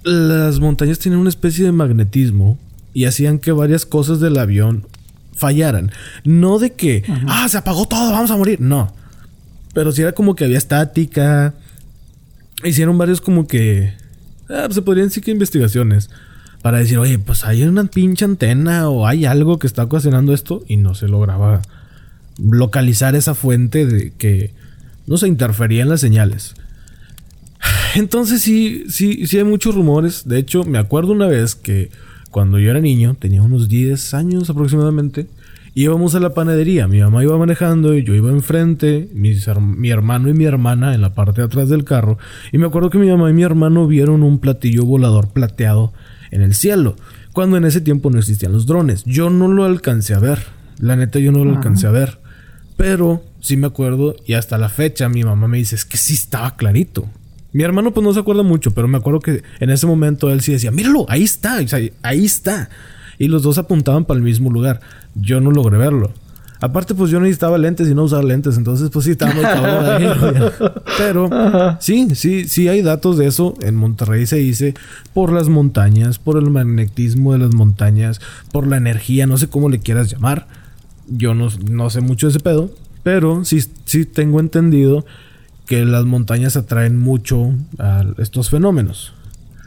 las montañas tienen una especie de magnetismo y hacían que varias cosas del avión fallaran. No de que, ah, se apagó todo, vamos a morir. No. Pero sí era como que había estática. Hicieron varios como que... Ah, se podrían decir que investigaciones para decir, oye, pues hay una pinche antena o hay algo que está ocasionando esto y no se lograba localizar esa fuente de que no se interfería en las señales. Entonces sí, sí, sí hay muchos rumores. De hecho, me acuerdo una vez que cuando yo era niño, tenía unos 10 años aproximadamente, íbamos a la panadería. Mi mamá iba manejando y yo iba enfrente, mi hermano y mi hermana en la parte de atrás del carro. Y me acuerdo que mi mamá y mi hermano vieron un platillo volador plateado en el cielo, cuando en ese tiempo no existían los drones. Yo no lo alcancé a ver, la neta yo no lo alcancé a ver, pero sí me acuerdo y hasta la fecha mi mamá me dice, es que sí estaba clarito. Mi hermano pues no se acuerda mucho, pero me acuerdo que en ese momento él sí decía, míralo, ahí está, ahí está. Y los dos apuntaban para el mismo lugar. Yo no logré verlo. Aparte, pues yo no necesitaba lentes y no usaba lentes, entonces pues sí estaba muy cabrón *laughs* Pero sí, sí, sí hay datos de eso. En Monterrey se dice por las montañas, por el magnetismo de las montañas, por la energía, no sé cómo le quieras llamar. Yo no, no sé mucho de ese pedo, pero sí, sí tengo entendido que las montañas atraen mucho a estos fenómenos.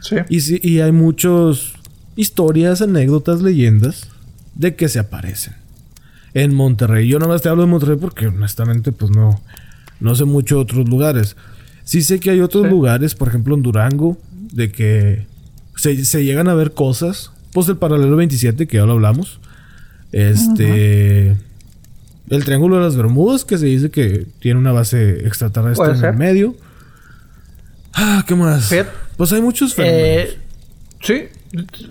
Sí. Y, sí, y hay muchas historias, anécdotas, leyendas de que se aparecen en Monterrey. Yo nomás te hablo de Monterrey porque honestamente pues no, no sé mucho de otros lugares. Sí sé que hay otros lugares, por ejemplo en Durango, de que se, llegan a ver cosas. Pues el paralelo 27, que ya lo hablamos. Este... El Triángulo de las Bermudas, que se dice que tiene una base extraterrestre en el medio. Ah, ¿qué más? Pues hay muchos fenómenos. Eh, sí,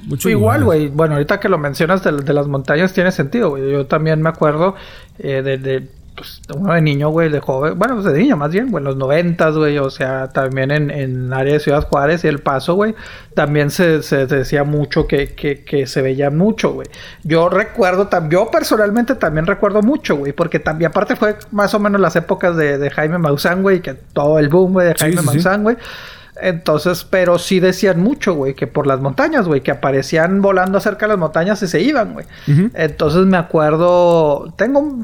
Mucho Igual, güey. Bueno, ahorita que lo mencionas de, las montañas tiene sentido, güey. Yo también me acuerdo eh, de pues, uno de niño, güey, de joven, bueno, pues de niño más bien, güey, en los noventas, güey, o sea, también en, en área de Ciudad Juárez y El Paso, güey, también se, se decía mucho que, que, que, se veía mucho, güey. Yo recuerdo, yo personalmente también recuerdo mucho, güey, porque también, aparte fue más o menos las épocas de, de Jaime Maussan, güey, que todo el boom, güey, de Jaime Maussan, güey. Entonces, pero sí decían mucho, güey, que por las montañas, güey, que aparecían volando cerca de las montañas y se iban, güey. Entonces me acuerdo, tengo,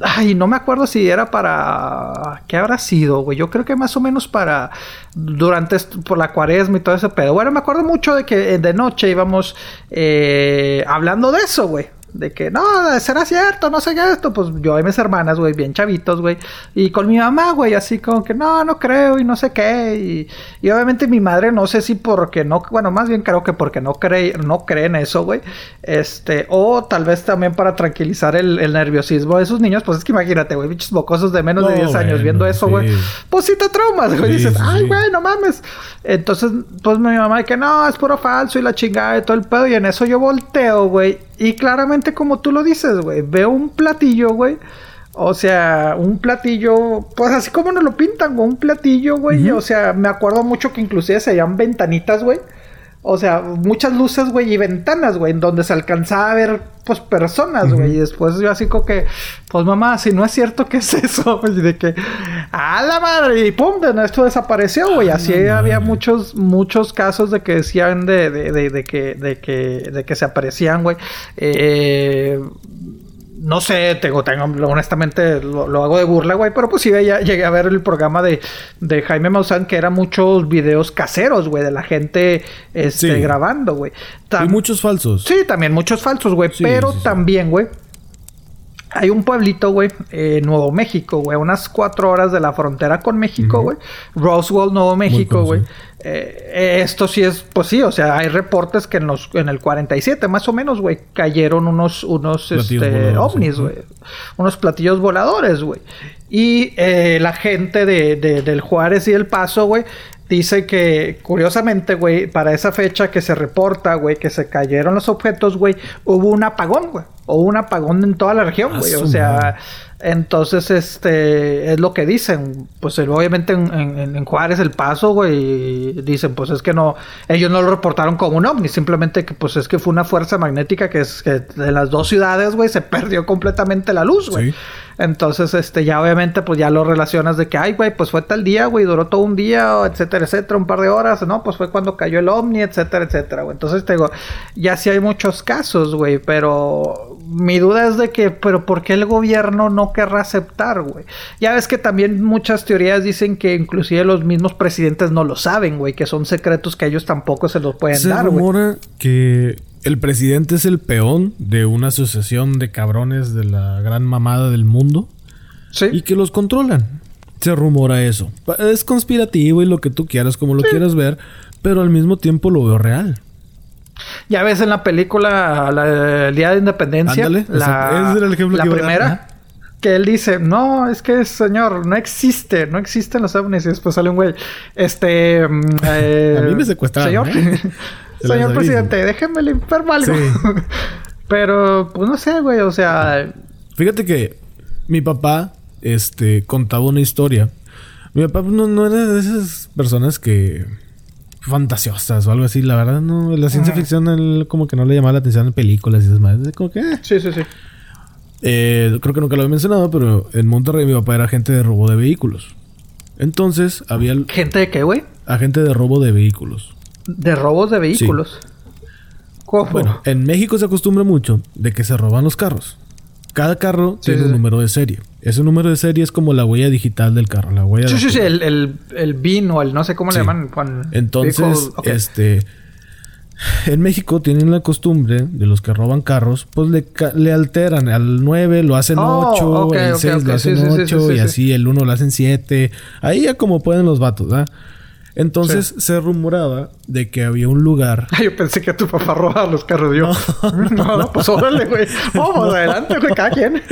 ay, no me acuerdo si era para, ¿qué habrá sido, güey? Yo creo que más o menos para, durante, por la cuaresma y todo ese pedo. Bueno, me acuerdo mucho de que de noche íbamos eh, hablando de eso, güey de que no, será cierto, no sé qué esto. Pues yo y mis hermanas, güey, bien chavitos, güey. Y con mi mamá, güey, así como que no, no creo y no sé qué. Y, y, obviamente mi madre, no sé si porque no, bueno, más bien creo que porque no cree, no cree en eso, güey. Este, o tal vez también para tranquilizar el, el nerviosismo de esos niños. Pues es que imagínate, güey, bichos bocosos de menos de 10 años viendo eso, güey. Pues sí te traumas, güey. Dices, ay, güey, no mames. Entonces, pues mi mamá, que no, es puro falso y la chingada y todo el pedo. Y en eso yo volteo, güey. Y claramente, como tú lo dices, güey, veo un platillo, güey. O sea, un platillo, pues así como nos lo pintan, güey, un platillo, güey. O sea, me acuerdo mucho que inclusive se llaman ventanitas, güey. O sea, muchas luces, güey, y ventanas, güey, en donde se alcanzaba a ver, pues, personas, güey. Y después yo así como que, pues, mamá, si no es cierto, ¿qué es *laughs* eso? Y de que, ¡a la madre! Y pum, esto desapareció, güey. Así había muchos, muchos casos de que decían de, de, de, de, que, de que, de que se aparecían, güey. Eh no sé, tengo, tengo honestamente lo, hago de burla, güey, pero pues sí, ya llegué a ver el programa de, de Jaime Maussan que eran muchos videos caseros, güey, de la gente este, grabando, güey. y muchos falsos. Sí, también muchos falsos, güey, pero también, güey, hay un pueblito, güey, eh, Nuevo México, güey, unas cuatro horas de la frontera con México, güey. Roswell, Nuevo México, güey. Eh, esto sí es, pues sí, o sea, hay reportes que en los, en el 47 más o menos, güey, cayeron unos, unos, este, ovnis, güey. Unos platillos voladores, güey. Y eh, la gente de, de, del Juárez y el Paso, güey, dice que, curiosamente, güey, para esa fecha que se reporta, güey, que se cayeron los objetos, güey, hubo un apagón, güey. O un apagón en toda la región, güey. O sea, entonces, este, es lo que dicen. Pues obviamente en, en, Juárez el paso, güey, dicen, pues es que no, ellos no lo reportaron como un ovni, simplemente que pues es que fue una fuerza magnética que es que de las dos ciudades, güey, se perdió completamente la luz, güey. Entonces, este, ya obviamente, pues ya lo relacionas de que, ay, güey, pues fue tal día, güey, duró todo un día, etcétera, etcétera, un par de horas, ¿no? Pues fue cuando cayó el ovni, etcétera, etcétera, güey. Entonces, te digo, ya sí hay muchos casos, güey, pero mi duda es de que, pero ¿por qué el gobierno no querrá aceptar, güey? Ya ves que también muchas teorías dicen que inclusive los mismos presidentes no lo saben, güey, que son secretos que ellos tampoco se los pueden dar, güey. Se rumora que el presidente es el peón de una asociación de cabrones de la gran mamada del mundo. Sí. Y que los controlan. Se rumora eso. Es conspirativo y lo que tú quieras, como lo quieras ver, pero al mismo tiempo lo veo real. Ya ves en la película la, El Día de Independencia, la, la primera, que él dice, no, es que señor, no existe, no existen los ovnis. Y después sale un güey, este... Mm, eh, *laughs* A mí me secuestraron. Señor, ¿eh? *laughs* señor presidente, déjeme limpiar algo. *laughs* Pero, pues no sé, güey, o sea... Fíjate que mi papá, este, contaba una historia. Mi papá no, no era de esas personas que fantasiosas o algo así. La verdad, no. La ciencia ficción como que no le llamaba la atención en películas y demás. Como que. Eh. Sí, sí, sí. Eh, creo que nunca lo había mencionado, pero en Monterrey mi papá era agente de robo de vehículos. Entonces había. ¿Gente de qué, güey? Agente de robo de vehículos. ¿De robos de vehículos? ¿Cómo? Bueno, en México se acostumbra mucho de que se roban los carros. Cada carro tiene un número de serie. Ese número de serie es como la huella digital del carro. La huella sí, sí, sí, el, el, el BIN o el no sé cómo le llaman. Entonces, este. En México tienen la costumbre de los que roban carros, pues le, le alteran. Al 9 lo hacen 8, el 6 lo hacen 8 y así el 1 lo hacen 7. Ahí ya como pueden los vatos, ¿verdad? Entonces se rumoraba de que había un lugar. *laughs* yo pensé que tu papá robaba los carros. Yo, no, *laughs* no, pues órale, güey. *laughs* Vamos, adelante, güey, cada quien.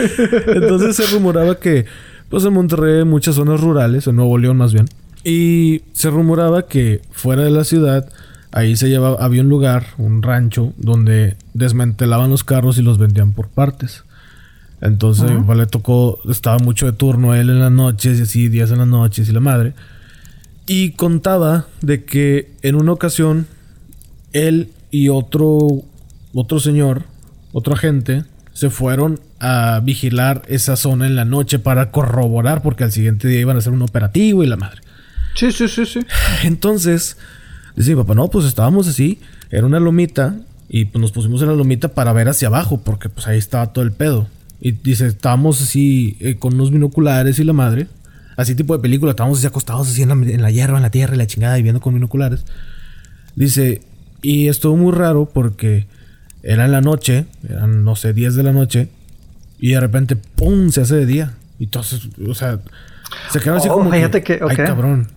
Entonces se rumoraba que, pues en Monterrey, en muchas zonas rurales, en Nuevo León más bien, y se rumoraba que fuera de la ciudad ahí se llevaba, había un lugar, un rancho, donde desmantelaban los carros y los vendían por partes. Entonces, mi papá le tocó, estaba mucho de turno él en las noches y así, días en las noches y la madre. Y contaba de que en una ocasión él y otro, otro señor, otro agente, se fueron a vigilar esa zona en la noche para corroborar, porque al siguiente día iban a hacer un operativo y la madre. Sí, sí, sí, sí. *sighs* Entonces, dice papá, no, pues estábamos así, era una lomita, y pues nos pusimos en la lomita para ver hacia abajo, porque pues ahí estaba todo el pedo. Y dice, estábamos así eh, con unos binoculares y la madre. Así tipo de película, estábamos así acostados así en la, en la hierba, en la tierra y la chingada y viendo con binoculares. Dice, y estuvo muy raro porque era en la noche, eran no sé, 10 de la noche, y de repente, ¡pum! se hace de día. Y entonces, o sea, se quedaron así oh, como. Fíjate que, Ay, cabrón.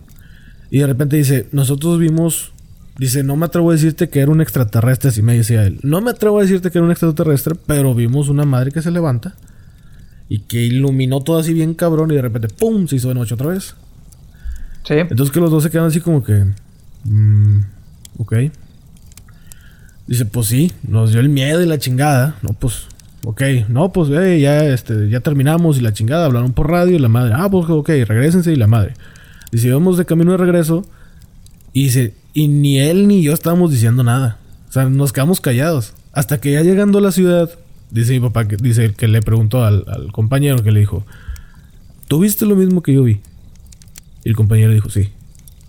Y de repente dice, nosotros vimos. Dice, no me atrevo a decirte que era un extraterrestre, así me decía él. No me atrevo a decirte que era un extraterrestre, pero vimos una madre que se levanta y que iluminó todo así bien cabrón y de repente, ¡pum! se hizo de noche otra vez. Sí. Entonces que los dos se quedan así como que. Mmm, ok. Dice, pues sí, nos dio el miedo y la chingada. No, pues, ok, no, pues eh, ya, este, ya terminamos y la chingada. Hablaron por radio y la madre, ah, pues ok, regresense y la madre. Dice, íbamos de camino de regreso y dice, y ni él ni yo estábamos diciendo nada. O sea, nos quedamos callados. Hasta que ya llegando a la ciudad, dice mi papá, que, dice que le preguntó al, compañero que le dijo, ¿tú viste lo mismo que yo vi? Y el compañero dijo, sí.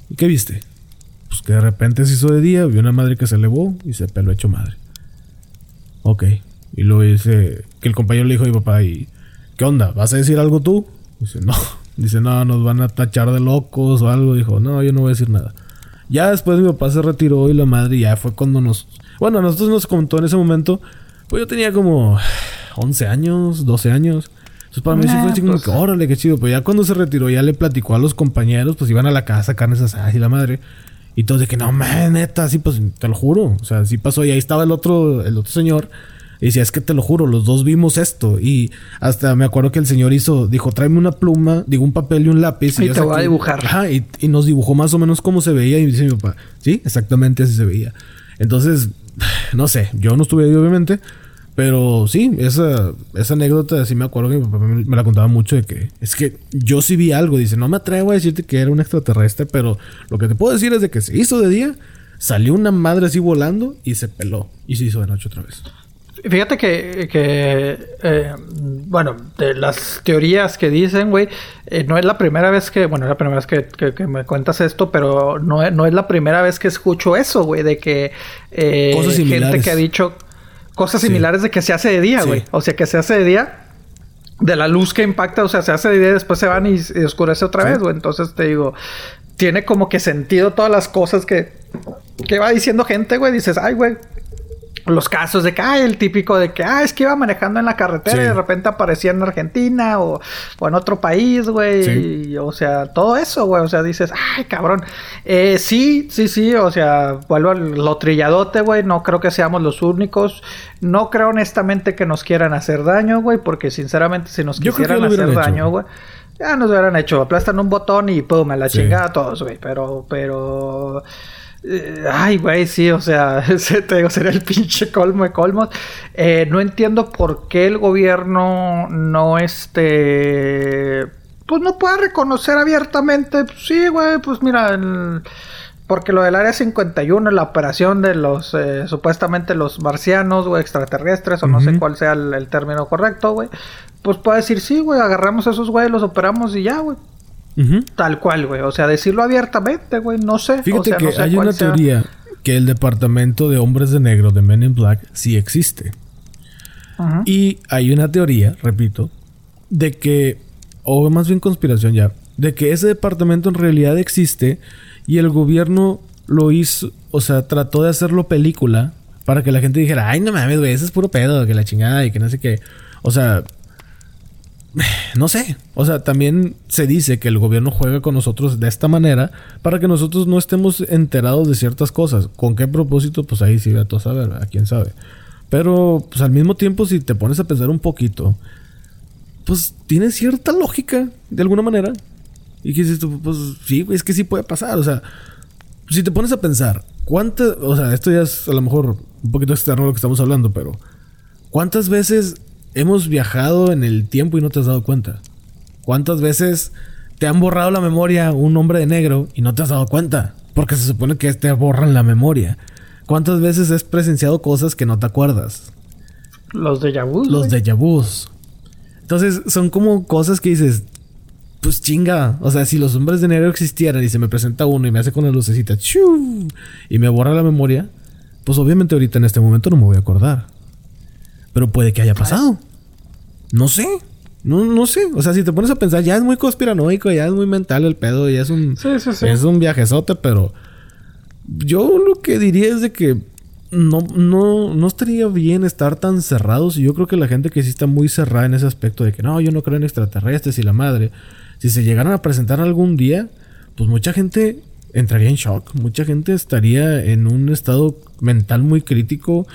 ¿Y qué viste? pues que de repente se hizo de día, vio una madre que se elevó y se peló hecho madre. Ok. Y luego dice que el compañero le dijo a mi papá, ¿y qué onda? ¿Vas a decir algo tú? Dice, no. *laughs* Dice, no, nos van a tachar de locos o algo. Dijo, no, yo no voy a decir nada. Ya después mi papá se retiró y la madre ya fue cuando nos... Bueno, a nosotros nos contó en ese momento, pues yo tenía como 11 años, 12 años. Entonces para mí sí fue así como pues que, órale, qué chido. Pero ya cuando se retiró, ya le platicó a los compañeros, pues iban a la casa carnes asadas y la madre. Y todos de que no, man, neta, sí, pues te lo juro. O sea, sí pasó. Y ahí estaba el otro, el otro señor. Y decía, es que te lo juro, los dos vimos esto. Y hasta me acuerdo que el señor hizo, dijo, tráeme una pluma, digo, un papel y un lápiz. Y, te voy a dibujar. Ajá, y, y, nos dibujó más o menos cómo se veía. Y dice mi papá, sí, exactamente así se veía. Entonces, *sighs* no sé, yo no estuve ahí, obviamente. Pero sí, esa, esa anécdota sí me acuerdo que mi papá me, la contaba mucho de que es que yo sí vi algo. Dice, no me atrevo a decirte que era un extraterrestre, pero lo que te puedo decir es de que se hizo de día, salió una madre así volando y se peló y se hizo de noche otra vez. Fíjate que, que eh, bueno, de las teorías que dicen, güey, eh, no es la primera vez que, bueno, es la primera vez que, me cuentas esto, pero no, no es la primera vez que escucho eso, güey, de que eh, gente que ha dicho Cosas similares de que se hace de día, güey. O sea, que se hace de día. De la luz que impacta, o sea, se hace de día y después se van y, oscurece otra vez, güey. Entonces te digo, tiene como que sentido todas las cosas que, que va diciendo gente, güey. Dices, ay, güey, los casos de que, ay, el típico de que, ah, es que iba manejando en la carretera y de repente aparecía en Argentina o, en otro país, güey. O sea, todo eso, güey. O sea, dices, ay, cabrón. Eh, sí, sí, sí. O sea, vuelvo al lo trilladote, güey. No creo que seamos los únicos. No creo honestamente que nos quieran hacer daño, güey. Porque sinceramente, si nos quisieran hacer daño, güey. Ya nos hubieran hecho, aplastan un botón y pum, me la chingada todos, güey. Pero, pero. Eh, ay, güey, sí, o sea, *laughs* te digo, sería el pinche colmo de colmos. Eh, no entiendo por qué el gobierno no este. Pues no puede reconocer abiertamente. sí, güey, pues mira, porque lo del área 51, la operación de los eh, supuestamente los marcianos o extraterrestres, o no sé cuál sea el, término correcto, güey. Pues puede decir, sí, güey, agarramos a esos güeyes, los operamos y ya, güey. Tal cual, güey. O sea, decirlo abiertamente, güey, no sé. Fíjate que hay una teoría que el departamento de hombres de negro de Men in Black sí existe. Y hay una teoría, repito, de que, o más bien conspiración ya, de que ese departamento en realidad existe y el gobierno lo hizo, o sea, trató de hacerlo película para que la gente dijera, ay, no mames, güey, eso es puro pedo, que la chingada y que no sé qué. O sea, *sighs* no sé. O sea, también se dice que el gobierno juega con nosotros de esta manera para que nosotros no estemos enterados de ciertas cosas. ¿Con qué propósito? Pues ahí sí va a saber, a quién sabe. Pero, pues al mismo tiempo, si te pones a pensar un poquito, pues tiene cierta lógica, de alguna manera. Y que dices tú, pues sí, es que sí puede pasar. O sea, si te pones a pensar, ¿cuántas, o sea, esto ya es a lo mejor un poquito externo lo que estamos hablando, pero ¿cuántas veces hemos viajado en el tiempo y no te has dado cuenta? ¿Cuántas veces te han borrado la memoria un hombre de negro y no te has dado cuenta? Porque se supone que te borran la memoria. ¿Cuántas veces has presenciado cosas que no te acuerdas? Los de vu. Los de vu. Entonces, son como cosas que dices, pues chinga. O sea, si los hombres de negro existieran y se me presenta uno y me hace con la lucecita, y me borra la memoria, pues obviamente ahorita en este momento no me voy a acordar. Pero puede que haya pasado. No sé. No, no sé. O sea, si te pones a pensar, ya es muy conspiranoico, ya es muy mental el pedo, ya es un, es un viajezote, pero yo lo que diría es de que no, no, no estaría bien estar tan cerrados. Y yo creo que la gente que sí está muy cerrada en ese aspecto de que no, yo no creo en extraterrestres y la madre. Si se llegaran a presentar algún día, pues mucha gente entraría en shock. Mucha gente estaría en un estado mental muy crítico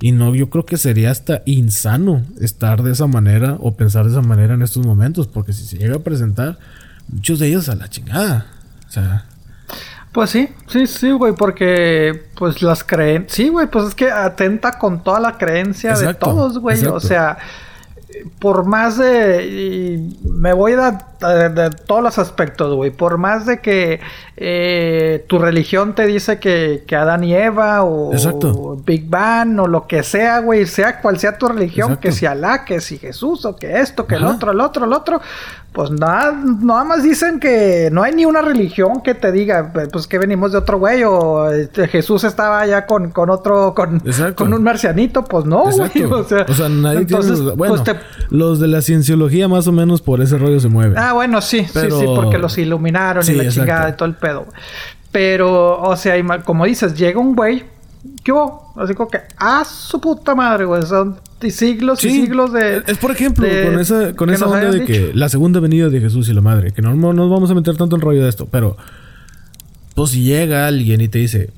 y no, yo creo que sería hasta insano estar de esa manera o pensar de esa manera en estos momentos, porque si se llega a presentar, muchos de ellos a la chingada. O sea. Pues sí, sí, sí, güey, porque pues las creen. Sí, güey, pues es que atenta con toda la creencia de todos, güey. O sea, por más de. Y me voy de, de, todos los aspectos, güey. Por más de que eh, tu religión te dice que, que Adán y Eva o, Big Bang o lo que sea, güey, sea cual sea tu religión, que si Alá, que si Jesús o que esto, que el otro, el otro, el otro, pues nada, nada más dicen que no hay ni una religión que te diga, pues que venimos de otro güey o este, Jesús estaba allá con, con otro, con, con un marcianito, pues no, güey. *laughs* O sea, o sea nadie tiene... Pues bueno, los de la cienciología más o menos por ese rollo se mueven. Ah, bueno, sí, sí, sí, porque los iluminaron y la chingada y todo el pedo. Pero, o sea, como dices, llega un güey, ¿qué hubo? Así como que, ¡ah, su puta madre, güey! Son siglos y siglos de. Es por ejemplo, con esa, con esa onda de que la segunda venida de Jesús y la madre, que no, no nos vamos a meter tanto en rollo de esto, pero pues si llega alguien y te dice,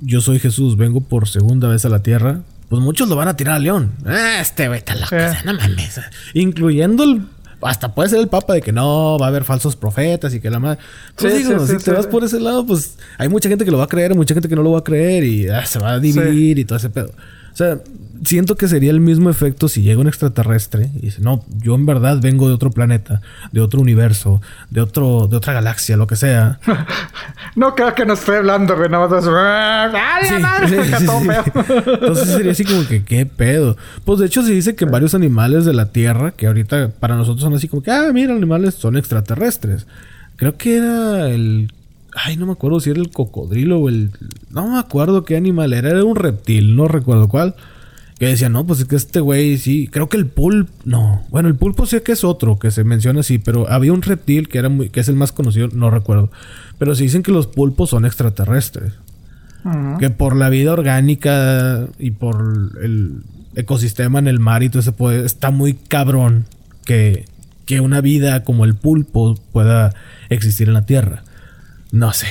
yo soy Jesús, vengo por segunda vez a la tierra, pues muchos lo van a tirar a león. Ah, este güey está loco, no mames. Incluyendo el hasta puede ser el papa de que no, va a haber falsos profetas y que la madre. Pues digo, si te vas por ese lado, pues hay mucha gente que lo va a creer, mucha gente que no lo va a creer y ah, se va a dividir y todo ese pedo. O sea, siento que sería el mismo efecto si llega un extraterrestre y dice, no, yo en verdad vengo de otro planeta, de otro universo, de otro, de otra galaxia, lo que sea. *laughs* no creo que nos esté hablando, güey, nada más. *laughs* Entonces sería así como que, ¿qué pedo? Pues de hecho se dice que varios animales de la Tierra, que ahorita para nosotros son así como que, ah, mira, animales son extraterrestres. Creo que era el Ay, no me acuerdo si era el cocodrilo o el. No me acuerdo qué animal era. Era un reptil, no recuerdo cuál. Que decía, no, pues es que este güey sí. Creo que el pulpo. No. Bueno, el pulpo sé que es otro que se menciona así. Pero había un reptil que era muy. que es el más conocido, no recuerdo. Pero se dicen que los pulpos son extraterrestres. Que por la vida orgánica y por el ecosistema en el mar y todo ese puede, está muy cabrón que, que una vida como el pulpo pueda existir en la Tierra. No sé.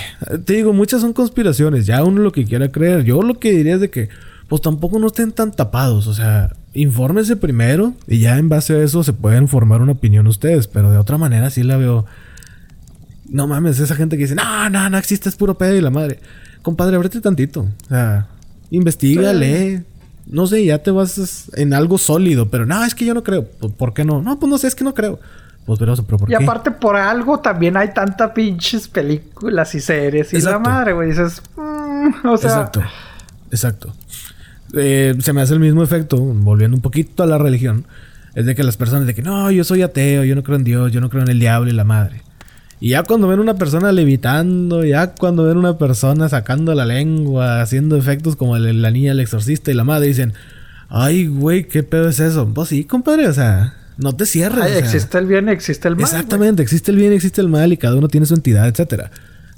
Te digo, muchas son conspiraciones. Ya uno lo que quiera creer. Yo lo que diría es de que, pues tampoco no estén tan tapados. O sea, infórmese primero y ya en base a eso se pueden formar una opinión ustedes. Pero de otra manera sí la veo. No mames, esa gente que dice, no, no, no existe, es puro pedo y la madre. Compadre, ábrete tantito. O sea, investiga, lee. No sé, ya te vas en algo sólido. Pero no, es que yo no creo. ¿Por qué no? No, pues no sé, es que no creo. Pues, y aparte, por algo también hay tantas pinches películas y series. Y la madre, güey. Dices, mm", o sea. Exacto. Exacto. Eh, se me hace el mismo efecto, volviendo un poquito a la religión. Es de que las personas de que no, yo soy ateo, yo no creo en Dios, yo no creo en el diablo y la madre. Y ya cuando ven una persona levitando, ya cuando ven una persona sacando la lengua, haciendo efectos como la niña, el exorcista y la madre, dicen, ay, güey, ¿qué pedo es eso? Pues sí, compadre, o sea, no te cierres. existe el bien, existe el mal. Exactamente, existe el bien, existe el mal y cada uno tiene su entidad, etcétera.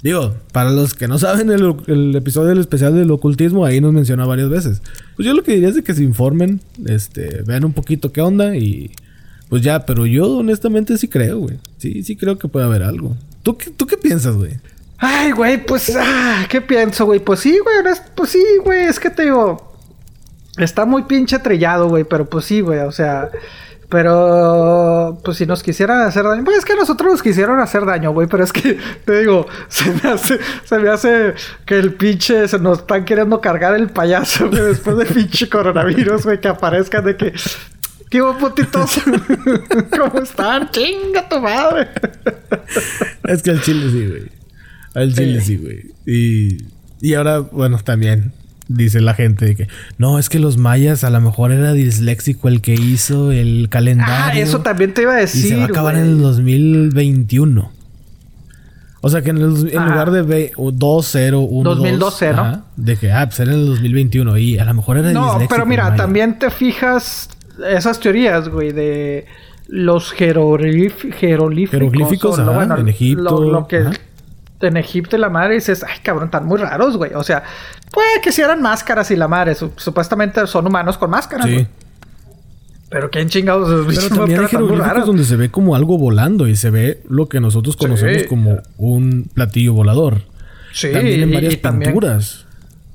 Digo, para los que no saben el, episodio del especial del ocultismo, ahí nos menciona varias veces. Pues yo lo que diría es de que se informen, este, vean un poquito qué onda y pues ya, pero yo honestamente sí creo, güey. Sí, sí creo que puede haber algo. ¿Tú qué, tú qué piensas, güey? Ay, güey, pues, ah, ¿qué pienso, güey? Pues sí, güey, pues sí, güey, es que te digo, está muy pinche trillado, güey, pero pues sí, güey, o sea, Pero, pues si nos quisieran hacer daño, pues es que nosotros nos quisieron hacer daño, güey. Pero es que, *laughs* te digo, se me hace, se me hace que el pinche se nos están queriendo cargar el payaso, güey, después de *laughs* pinche coronavirus, güey, que aparezcan de que. ¿Qué putitos? *laughs* ¿Cómo están? ¡Chinga tu madre! es que al chile sí, güey. Al chile sí, güey. Y, y ahora, bueno, también dice la gente que no, es que los mayas a lo mejor era disléxico el que hizo el calendario. Ah, eso también te iba a decir. Y se va a acabar en el 2021. O sea que en, lugar de 2-0-1. 2012, ¿no? De que, ah, pues era en el 2021 y a lo mejor era No, pero mira, también te fijas esas teorías, güey, de los jeroglíficos. Jeroglíficos, en Egipto. Lo, que en Egipto y la madre dices, ay cabrón, están muy raros, güey. O sea, puede que si eran máscaras y la madre, supuestamente son humanos con máscaras, sí. Pero quién chingados Pero *laughs* también hay jeroglíficos donde se ve como algo volando y se ve lo que nosotros conocemos como un platillo volador. Sí, también en varias pinturas.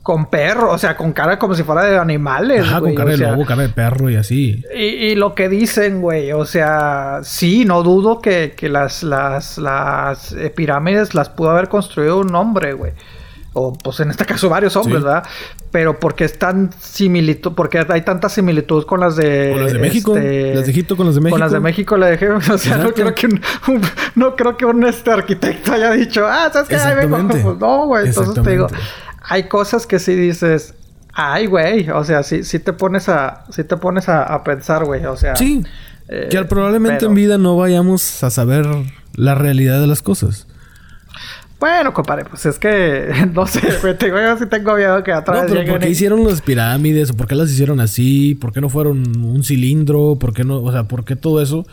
Con perro, o sea, con cara como si fuera de animales. Ajá, con cara de lobo, cara de perro y así. Y, lo que dicen, güey, o sea, sí, no dudo que, las, las, las eh, pirámides las pudo haber construido un hombre, güey. O pues en este caso varios hombres, ¿verdad? Pero porque es tan similitud, porque hay tanta similitud con las de... Con las de México. Este, las de Egipto con las de México. Con las de México la dejé. *laughs* O sea, no creo que un, no creo que un este arquitecto haya dicho, ah, ¿sabes qué? Ahí vengo. *laughs* Pues no, güey. Entonces te digo, hay cosas que sí dices, ay, güey, o sea, sí, sí te pones a, sí te pones a, pensar, güey, o sea. Sí. Eh, que probablemente en vida no vayamos a saber la realidad de las cosas. Bueno, compadre, pues es que *laughs* no sé, güey, yo sí tengo miedo que atrás. No, pero ¿por qué hicieron las pirámides? ¿O por qué las hicieron así? ¿Por qué no fueron un cilindro? ¿Por qué no? O sea, ¿por qué todo eso?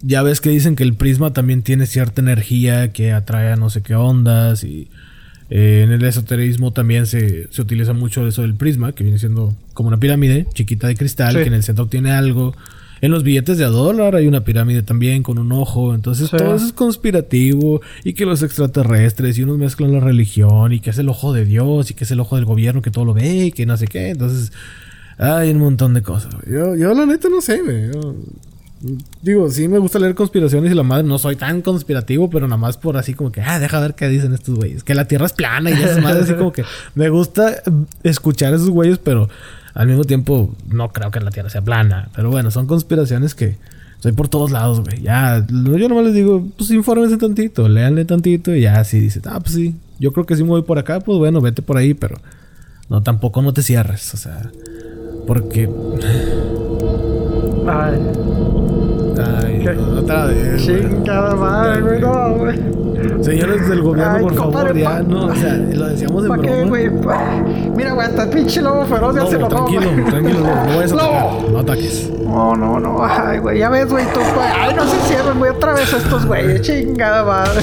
Ya ves que dicen que el prisma también tiene cierta energía que atrae a no sé qué ondas y eh, en el esoterismo también se, se, utiliza mucho eso del prisma, que viene siendo como una pirámide chiquita de cristal, que en el centro tiene algo. En los billetes de a dólar hay una pirámide también con un ojo. Entonces todo eso es conspirativo. Y que los extraterrestres y unos mezclan la religión y que es el ojo de Dios y que es el ojo del gobierno que todo lo ve y que no sé qué. Entonces hay un montón de cosas. Yo, yo la neta no sé, güey. Digo, sí me gusta leer conspiraciones y la madre no soy tan conspirativo, pero nada más por así como que, ah, deja ver qué dicen estos güeyes. Que la tierra es plana y esas madres así como que me gusta escuchar a esos güeyes, pero al mismo tiempo no creo que la tierra sea plana. Pero bueno, son conspiraciones que soy por todos lados, güey. Ya, yo nomás les digo, pues infórmense tantito, léanle tantito y ya si dices, ah, pues sí, yo creo que sí me voy por acá, pues bueno, vete por ahí, pero no, tampoco no te cierres, o sea, porque... Ay. Ay, otra vez. Chingada madre, güey, no, güey. Señores del gobierno, por favor, ya, no, o sea, lo decíamos de ¿Para qué, güey? Mira, güey, hasta el pinche lobo feroz ya se lo Tranquilo, tranquilo, no, no atacar, no ataques. No, no, no, ay, güey, ya ves, güey, tú, güey, ay, no se cierren, güey, otra vez estos güeyes, chingada madre.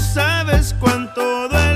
sabes cuánto duele.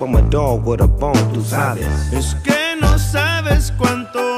I'm a dog with a bone, tú sabes. Es que no sabes cuánto